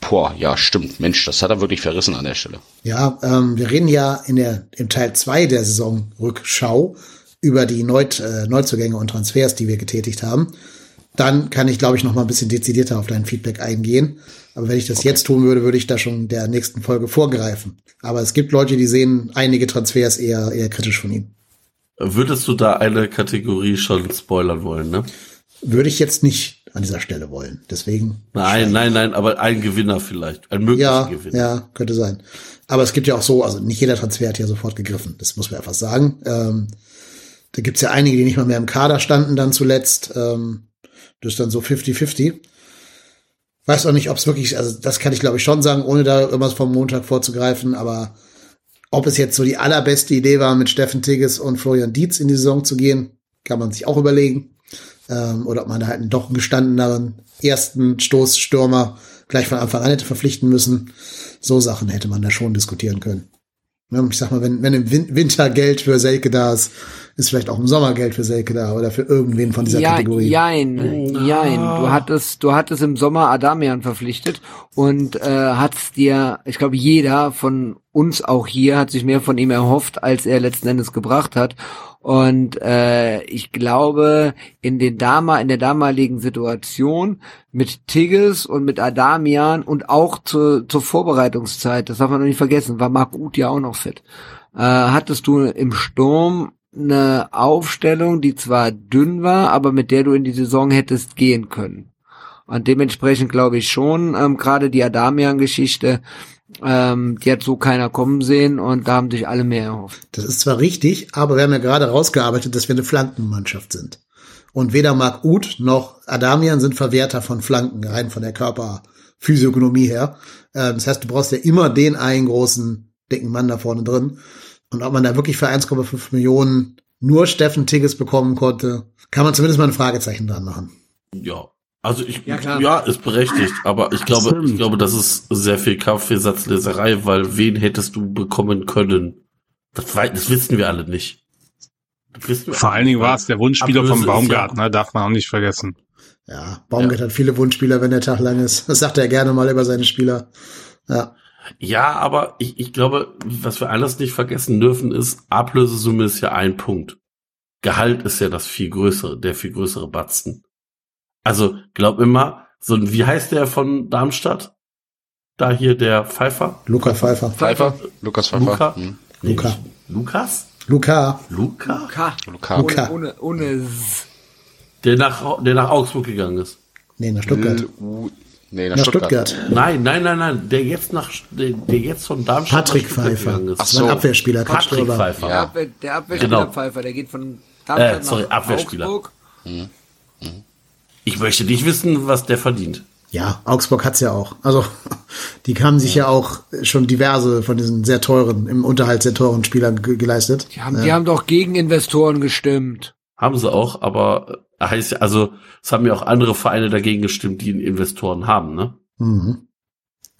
Boah, ja, stimmt. Mensch, das hat er wirklich verrissen an der Stelle. Ja, ähm, wir reden ja in der, im Teil zwei der Saisonrückschau über die Neut, äh, Neuzugänge und Transfers, die wir getätigt haben. Dann kann ich, glaube ich, noch mal ein bisschen dezidierter auf dein Feedback eingehen. Aber wenn ich das jetzt tun würde, würde ich da schon der nächsten Folge vorgreifen. Aber es gibt Leute, die sehen einige Transfers eher, eher kritisch von ihm. Würdest du da eine Kategorie schon spoilern wollen, ne? Würde ich jetzt nicht an dieser Stelle wollen. Deswegen. Nein, nein, nein, aber ein Gewinner vielleicht. Ein möglicher Ja, Gewinner. ja, könnte sein. Aber es gibt ja auch so, also nicht jeder Transfer hat ja sofort gegriffen. Das muss man einfach sagen. Ähm, da gibt's ja einige, die nicht mal mehr im Kader standen dann zuletzt. Ähm, das ist dann so 50-50. Weiß auch nicht, ob es wirklich, also das kann ich glaube ich schon sagen, ohne da irgendwas vom Montag vorzugreifen, aber ob es jetzt so die allerbeste Idee war, mit Steffen Tigges und Florian Dietz in die Saison zu gehen, kann man sich auch überlegen. Ähm, oder ob man da halt einen doch gestandeneren ersten Stoßstürmer gleich von Anfang an hätte verpflichten müssen. So Sachen hätte man da schon diskutieren können. Ich sag mal, wenn, wenn im Win- Winter Geld für Selke da ist, ist vielleicht auch im Sommer Geld für Selke da oder für irgendwen von dieser ja, Kategorie. Jein, jein. Du hattest, du hattest im Sommer Adamian verpflichtet und äh, hat's dir, ich glaube, jeder von uns auch hier hat sich mehr von ihm erhofft, als er letzten Endes gebracht hat. Und äh, ich glaube, in den Dama, in der damaligen Situation mit Tigges und mit Adamian und auch zu, zur Vorbereitungszeit, das darf man noch nicht vergessen, war Marc Uth ja auch noch fit. Äh, hattest du im Sturm eine Aufstellung, die zwar dünn war, aber mit der du in die Saison hättest gehen können. Und dementsprechend glaube ich schon, ähm, gerade die Adamian-Geschichte, ähm, die hat so keiner kommen sehen und da haben sich alle mehr erhofft. Das ist zwar richtig, aber wir haben ja gerade rausgearbeitet, dass wir eine Flankenmannschaft sind. Und weder Marc Uth noch Adamian sind Verwerter von Flanken, rein von der Körperphysiognomie her. Ähm, das heißt, du brauchst ja immer den einen großen, dicken Mann da vorne drin. Und ob man da wirklich für 1,5 Millionen nur Steffen Tigges bekommen konnte, kann man zumindest mal ein Fragezeichen dran machen. Ja. Also ich, Ja, ja, klar. ist berechtigt, aber ich glaube, Stimmt. ich glaube, das ist sehr viel Kaffeesatzleserei, weil wen hättest du bekommen können? Das, das wissen wir alle nicht. Vor alle allen Dingen war es der Wunschspieler vom ist ja- Baumgartner, darf man auch nicht vergessen. Ja, Baumgart hat viele Wunschspieler, wenn der Tag lang ist. Das sagt er gerne mal über seine Spieler. Ja. Ja, aber ich, ich glaube, was wir alles nicht vergessen dürfen, ist, Ablösesumme ist ja ein Punkt. Gehalt ist ja das viel größere, der viel größere Batzen. Also, glaub immer, so ein, wie heißt der von Darmstadt? Da hier der Pfeifer? Luca Pfeiffer. Pfeiffer? Lukas Pfeiffer? Luca? Hm. Luca. Lukas? Luca. Luca? K. Luca. Luca. Ohne, ohne, ohne S. Der nach, der nach Augsburg gegangen ist. Nee, nach Stuttgart. L- Nee, nach, Nach Stuttgart. Stuttgart. Nein, nein, nein, nein, der jetzt nach, der, der jetzt von Darmstadt Patrick Pfeiffer. ist. Ach war ein so. Abwehrspieler, Patrick. Pfeiffer. Der, Ja. Abwehr, der Abwehrspieler Genau. Pfeiffer, der geht von Äh, sorry, nach Abwehrspieler. Augsburg. Ich möchte nicht wissen, was der verdient. Ja, Augsburg hat's ja auch. Also, [LAUGHS] die haben sich ja. auch schon diverse von diesen sehr teuren, im Unterhalt sehr teuren Spielern ge geleistet. Die haben, die haben doch gegen Investoren gestimmt. Haben sie auch, aber äh, heißt ja, also es haben ja auch andere Vereine dagegen gestimmt, die Investoren haben, ne? Mhm.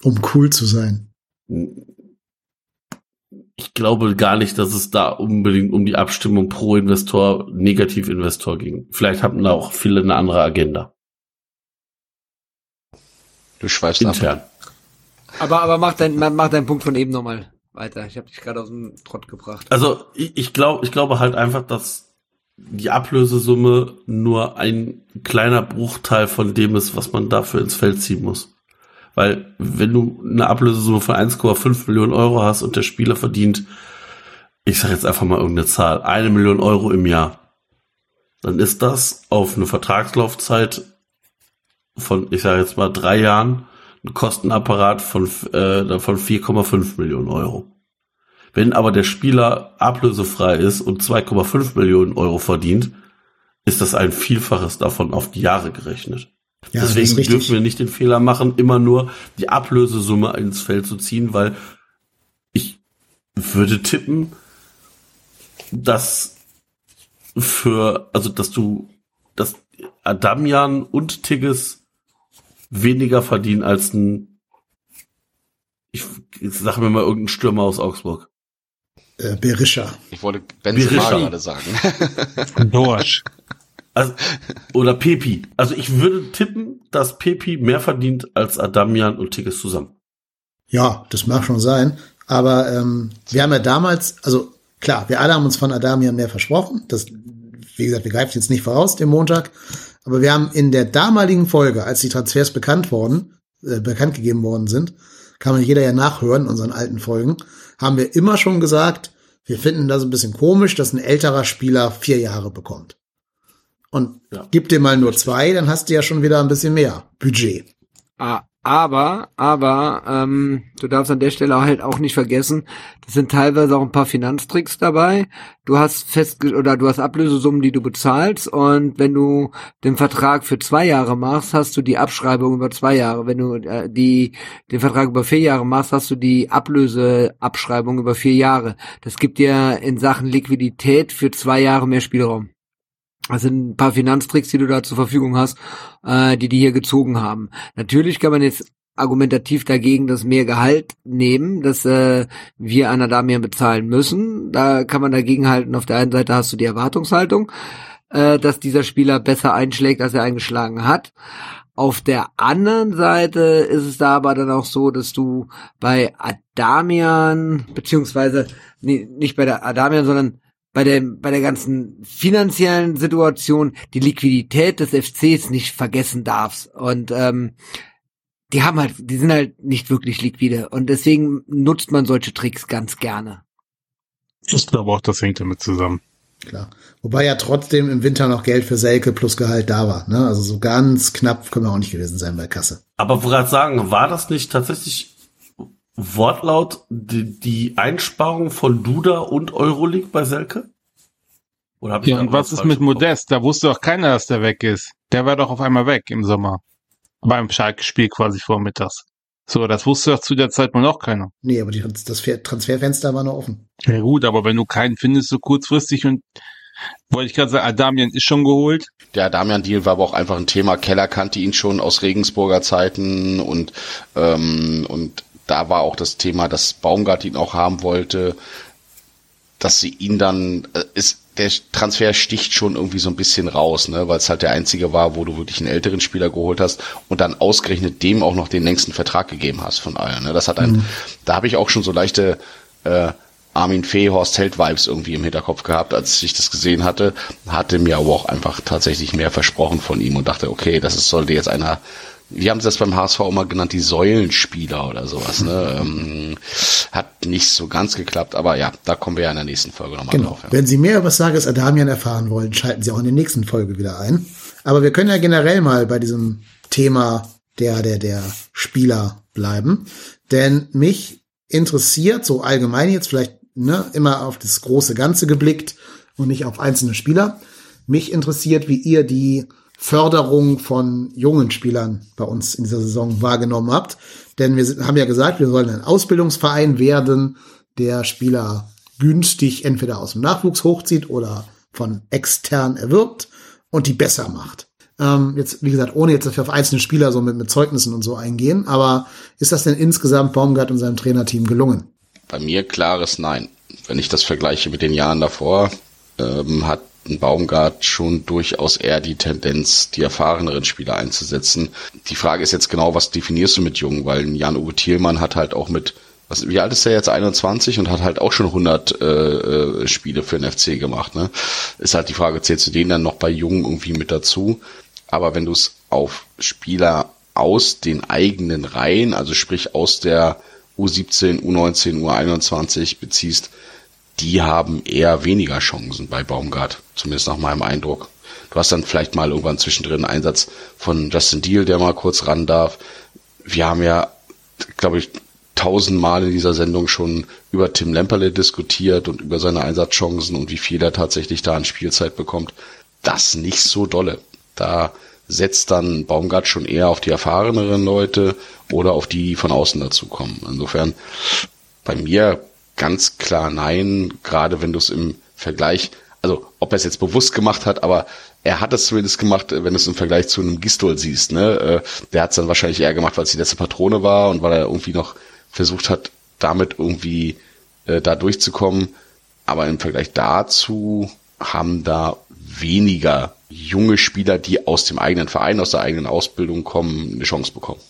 Um cool zu sein. Ich glaube gar nicht, dass es da unbedingt um die Abstimmung pro Investor, negativ Investor ging. Vielleicht hatten da auch viele eine andere Agenda. Du schweifst ab. Intern. Aber, aber mach dein, mach deinen Punkt von eben nochmal weiter. Ich habe dich gerade aus dem Trott gebracht. Also ich, ich glaube, ich glaube halt einfach, dass die Ablösesumme nur ein kleiner Bruchteil von dem ist, was man dafür ins Feld ziehen muss. Weil wenn du eine Ablösesumme von 1,5 Millionen Euro hast und der Spieler verdient, ich sage jetzt einfach mal irgendeine Zahl, eine Million Euro im Jahr, dann ist das auf eine Vertragslaufzeit von, ich sage jetzt mal drei Jahren, ein Kostenapparat von, äh, von 4,5 Millionen Euro. Wenn aber der Spieler ablösefrei ist und 2,5 Millionen Euro verdient, ist das ein Vielfaches davon auf die Jahre gerechnet. Ja, Deswegen dürfen wir nicht den Fehler machen, immer nur die Ablösesumme ins Feld zu ziehen, weil ich würde tippen, dass für, also dass du, dass Adamian und Tigges weniger verdienen als ein, ich, ich sag mir mal irgendein Stürmer aus Augsburg. Äh, Berisha. Ich wollte Benzema Berisha. gerade sagen. Dorsch. [LAUGHS] Also, oder Pepi. Also ich würde tippen, dass Pepi mehr verdient als Adamian und Tigges zusammen. Ja, das mag schon sein. Aber ähm, wir haben ja damals, also klar, wir alle haben uns von Adamian mehr versprochen. Das, wie gesagt, wir greifen jetzt nicht voraus, den Montag. Aber wir haben in der damaligen Folge, als die Transfers bekannt worden, äh, bekannt gegeben worden sind, kann man jeder ja nachhören in unseren alten Folgen, haben wir immer schon gesagt, wir finden das ein bisschen komisch, dass ein älterer Spieler vier Jahre bekommt. Und Ja. gib dir mal nur zwei, dann hast du ja schon wieder ein bisschen mehr Budget. Ah, Aber, aber, ähm, du darfst an der Stelle halt auch nicht vergessen, das sind teilweise auch ein paar Finanztricks dabei. Du hast fest oder du hast Ablösesummen, die du bezahlst und wenn du den Vertrag für zwei Jahre machst, hast du die Abschreibung über zwei Jahre. Wenn du äh, die den Vertrag über vier Jahre machst, hast du die Ablöseabschreibung über vier Jahre. Das gibt dir in Sachen Liquidität für zwei Jahre mehr Spielraum. Das sind ein paar Finanztricks, die du da zur Verfügung hast, äh, die die hier gezogen haben. Natürlich kann man jetzt argumentativ dagegen das mehr Gehalt nehmen, dass äh, wir einer da mehr bezahlen müssen. Da kann man dagegen halten. Auf der einen Seite hast du die Erwartungshaltung, äh, dass dieser Spieler besser einschlägt, als er eingeschlagen hat. Auf der anderen Seite ist es da aber dann auch so, dass du bei Adamian, beziehungsweise nee, nicht bei der Adamian, sondern bei der, bei der ganzen finanziellen Situation die Liquidität des FCs nicht vergessen darfst. Und ähm, die haben halt, die sind halt nicht wirklich liquide. Und deswegen nutzt man solche Tricks ganz gerne. Ich glaube auch, das hängt damit zusammen. Klar. Wobei ja trotzdem im Winter noch Geld für Selke plus Gehalt da war. Ne? Also so ganz knapp können wir auch nicht gewesen sein bei Kasse. Aber wollte gerade sagen, war das nicht tatsächlich Wortlaut die, die Einsparung von Duda und Euroleague bei Selke? Oder hab ich Ja, und was ist mit? Modest? Da wusste doch keiner, dass der weg ist. Der war doch auf einmal weg im Sommer. Beim Schalke-Spiel quasi vormittags. So, das wusste doch zu der Zeit mal noch keiner. Nee, aber die, das Transferfenster war noch offen. Ja gut, aber wenn du keinen findest so kurzfristig und wollte ich gerade sagen, Adamian ist schon geholt. Der Damian-Deal war aber auch einfach ein Thema. Keller kannte ihn schon aus Regensburger Zeiten und, ähm, und da war auch das Thema, dass Baumgart ihn auch haben wollte, dass sie ihn dann, äh, ist, der Transfer sticht schon irgendwie so ein bisschen raus, ne, weil es halt der einzige war, wo du wirklich einen älteren Spieler geholt hast und dann ausgerechnet dem auch noch den längsten Vertrag gegeben hast von allen. Ne. Das hat ein, da habe ich auch schon so leichte äh, Armin Fee, Horst Held Vibes irgendwie im Hinterkopf gehabt, als ich das gesehen hatte, hatte mir aber auch einfach tatsächlich mehr versprochen von ihm und dachte, okay, das ist, sollte jetzt einer, wie haben sie das beim HSV immer genannt, die Säulenspieler oder sowas, ne? [LAUGHS] Ähm, hat nicht so ganz geklappt, aber ja, da kommen wir ja in der nächsten Folge nochmal Genau. drauf. Ja. Wenn Sie mehr über Sages Adamian erfahren wollen, schalten Sie auch in der nächsten Folge wieder ein. Aber wir können ja generell mal bei diesem Thema der, der, der Spieler bleiben. Denn mich interessiert, so allgemein jetzt vielleicht, ne, immer auf das große Ganze geblickt und nicht auf einzelne Spieler. Mich interessiert, wie ihr die Förderung von jungen Spielern bei uns in dieser Saison wahrgenommen habt. Denn wir haben ja gesagt, wir sollen ein Ausbildungsverein werden, der Spieler günstig entweder aus dem Nachwuchs hochzieht oder von extern erwirbt und die besser macht. Ähm, jetzt, wie gesagt, ohne jetzt dafür auf einzelne Spieler so mit, mit Zeugnissen und so eingehen, aber ist das denn insgesamt Baumgart und seinem Trainerteam gelungen? Bei mir klares Nein. Wenn ich das vergleiche mit den Jahren davor, ähm, hat ein Baumgart schon durchaus eher die Tendenz, die erfahreneren Spieler einzusetzen. Die Frage ist jetzt genau, was definierst du mit Jungen? Weil Jan-Uwe Thielmann hat halt auch mit, was, wie alt ist er jetzt? 21 und hat halt auch schon 100 äh, äh, Spiele für den FC gemacht. Ne? Ist halt die Frage, zählst du den dann noch bei Jungen irgendwie mit dazu? Aber wenn du es auf Spieler aus den eigenen Reihen, also sprich aus der U17, U19, U21 beziehst, die haben eher weniger Chancen bei Baumgart, zumindest nach meinem Eindruck. Du hast dann vielleicht mal irgendwann zwischendrin einen Einsatz von Justin Deal, der mal kurz ran darf. Wir haben ja, glaube ich, tausendmal in dieser Sendung schon über Tim Lemperle diskutiert und über seine Einsatzchancen und wie viel er tatsächlich da an Spielzeit bekommt. Das nicht so dolle. Da setzt dann Baumgart schon eher auf die erfahreneren Leute oder auf die, die von außen dazukommen. Insofern bei mir ganz klar nein, gerade wenn du es im Vergleich, also ob er es jetzt bewusst gemacht hat, aber er hat es zumindest gemacht, wenn du es im Vergleich zu einem Gistol siehst. Ne? Äh, Der hat es dann wahrscheinlich eher gemacht, weil es die letzte Patrone war und weil er irgendwie noch versucht hat, damit irgendwie äh, da durchzukommen. Aber im Vergleich dazu haben da weniger junge Spieler, die aus dem eigenen Verein, aus der eigenen Ausbildung kommen, eine Chance bekommen.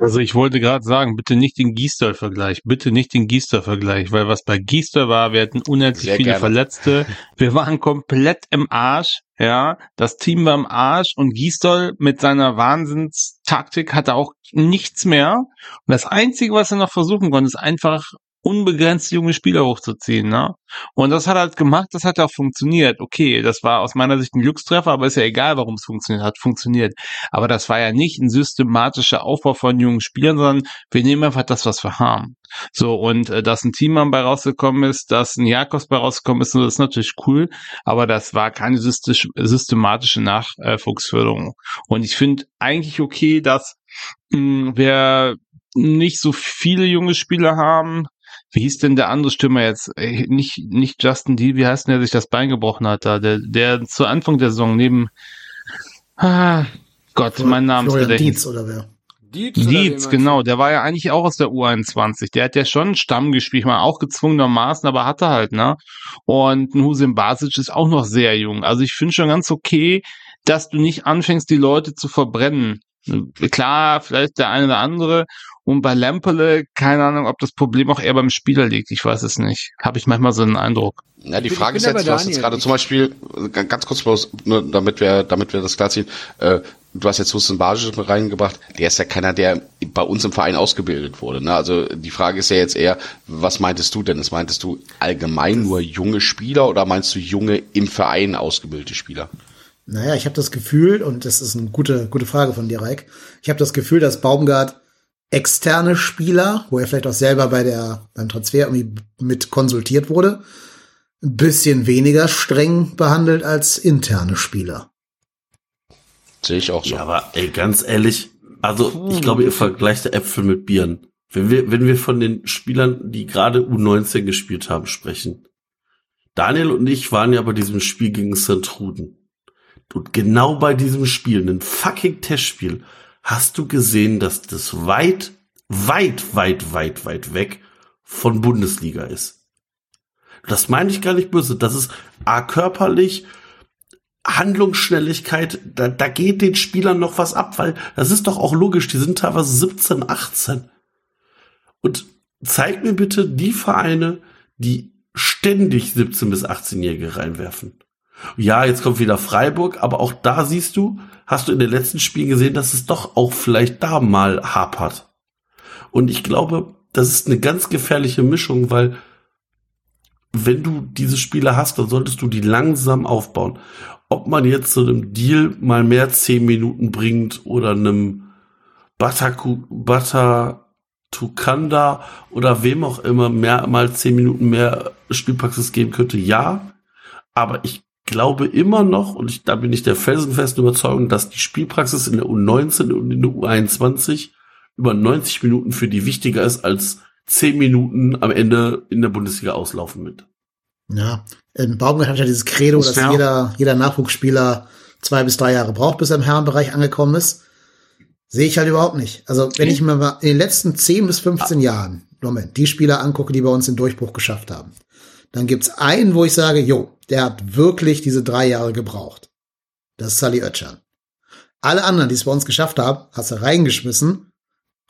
Also ich wollte gerade sagen, bitte nicht den Gisdol-Vergleich, bitte nicht den Gisdol-Vergleich, weil was bei Gisdol war, wir hatten unendlich Sehr viele gerne. Verletzte, wir waren komplett im Arsch, ja, das Team war im Arsch und Gisdol mit seiner Wahnsinnstaktik hatte auch nichts mehr. Und das Einzige, was er noch versuchen konnte, ist einfach unbegrenzt junge Spieler hochzuziehen, ne? Und das hat er halt gemacht, das hat auch funktioniert. Okay, das war aus meiner Sicht ein Glückstreffer, aber ist ja egal, warum es funktioniert hat, funktioniert. Aber das war ja nicht ein systematischer Aufbau von jungen Spielern, sondern wir nehmen einfach das, was wir haben. So, und äh, dass ein Teammann bei rausgekommen ist, dass ein Jakobs bei rausgekommen ist, das ist natürlich cool, aber das war keine systematische Nachwuchsförderung. Und ich finde eigentlich okay, dass mh, wir nicht so viele junge Spieler haben. Wie hieß denn der andere Stürmer jetzt? Äh, Nicht, nicht Justin Deal, wie heißt denn der, der sich das Bein gebrochen hat da? Der, der zu Anfang der Saison neben ah, Gott, mein Name ist Florian. Dietz oder wer? Dietz, Dietz, genau, der war ja eigentlich auch aus der U21. Der hat ja schon Stamm gespielt, mal auch gezwungenermaßen, aber hatte halt, ne? Und ein Husin Basic ist auch noch sehr jung. Also ich finde schon ganz okay, dass du nicht anfängst, die Leute zu verbrennen. Klar, vielleicht der eine oder andere. Und bei Lempele, keine Ahnung, ob das Problem auch eher beim Spieler liegt. Ich weiß es nicht. Habe ich manchmal so einen Eindruck. Ja, die Frage ist jetzt, du hast jetzt gerade zum Beispiel, äh, ganz kurz bloß, nur damit wir, damit wir das klarziehen, äh, du hast jetzt Hussein Basic mit reingebracht, der ist ja keiner, der bei uns im Verein ausgebildet wurde. Ne? Also die Frage ist ja jetzt eher, was meintest du denn? Das meintest du allgemein nur junge Spieler oder meinst du junge im Verein ausgebildete Spieler? Naja, ich habe das Gefühl, und das ist eine gute, gute Frage von dir, Reik, ich habe das Gefühl, dass Baumgart externe Spieler, wo er vielleicht auch selber bei der, beim Transfer irgendwie mit konsultiert wurde, ein bisschen weniger streng behandelt als interne Spieler. Sehe ich auch so. Ja, aber ey, ganz ehrlich, also ich glaube, ihr vergleicht Äpfel mit Bieren. Wenn wir, wenn wir von den Spielern, die gerade U19 gespielt haben, sprechen. Daniel und ich waren ja bei diesem Spiel gegen St. Truden. Und genau bei diesem Spiel, ein fucking Testspiel, hast du gesehen, dass das weit, weit, weit, weit, weit weg von Bundesliga ist. Das meine ich gar nicht böse. Das ist A, körperlich, Handlungsschnelligkeit, da, da geht den Spielern noch was ab, weil das ist doch auch logisch, die sind teilweise 17, 18. Und zeig mir bitte die Vereine, die ständig 17 bis 18-Jährige reinwerfen. Ja, jetzt kommt wieder Freiburg, aber auch da siehst du, hast du in den letzten Spielen gesehen, dass es doch auch vielleicht da mal hapert. Und ich glaube, das ist eine ganz gefährliche Mischung, weil wenn du diese Spieler hast, dann solltest du die langsam aufbauen. Ob man jetzt zu einem Deal mal mehr 10 Minuten bringt oder einem Bataku, Batatukanda oder wem auch immer mehr mal 10 Minuten mehr Spielpraxis geben könnte, ja. Aber ich glaube immer noch, und ich, da bin ich der felsenfesten Überzeugung, dass die Spielpraxis in der U19 und in der U21 über 90 Minuten für die wichtiger ist als 10 Minuten am Ende in der Bundesliga auslaufen mit. Ja, in Baumgart hat ja dieses Credo, Das dass jeder, jeder Nachwuchsspieler zwei bis drei Jahre braucht, bis er im Herrenbereich angekommen ist. Sehe ich halt überhaupt nicht. Also, wenn ich mir mal in den letzten 10 bis 15 Jahren, Moment, die Spieler angucke, die bei uns den Durchbruch geschafft haben, dann gibt's einen, wo ich sage, jo, der hat wirklich diese drei Jahre gebraucht. Das ist Sally Oetschan. Alle anderen, die es bei uns geschafft haben, hast du reingeschmissen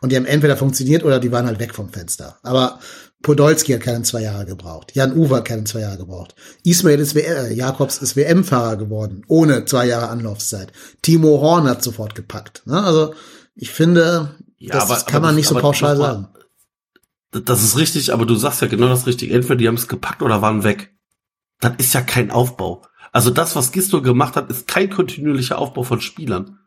und die haben entweder funktioniert oder die waren halt weg vom Fenster. Aber Podolski hat keine zwei Jahre gebraucht. Jan Uwe hat keine zwei Jahre gebraucht. Ismail ist W äh, Jakobs ist WM-Fahrer geworden, ohne zwei Jahre Anlaufzeit. Timo Horn hat sofort gepackt. Ne? Also ich finde, Ja, das, aber- das kann aber man nicht so pauschal sagen. Das ist richtig, aber du sagst ja genau das Richtige. Entweder die haben es gepackt oder waren weg. Das ist ja kein Aufbau. Also das, was Gisto gemacht hat, ist kein kontinuierlicher Aufbau von Spielern.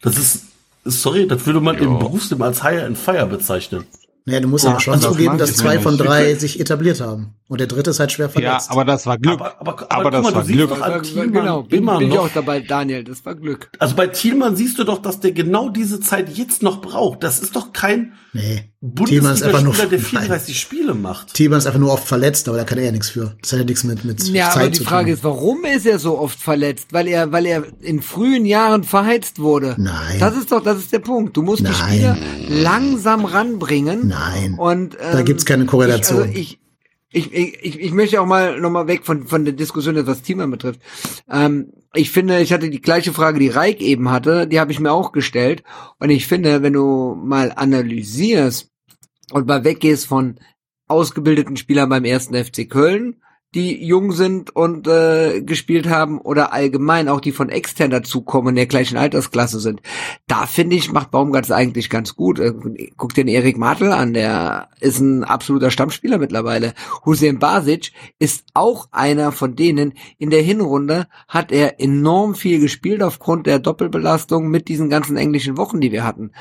Das ist, sorry, das würde man im Berufsleben als Hire and Fire bezeichnen. Naja, du musst Ja, aber schon also das zugeben, mag dass zwei von drei sich etabliert haben. Und der dritte ist halt schwer Ja, verletzt. aber das war Glück. Aber, aber, aber, Aber guck das mal, war du siehst Glück. doch an Thielmann genau, bin, immer bin ich noch. auch dabei, Daniel, das war Glück. Also bei Thielmann siehst du doch, dass der genau diese Zeit jetzt noch braucht. Das ist doch kein nee. Thielmann ist einfach nur, Bundesliga-Spieler, der nein. 34 Spiele macht. Thielmann ist einfach nur oft verletzt, aber da kann er ja nichts für. Das hat ja nichts mit, mit Ja, Zeit aber die zu Frage tun. ist, warum ist er so oft verletzt? Weil er, weil er in frühen Jahren verheizt wurde. Nein. Das ist doch, das ist der Punkt. Du musst die Nein. Spieler langsam ranbringen. Nein. Und ähm, Da gibt's keine Korrelation. Ich, also ich, ich, ich, ich möchte auch mal noch mal weg von, von der Diskussion, was Team betrifft. Ähm, ich finde, ich hatte die gleiche Frage, die Reik eben hatte, die habe ich mir auch gestellt. Und ich finde, wenn du mal analysierst und mal weggehst von ausgebildeten Spielern beim ersten FC Köln, die jung sind und äh, gespielt haben oder allgemein auch die von extern dazukommen in der gleichen Altersklasse sind. Da finde ich, macht Baumgart es eigentlich ganz gut. Äh, guck den Erik Martel an, der ist ein absoluter Stammspieler mittlerweile. Hussein Basic ist auch einer von denen. In der Hinrunde hat er enorm viel gespielt aufgrund der Doppelbelastung mit diesen ganzen englischen Wochen, die wir hatten.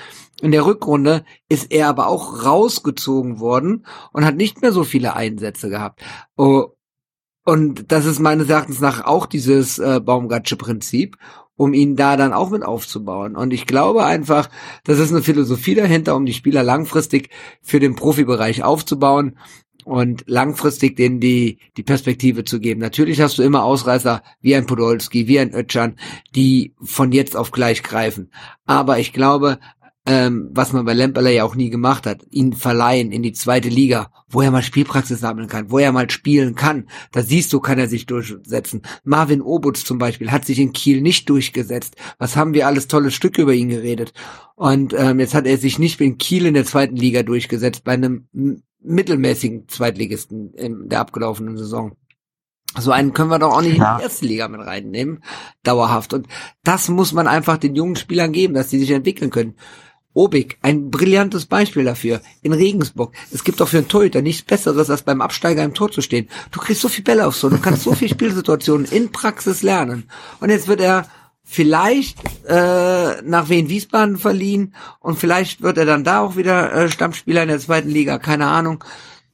In der Rückrunde ist er aber auch rausgezogen worden und hat nicht mehr so viele Einsätze gehabt. Oh, und das ist meines Erachtens nach auch dieses äh, Baumgartsche Prinzip, um ihn da dann auch mit aufzubauen. Und ich glaube einfach, das ist eine Philosophie dahinter, um die Spieler langfristig für den Profibereich aufzubauen und langfristig denen die, die Perspektive zu geben. Natürlich hast du immer Ausreißer wie ein Podolski, wie ein Ötchan, die von jetzt auf gleich greifen. Aber ich glaube, ähm, was man bei Lemperle ja auch nie gemacht hat, ihn verleihen in die zweite Liga, wo er mal Spielpraxis sammeln kann, wo er mal spielen kann. Da siehst du, kann er sich durchsetzen. Marvin Obutz zum Beispiel hat sich in Kiel nicht durchgesetzt. Was haben wir alles tolle Stücke über ihn geredet? Und ähm, jetzt hat er sich nicht in Kiel in der zweiten Liga durchgesetzt, bei einem mittelmäßigen Zweitligisten in der abgelaufenen Saison. So einen können wir doch auch nicht ja. in die erste Liga mit reinnehmen, dauerhaft. Und das muss man einfach den jungen Spielern geben, dass sie sich entwickeln können. Obig, ein brillantes Beispiel dafür. In Regensburg. Es gibt doch für einen Torhüter nichts Besseres, als beim Absteiger im Tor zu stehen. Du kriegst so viel Bälle aufs Tor, du kannst so viel Spielsituationen in Praxis lernen. Und jetzt wird er vielleicht äh, nach Wien Wiesbaden verliehen und vielleicht wird er dann da auch wieder äh, Stammspieler in der zweiten Liga, keine Ahnung.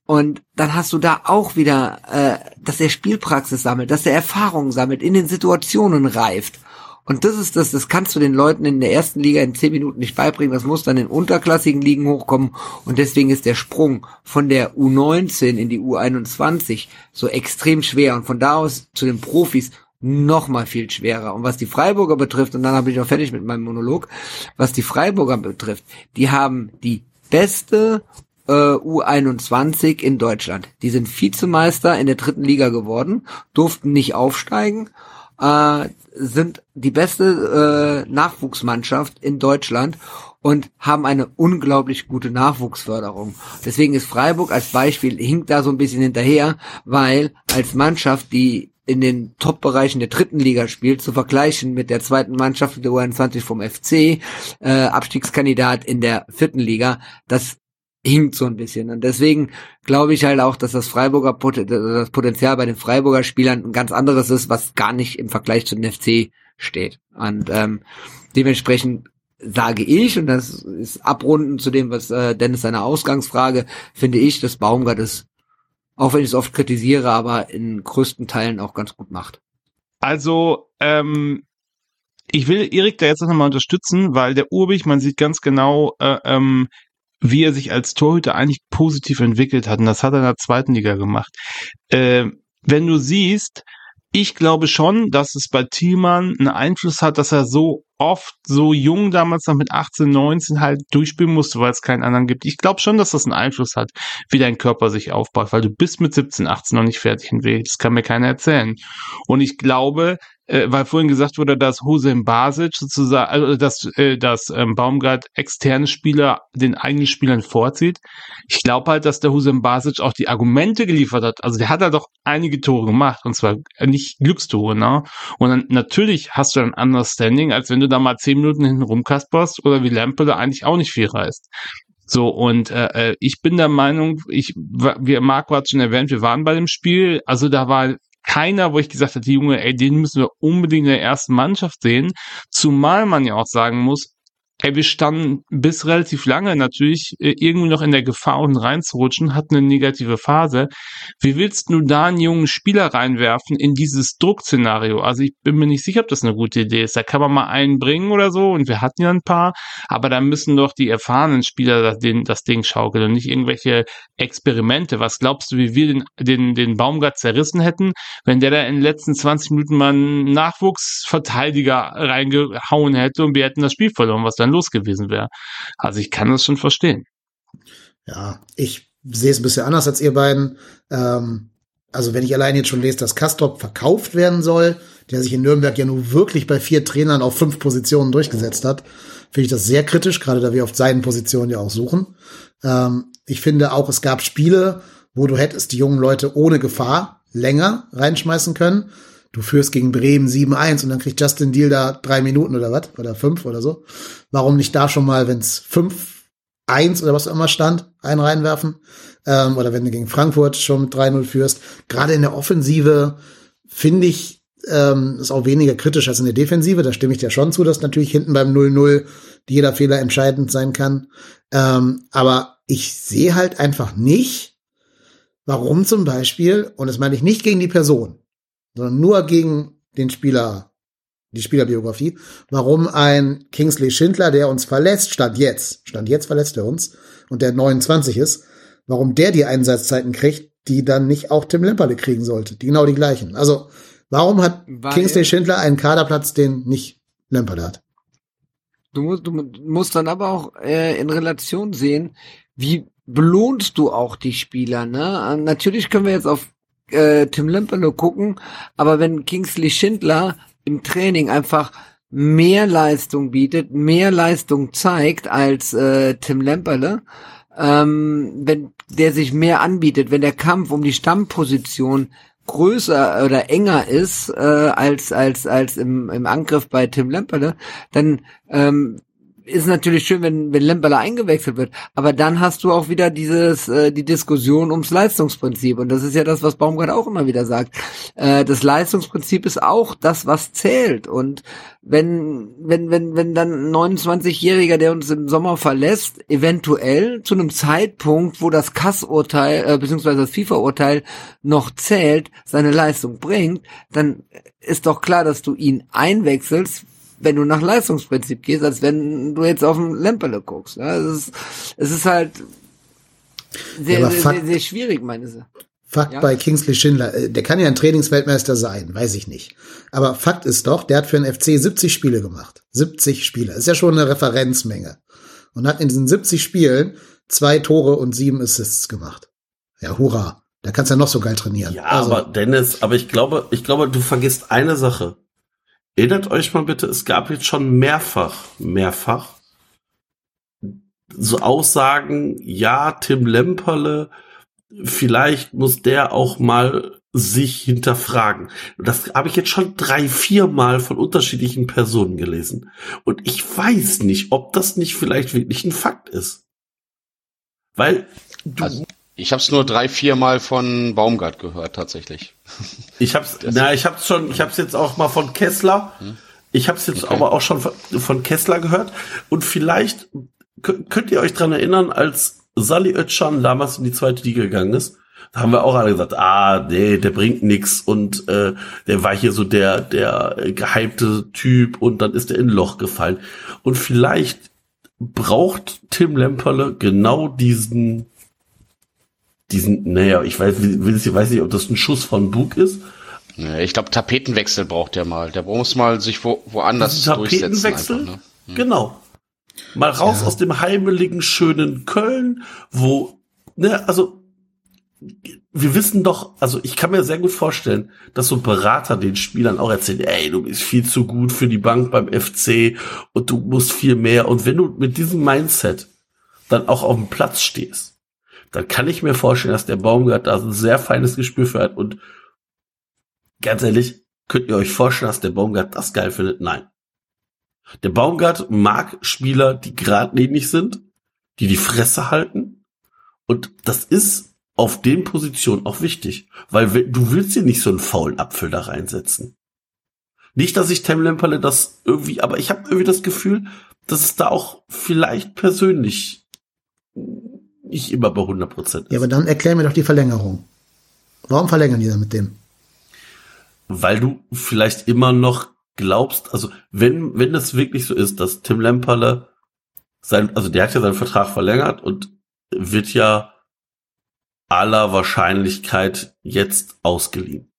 Und dann hast du da auch wieder, äh, dass er Spielpraxis sammelt, dass er Erfahrungen sammelt, in den Situationen reift. Und das ist das, das kannst du den Leuten in der ersten Liga in zehn Minuten nicht beibringen. Das muss dann in unterklassigen Ligen hochkommen. Und deswegen ist der Sprung von der U19 in die U21 so extrem schwer. Und von da aus zu den Profis noch mal viel schwerer. Und was die Freiburger betrifft, und dann habe ich auch fertig mit meinem Monolog, was die Freiburger betrifft, die haben die beste äh, U21 in Deutschland. Die sind Vizemeister in der dritten Liga geworden, durften nicht aufsteigen äh, sind die beste äh, Nachwuchsmannschaft in Deutschland und haben eine unglaublich gute Nachwuchsförderung. Deswegen ist Freiburg als Beispiel hinkt da so ein bisschen hinterher, weil als Mannschaft, die in den Top-Bereichen der dritten Liga spielt, zu vergleichen mit der zweiten Mannschaft der U21 vom FC, äh, Abstiegskandidat in der vierten Liga, das hinkt so ein bisschen. Und deswegen glaube ich halt auch, dass das Freiburger das Potenzial bei den Freiburger Spielern ein ganz anderes ist, was gar nicht im Vergleich zu den FC steht. Und ähm, dementsprechend sage ich, und das ist abrunden zu dem, was äh, Dennis seine Ausgangsfrage, finde ich, dass Baumgart es, auch wenn ich es oft kritisiere, aber in größten Teilen auch ganz gut macht. Also, ähm, ich will Erik da jetzt noch mal unterstützen, weil der Urbich, man sieht ganz genau, äh, ähm, wie er sich als Torhüter eigentlich positiv entwickelt hat. Und das hat er in der zweiten Liga gemacht. Äh, wenn du siehst, ich glaube schon, dass es bei Thielmann einen Einfluss hat, dass er so oft so jung damals noch mit 18, 19 halt durchspielen musste, weil es keinen anderen gibt. Ich glaube schon, dass das einen Einfluss hat, wie dein Körper sich aufbaut, weil du bist mit 17, 18 noch nicht fertig entwickelt. Das kann mir keiner erzählen. Und ich glaube, äh, weil vorhin gesagt wurde, dass Hosem Basic sozusagen, also dass, äh, dass ähm, Baumgart externe Spieler den eigenen Spielern vorzieht. Ich glaube halt, dass der Hosem Basic auch die Argumente geliefert hat. Also der hat halt doch einige Tore gemacht und zwar nicht Glückstore, ne? Und dann natürlich hast du ein anderes Standing, als wenn du da mal zehn Minuten hinten rumkasperst oder wie Lampe da eigentlich auch nicht viel reißt. So, und äh, äh ich bin der Meinung, ich, wie Marco hat schon erwähnt, wir waren bei dem Spiel, also da war keiner, wo ich gesagt hätte, Junge, ey, den müssen wir unbedingt in der ersten Mannschaft sehen. Zumal man ja auch sagen muss, Ey, wir standen bis relativ lange natürlich äh, irgendwie noch in der Gefahr, unten reinzurutschen, hatten eine negative Phase. Wie willst du da einen jungen Spieler reinwerfen in dieses Druckszenario? Also ich bin mir nicht sicher, ob das eine gute Idee ist. Da kann man mal einen bringen oder so und wir hatten ja ein paar, aber da müssen doch die erfahrenen Spieler das, den, das Ding schaukeln und nicht irgendwelche Experimente. Was glaubst du, wie wir den, den, den Baumgart zerrissen hätten, wenn der da in den letzten 20 Minuten mal einen Nachwuchsverteidiger reingehauen hätte und wir hätten das Spiel verloren, was los gewesen wäre. Also ich kann das schon verstehen. Ja, ich sehe es ein bisschen anders als ihr beiden. Ähm, also wenn ich allein jetzt schon lese, dass Kastrop verkauft werden soll, der sich in Nürnberg ja nur wirklich bei vier Trainern auf fünf Positionen durchgesetzt hat, finde ich das sehr kritisch, gerade da wir auf seinen Positionen ja auch suchen. Ähm, ich finde auch, es gab Spiele, wo du hättest die jungen Leute ohne Gefahr länger reinschmeißen können. Du führst gegen Bremen 7-1 und dann kriegt Justin Deal da drei Minuten oder was? Oder fünf oder so. Warum nicht da schon mal, wenn es 5-1 oder was auch immer stand, einen reinwerfen? Ähm, oder wenn du gegen Frankfurt schon mit 3-0 führst. Gerade in der Offensive finde ich, ähm, ist auch weniger kritisch als in der Defensive. Da stimme ich dir schon zu, dass natürlich hinten beim 0-0 jeder Fehler entscheidend sein kann. Ähm, aber ich sehe halt einfach nicht, warum zum Beispiel, und das meine ich nicht gegen die Person, sondern nur gegen den Spieler, die Spielerbiografie, warum ein Kingsley Schindler, der uns verlässt, stand jetzt, stand jetzt verlässt er uns und der 29 ist, warum der die Einsatzzeiten kriegt, die dann nicht auch Tim Lemperle kriegen sollte, die genau die gleichen. Also, warum hat Weil- Kingsley Schindler einen Kaderplatz, den nicht Lemperle hat? Du musst, du musst dann aber auch äh, in Relation sehen, wie belohnst du auch die Spieler, ne? Äh, Natürlich können wir jetzt auf äh, Tim Lemperle gucken, aber wenn Kingsley Schindler im Training einfach mehr Leistung bietet, mehr Leistung zeigt als äh, Tim Lemperle, ähm, wenn der sich mehr anbietet, wenn der Kampf um die Stammposition größer oder enger ist äh, als als als im, im Angriff bei Tim Lemperle, dann ähm, ist natürlich schön, wenn wenn Lemperle eingewechselt wird, aber dann hast du auch wieder dieses äh, die Diskussion ums Leistungsprinzip und das ist ja das, was Baumgart auch immer wieder sagt. Äh, das Leistungsprinzip ist auch das, was zählt und wenn wenn wenn wenn dann ein 29-Jähriger, der uns im Sommer verlässt, eventuell zu einem Zeitpunkt, wo das Kass-Urteil äh, beziehungsweise das FIFA-Urteil noch zählt, seine Leistung bringt, dann ist doch klar, dass du ihn einwechselst, wenn du nach Leistungsprinzip gehst, als wenn du jetzt auf den Lemperle guckst. Ja, es, ist, es ist halt sehr, Ja, sehr, Fakt- sehr, sehr schwierig, meine ich. Fakt Ja. bei Kingsley Schindler, äh, der kann ja ein Trainingsweltmeister sein, weiß ich nicht. Aber Fakt ist doch, der hat für den FC 70 Spiele gemacht. 70 Spiele. Ist ja schon eine Referenzmenge. Und hat in diesen 70 Spielen zwei Tore und sieben Assists gemacht. Ja, hurra. Da kannst du ja noch so geil trainieren. Ja, Also, aber Dennis, aber ich glaube, ich glaube, du vergisst eine Sache. Erinnert euch mal bitte, es gab jetzt schon mehrfach, mehrfach so Aussagen, ja, Tim Lemperle, vielleicht muss der auch mal sich hinterfragen. Das habe ich jetzt schon drei, vier Mal von unterschiedlichen Personen gelesen. Und ich weiß nicht, ob das nicht vielleicht wirklich ein Fakt ist. Weil du, Also, ich habe es nur drei, vier Mal von Baumgart gehört, tatsächlich. [LAUGHS] Ich hab's, na, ich hab's schon, ich hab's jetzt auch mal von Kessler. Ich hab's jetzt Okay. aber auch schon von, von Kessler gehört. Und vielleicht kö- könnt ihr euch dran erinnern, als Sally Özcan damals in die zweite Liga gegangen ist, da haben wir auch alle gesagt, ah, nee, der bringt nix und äh, der war hier so der, der gehypte Typ und dann ist er in ein Loch gefallen. Und vielleicht braucht Tim Lemperle genau diesen, diesen, naja, ich weiß, will, ich weiß nicht, ob das ein Schuss von Bug ist, Nee, Ich glaube, Tapetenwechsel braucht der mal. Der muss mal sich wo, woanders durchsetzen. Tapetenwechsel? Einfach, ne? Genau. Mal raus aus dem heimeligen, schönen Köln, wo, ne, also, wir wissen doch, also ich kann mir sehr gut vorstellen, dass so Berater den Spielern auch erzählen, ey, du bist viel zu gut für die Bank beim FC und du musst viel mehr. Und wenn du mit diesem Mindset dann auch auf dem Platz stehst, dann kann ich mir vorstellen, dass der Baumgart da ein sehr feines Gespür für hat. Und ganz ehrlich, könnt ihr euch vorstellen, dass der Baumgart das geil findet? Nein. Der Baumgart mag Spieler, die geradlinig sind, die die Fresse halten. Und das ist auf den Positionen auch wichtig, weil we- du willst dir nicht so einen faulen Apfel da reinsetzen. Nicht, dass ich Tim Lemperle das irgendwie, aber ich habe irgendwie das Gefühl, dass es da auch vielleicht persönlich nicht immer bei 100 Prozent ist. ja, aber dann erklär mir doch die Verlängerung. Warum verlängern die dann mit dem? weil du vielleicht immer noch glaubst, also wenn, wenn es wirklich so ist, dass Tim Lemperle sein, also der hat ja seinen Vertrag verlängert und wird ja aller Wahrscheinlichkeit jetzt ausgeliehen.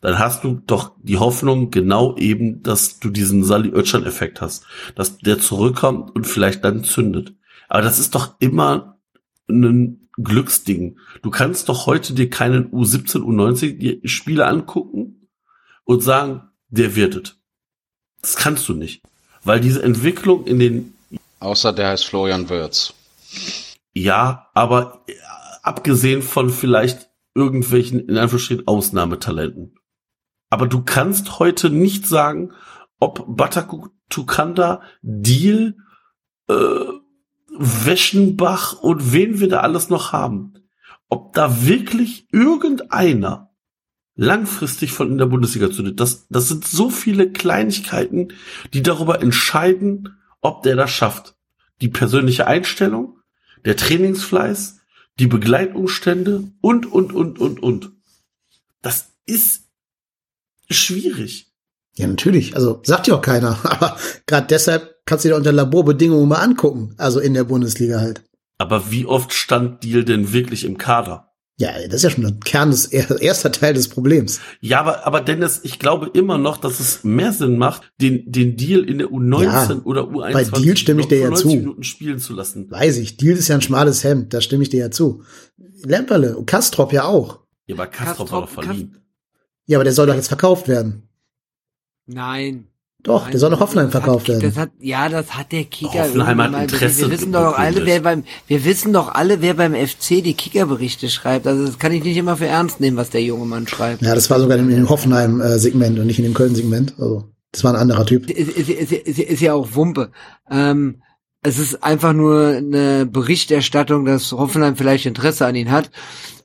Dann hast du doch die Hoffnung genau eben, dass du diesen Sally Oetschan Effekt hast, dass der zurückkommt und vielleicht dann zündet. Aber das ist doch immer ein Glücksding. Du kannst doch heute dir keinen U17, U19 Spieler angucken und sagen, der wird es. Das kannst du nicht. Weil diese Entwicklung in den Außer der heißt Florian Wirtz. Ja, aber abgesehen von vielleicht irgendwelchen, in Anführungsstrichen, Ausnahmetalenten. Aber du kannst heute nicht sagen, ob Bataku Tukanda, Deal, äh, Weschenbach und wen wir da alles noch haben. Ob da wirklich irgendeiner langfristig von in der Bundesliga zündet. Das, das sind so viele Kleinigkeiten, die darüber entscheiden, ob der das schafft. Die persönliche Einstellung, der Trainingsfleiß, die Begleitumstände und, und, und, und, und. Das ist schwierig. Ja, natürlich. Also sagt ja auch keiner. [LAUGHS] Aber gerade deshalb kannst du dir unter Laborbedingungen mal angucken. Also in der Bundesliga halt. Aber wie oft stand Deal denn wirklich im Kader? Ja, das ist ja schon der Kern des erster Teil des Problems. Ja, aber, aber Dennis, ich glaube immer noch, dass es mehr Sinn macht, den, den Deal in der U19 Ja, oder U21 bei Deal stimme ich dir ja 90 zu. Minuten spielen zu lassen. Weiß ich. Deal ist ja ein schmales Hemd. Da stimme ich dir ja zu. Lemperle und Kastrop ja auch. Ja, aber Kastrop war doch Kastrop- verliehen. Ja, aber der soll doch jetzt verkauft werden. Nein. Doch, Nein, der soll nach Hoffenheim das hat- verkauft werden. Das hat, ja, das hat der Kicker. Hoffenheim hat mal Interesse. Wir wissen doch alle, wer beim, wir wissen doch alle, wer beim FC die Kickerberichte schreibt. Also das kann ich nicht immer für ernst nehmen, was der junge Mann schreibt. Ja, das war sogar in dem Hoffenheim-Segment und nicht in dem Köln-Segment. Also, das war ein anderer Typ. Ist, ist, ist, ist, ist ja auch Wumpe. Ähm, es ist einfach nur eine Berichterstattung, dass Hoffenheim vielleicht Interesse an ihn hat.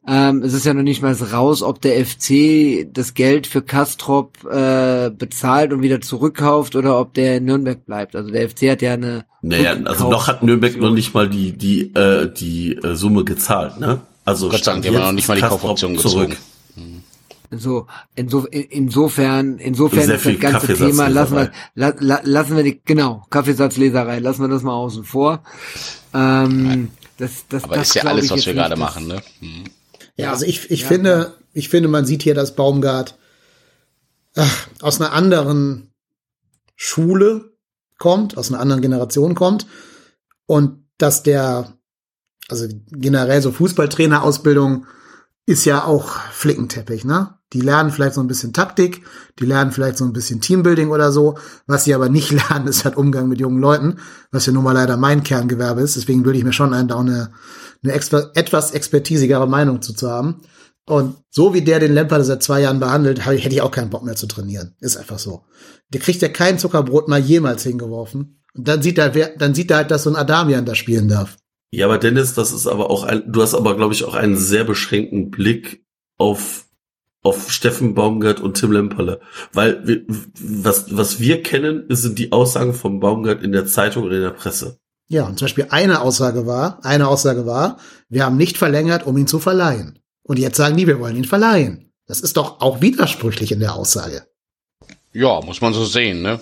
Ähm, es ist ja noch nicht mal raus, ob der FC das Geld für Kastrop äh, bezahlt und wieder zurückkauft oder ob der in Nürnberg bleibt. Also der FC hat ja eine Naja, also noch hat Nürnberg noch nicht mal die, die, äh, die äh, Summe gezahlt, ne? Also Gott sei Dank, die haben noch nicht mal die Kastrop Kaufoption zurück. gezogen. So, inso, in- insofern, insofern ist das ganze. Thema, lassen wir, la, la, lassen wir die, genau, Kaffeesatzleserei, lassen wir das mal außen vor. Ähm, das, das, Aber das ist ja alles, was wir gerade machen, ne? Mhm. Ja, also ich, ich Ja, finde, ich finde, man sieht hier, dass Baumgart ach, aus einer anderen Schule kommt, aus einer anderen Generation kommt und dass der, also generell so Fußballtrainerausbildung ist ja auch Flickenteppich, ne? Die lernen vielleicht so ein bisschen Taktik, die lernen vielleicht so ein bisschen Teambuilding oder so. Was sie aber nicht [LAUGHS] lernen, ist halt Umgang mit jungen Leuten, was ja nun mal leider mein Kerngewerbe ist. Deswegen würde ich mir schon ein, da auch eine, eine exper etwas expertisigere Meinung zu, zu haben. Und so wie der den Lemper seit zwei Jahren behandelt, hätte ich auch keinen Bock mehr zu trainieren. Ist einfach so. Der kriegt ja kein Zuckerbrot mal jemals hingeworfen. Und dann sieht er, dann sieht er halt, dass so ein Adamian da spielen darf. Ja, aber Dennis, das ist aber auch ein, du hast aber, glaube ich, auch einen sehr beschränkten Blick auf, auf Steffen Baumgart und Tim Lemperle. Weil wir, was, was wir kennen, sind die Aussagen von Baumgart in der Zeitung oder in der Presse. Ja, und zum Beispiel eine Aussage war, eine Aussage war, wir haben nicht verlängert, um ihn zu verleihen. Und jetzt sagen die, wir wollen ihn verleihen. Das ist doch auch widersprüchlich in der Aussage. Ja, muss man so sehen, ne?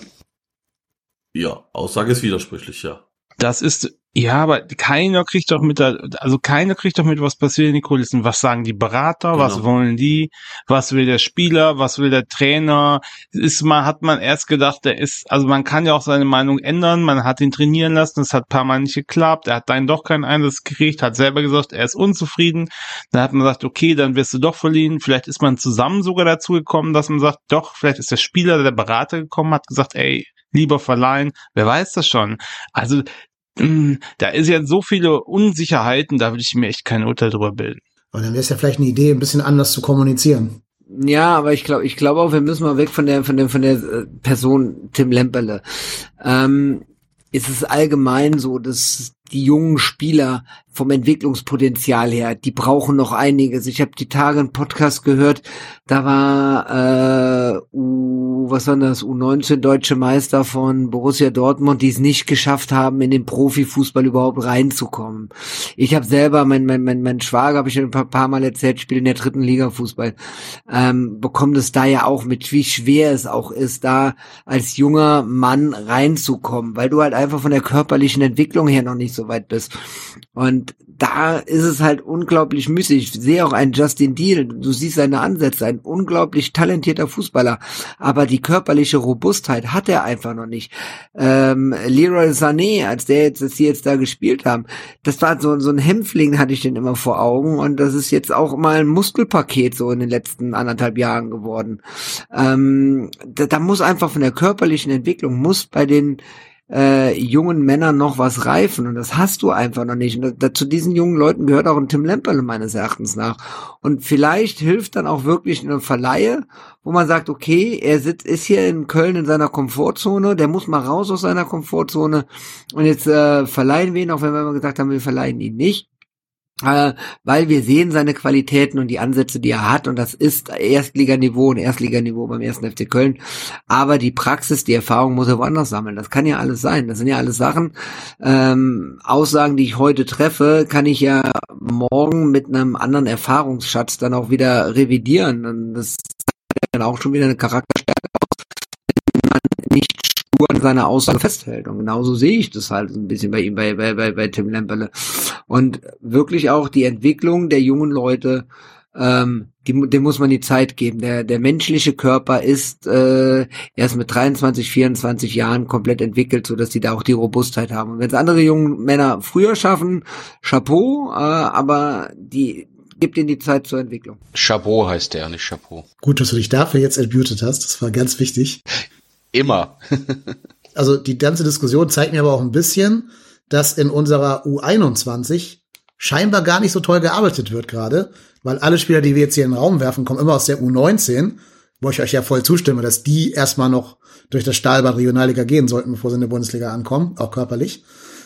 Ja, Aussage ist widersprüchlich, ja. Das ist, ja, aber keiner kriegt doch mit, also keiner kriegt doch mit, was passiert in den Kulissen. Was sagen die Berater? Was Genau. wollen die? Was will der Spieler? Was will der Trainer? Ist mal, hat man erst gedacht, der ist, also man kann ja auch seine Meinung ändern. Man hat ihn trainieren lassen. Es hat ein paar Mal nicht geklappt. Er hat dann doch keinen Einsatz gekriegt, hat selber gesagt, er ist unzufrieden. Dann hat man gesagt, okay, dann wirst du doch verliehen. Vielleicht ist man zusammen sogar dazu gekommen, dass man sagt, doch, vielleicht ist der Spieler, der Berater gekommen, hat gesagt, ey, lieber verleihen. Wer weiß das schon? Also, mh, da ist ja so viele Unsicherheiten, da würde ich mir echt kein Urteil drüber bilden. Und dann wäre es ja vielleicht eine Idee, ein bisschen anders zu kommunizieren. Ja, aber ich glaube, ich glaube auch, wir müssen mal weg von der, von der, von der äh, Person Tim Lemperle. Ähm, ist es allgemein so, dass die jungen Spieler vom Entwicklungspotenzial her, die brauchen noch einiges. Ich habe die Tage einen Podcast gehört, da war äh, U, was war das, U19 deutsche Meister von Borussia Dortmund, die es nicht geschafft haben, in den Profifußball überhaupt reinzukommen. Ich habe selber, mein, mein, mein, mein Schwager, habe ich ein paar, paar Mal erzählt, spielt in der dritten Liga Fußball, ähm, bekommt es da ja auch mit, wie schwer es auch ist, da als junger Mann reinzukommen, weil du halt einfach von der körperlichen Entwicklung her noch nicht so so weit bist. Und da ist es halt unglaublich müßig. Ich sehe auch einen Justin Deal, du siehst seine Ansätze, ein unglaublich talentierter Fußballer, aber die körperliche Robustheit hat er einfach noch nicht. Ähm, Leroy Sané, als der jetzt, dass die jetzt da gespielt haben, das war so, so ein Hämpfling, hatte ich den immer vor Augen und das ist jetzt auch mal ein Muskelpaket so in den letzten anderthalb Jahren geworden. Ähm, da, da muss einfach von der körperlichen Entwicklung, muss bei den äh, jungen Männern noch was reifen und das hast du einfach noch nicht. Und da, zu diesen jungen Leuten gehört auch ein Tim Lemperle meines Erachtens nach. Und vielleicht hilft dann auch wirklich eine Verleihe, wo man sagt, okay, er sitzt, ist hier in Köln in seiner Komfortzone, der muss mal raus aus seiner Komfortzone und jetzt äh, verleihen wir ihn, auch wenn wir immer gesagt haben, wir verleihen ihn nicht weil wir sehen seine Qualitäten und die Ansätze, die er hat und das ist Erstliganiveau und Erstliganiveau beim ersten FC Köln. Aber die Praxis, die Erfahrung muss er woanders sammeln. Das kann ja alles sein. Das sind ja alles Sachen, ähm, Aussagen, die ich heute treffe, kann ich ja morgen mit einem anderen Erfahrungsschatz dann auch wieder revidieren. Und das hat dann auch schon wieder eine Charakterstärke aus, wenn man nicht stur an seiner Aussage festhält. Und genauso sehe ich das halt ein bisschen bei ihm, bei, bei, bei, bei Tim Lemperle. Und wirklich auch die Entwicklung der jungen Leute, ähm, die, dem muss man die Zeit geben. Der, der menschliche Körper ist äh, erst mit 23, 24 Jahren komplett entwickelt, so dass die da auch die Robustheit haben. Und wenn es andere jungen Männer früher schaffen, Chapeau, äh, aber die gibt ihnen die Zeit zur Entwicklung. Chabot heißt der, nicht Chapeau. Gut, dass du dich dafür jetzt entmutet hast. Das war ganz wichtig. Immer. [LAUGHS] Also die ganze Diskussion zeigt mir aber auch ein bisschen, dass in unserer U21 scheinbar gar nicht so toll gearbeitet wird gerade, weil alle Spieler, die wir jetzt hier in den Raum werfen, kommen immer aus der U19, wo ich euch ja voll zustimme, dass die erstmal noch durch das Stahlbad Regionalliga gehen sollten, bevor sie in der Bundesliga ankommen, auch körperlich.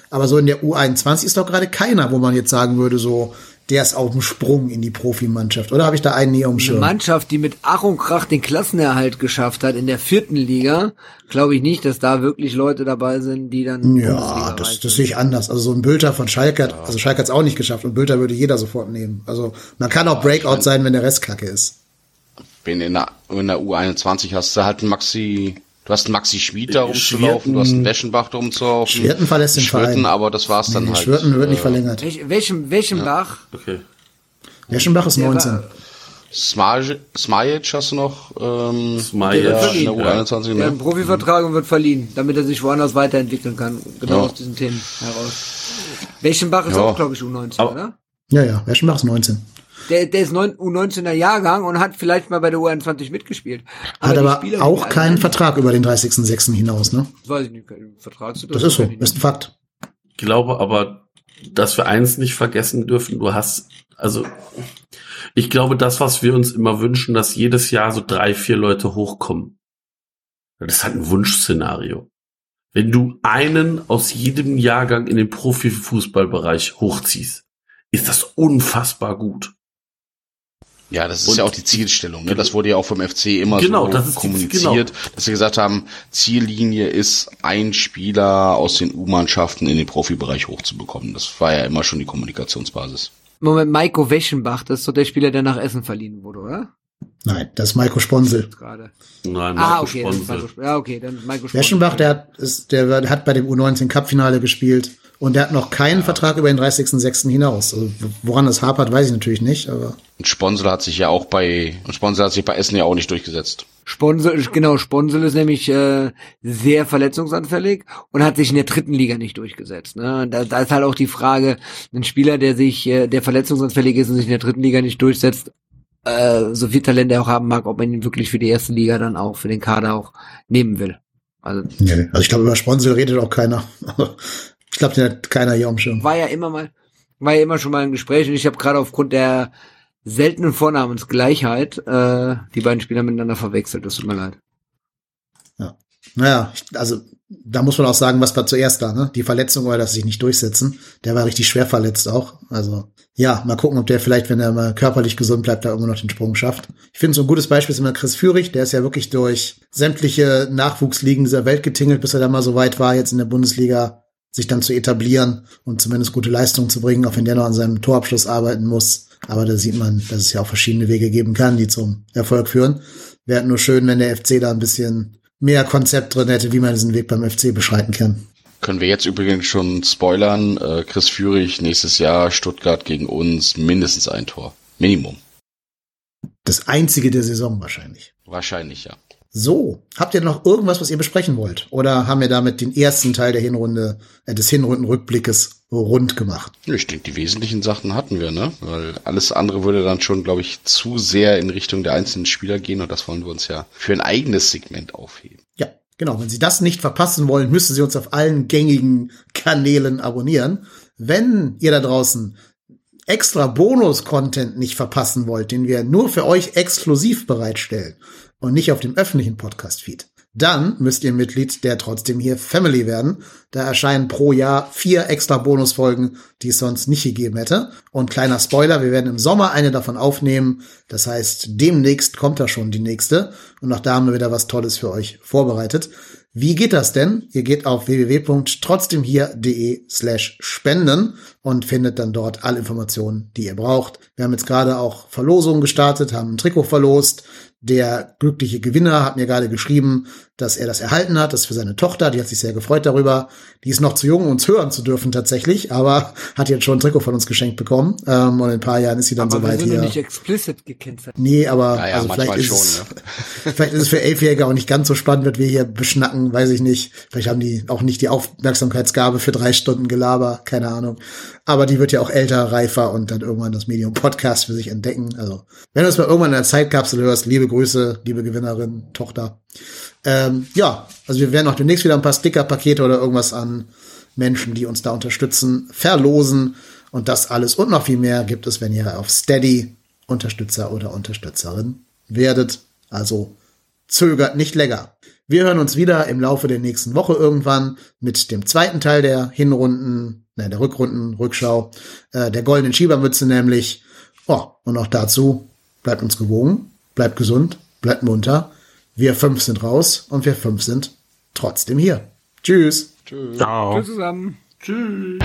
Aber so in der U21 ist doch gerade keiner, wo man jetzt sagen würde, so, der ist auf dem Sprung in die Profimannschaft. Oder habe ich da einen nie Eine umschirm? Mannschaft, die mit Ach und Krach den Klassenerhalt geschafft hat in der vierten Liga, glaube ich nicht, dass da wirklich Leute dabei sind, die dann Ja, das, das sehe ich anders. Also so ein Bülter von Schalke, hat, also Schalke hat es auch nicht geschafft und Bülter würde jeder sofort nehmen. Also man kann auch Breakout sein, wenn der Rest kacke ist. Bin in der, in der U21 hast du halt Maxi, du hast einen Maxi Schmid da rumzulaufen, du hast einen Weschenbach da rumzulaufen. Schwirten verlässt den Schwirten, Verein. aber das war's dann Nee, halt. Schwirten wird nicht Äh, verlängert. Welch, welchem, welchem Bach? Okay. Weschenbach ist Der 19. war- Smajic hast du noch, ähm, Smajic, der ja. in der U21, ne? Profivertrag und wird verliehen, damit er sich woanders weiterentwickeln kann. Genau Ja. aus diesen Themen heraus. Weschenbach ist Ja. auch, glaube ich, U19, Aber- oder? Ja, ja, Weschenbach ist 19. Der, der ist neun, U19er Jahrgang und hat vielleicht mal bei der U21 mitgespielt. Hat die aber Spieler, auch keinen Vertrag über den 30.06. hinaus, ne? Das weiß ich nicht, Vertrag Das ist so, ist ein Fakt. Ich glaube aber, dass wir eins nicht vergessen dürfen. Du hast, also, ich glaube, das, was wir uns immer wünschen, dass jedes Jahr so drei, vier Leute hochkommen. Das ist halt ein Wunschszenario. Wenn du einen aus jedem Jahrgang in den Profifußballbereich hochziehst, ist das unfassbar gut. Ja, das ist Und- ja auch die Zielstellung. Ne? Das wurde ja auch vom FC immer Genau, so das ist die- kommuniziert, genau. dass sie gesagt haben, Ziellinie ist, ein Spieler aus den U-Mannschaften in den Profibereich hochzubekommen. Das war ja immer schon die Kommunikationsbasis. Moment, Maiko Weschenbach, das ist doch der Spieler, der nach Essen verliehen wurde, oder? Nein, das ist Maiko Sponsel. Gerade. Nein, Ah, Marco okay, das ist Sponsel. Maiko, ja, okay, dann ist Maiko Sponsel. Weschenbach, der hat, ist, der hat bei dem U19 Cup-Finale gespielt und der hat noch keinen Vertrag über den 30.06. hinaus. Also, woran das hapert, weiß ich natürlich nicht, aber Und Sponsor hat sich ja auch bei, und Sponsor hat sich bei Essen ja auch nicht durchgesetzt. Sponsel, genau, Sponsel ist nämlich äh, sehr verletzungsanfällig und hat sich in der dritten Liga nicht durchgesetzt. Ne? Da, da ist halt auch die Frage, ein Spieler, der sich, äh, der verletzungsanfällig ist und sich in der dritten Liga nicht durchsetzt, äh, so viel Talent er auch haben mag, ob man ihn wirklich für die erste Liga dann auch, für den Kader auch nehmen will. Also nee. Also ich glaube, über Sponsel redet auch keiner. Ich glaube, den hat keiner hier am Schirm. war ja immer mal, war ja immer schon mal ein Gespräch und ich habe gerade aufgrund der seltenen Vornamensgleichheit äh, die beiden Spieler miteinander verwechselt. Das tut mir leid. Naja, ich, also da muss man auch sagen, was war zuerst da, ne? Die Verletzung oder das sich nicht durchsetzen. Der war richtig schwer verletzt auch. Also ja, mal gucken, ob der vielleicht, wenn er mal körperlich gesund bleibt, da irgendwo noch den Sprung schafft. Ich finde so ein gutes Beispiel ist immer Chris Führig, der ist ja wirklich durch sämtliche Nachwuchsligen dieser Welt getingelt, bis er dann mal so weit war, jetzt in der Bundesliga sich dann zu etablieren und zumindest gute Leistungen zu bringen, auch wenn der noch an seinem Torabschluss arbeiten muss. Aber da sieht man, dass es ja auch verschiedene Wege geben kann, die zum Erfolg führen. Wäre nur schön, wenn der FC da ein bisschen mehr Konzept drin hätte, wie man diesen Weg beim FC beschreiten kann. Können wir jetzt übrigens schon spoilern, äh, Chris Führig nächstes Jahr Stuttgart gegen uns mindestens ein Tor. Minimum. Das einzige der Saison wahrscheinlich. Wahrscheinlich, ja. So, habt ihr noch irgendwas, was ihr besprechen wollt? Oder haben wir damit den ersten Teil der Hinrunde, äh, des Hinrundenrückblickes rund gemacht? Ich denke, die wesentlichen Sachen hatten wir, ne? Weil alles andere würde dann schon, glaube ich, zu sehr in Richtung der einzelnen Spieler gehen und das wollen wir uns ja für ein eigenes Segment aufheben. Ja, genau. Wenn Sie das nicht verpassen wollen, müssen Sie uns auf allen gängigen Kanälen abonnieren. Wenn ihr da draußen extra Bonus-Content nicht verpassen wollt, den wir nur für euch exklusiv bereitstellen und nicht auf dem öffentlichen Podcast-Feed, dann müsst ihr Mitglied der trotzdem hier Family werden. Da erscheinen pro Jahr vier extra Bonusfolgen, die es sonst nicht gegeben hätte. Und kleiner Spoiler, wir werden im Sommer eine davon aufnehmen. Das heißt, demnächst kommt da schon die nächste. Und auch da haben wir wieder was Tolles für euch vorbereitet. Wie geht das denn? Ihr geht auf www.trotzdemhier.de slash spenden und findet dann dort alle Informationen, die ihr braucht. Wir haben jetzt gerade auch Verlosungen gestartet, haben ein Trikot verlost. Der glückliche Gewinner hat mir gerade geschrieben, dass er das erhalten hat. Das ist für seine Tochter. Die hat sich sehr gefreut darüber. Die ist noch zu jung, uns hören zu dürfen tatsächlich, aber hat jetzt schon ein Trikot von uns geschenkt bekommen. Ähm, und in ein paar Jahren ist sie dann Aber wir soweit sind hier. nicht explicit gekennzeichnet. Nee, aber Naja, also vielleicht ist, schon, es, [LAUGHS] vielleicht ist es für Elfjährige auch nicht ganz so spannend, was wir hier beschnacken, weiß ich nicht. Vielleicht haben die auch nicht die Aufmerksamkeitsgabe für drei Stunden Gelaber, keine Ahnung. Aber die wird ja auch älter, reifer und dann irgendwann das Medium Podcast für sich entdecken. Also, wenn du es mal irgendwann in der Zeitkapsel hörst, liebe Grüße, liebe Gewinnerin, Tochter. Ähm, ja, also wir werden auch demnächst wieder ein paar Sticker-Pakete oder irgendwas an Menschen, die uns da unterstützen, verlosen. Und das alles und noch viel mehr gibt es, wenn ihr auf Steady Unterstützer oder Unterstützerin werdet. Also zögert nicht länger. Wir hören uns wieder im Laufe der nächsten Woche irgendwann mit dem zweiten Teil der Hinrunden, ne, der Rückrunden, Rückschau, äh, der goldenen Schiebermütze nämlich. Oh, und auch dazu bleibt uns gewogen, bleibt gesund, bleibt munter. Wir fünf sind raus und wir fünf sind trotzdem hier. Tschüss. Ciao. Tschüss zusammen. Tschüss.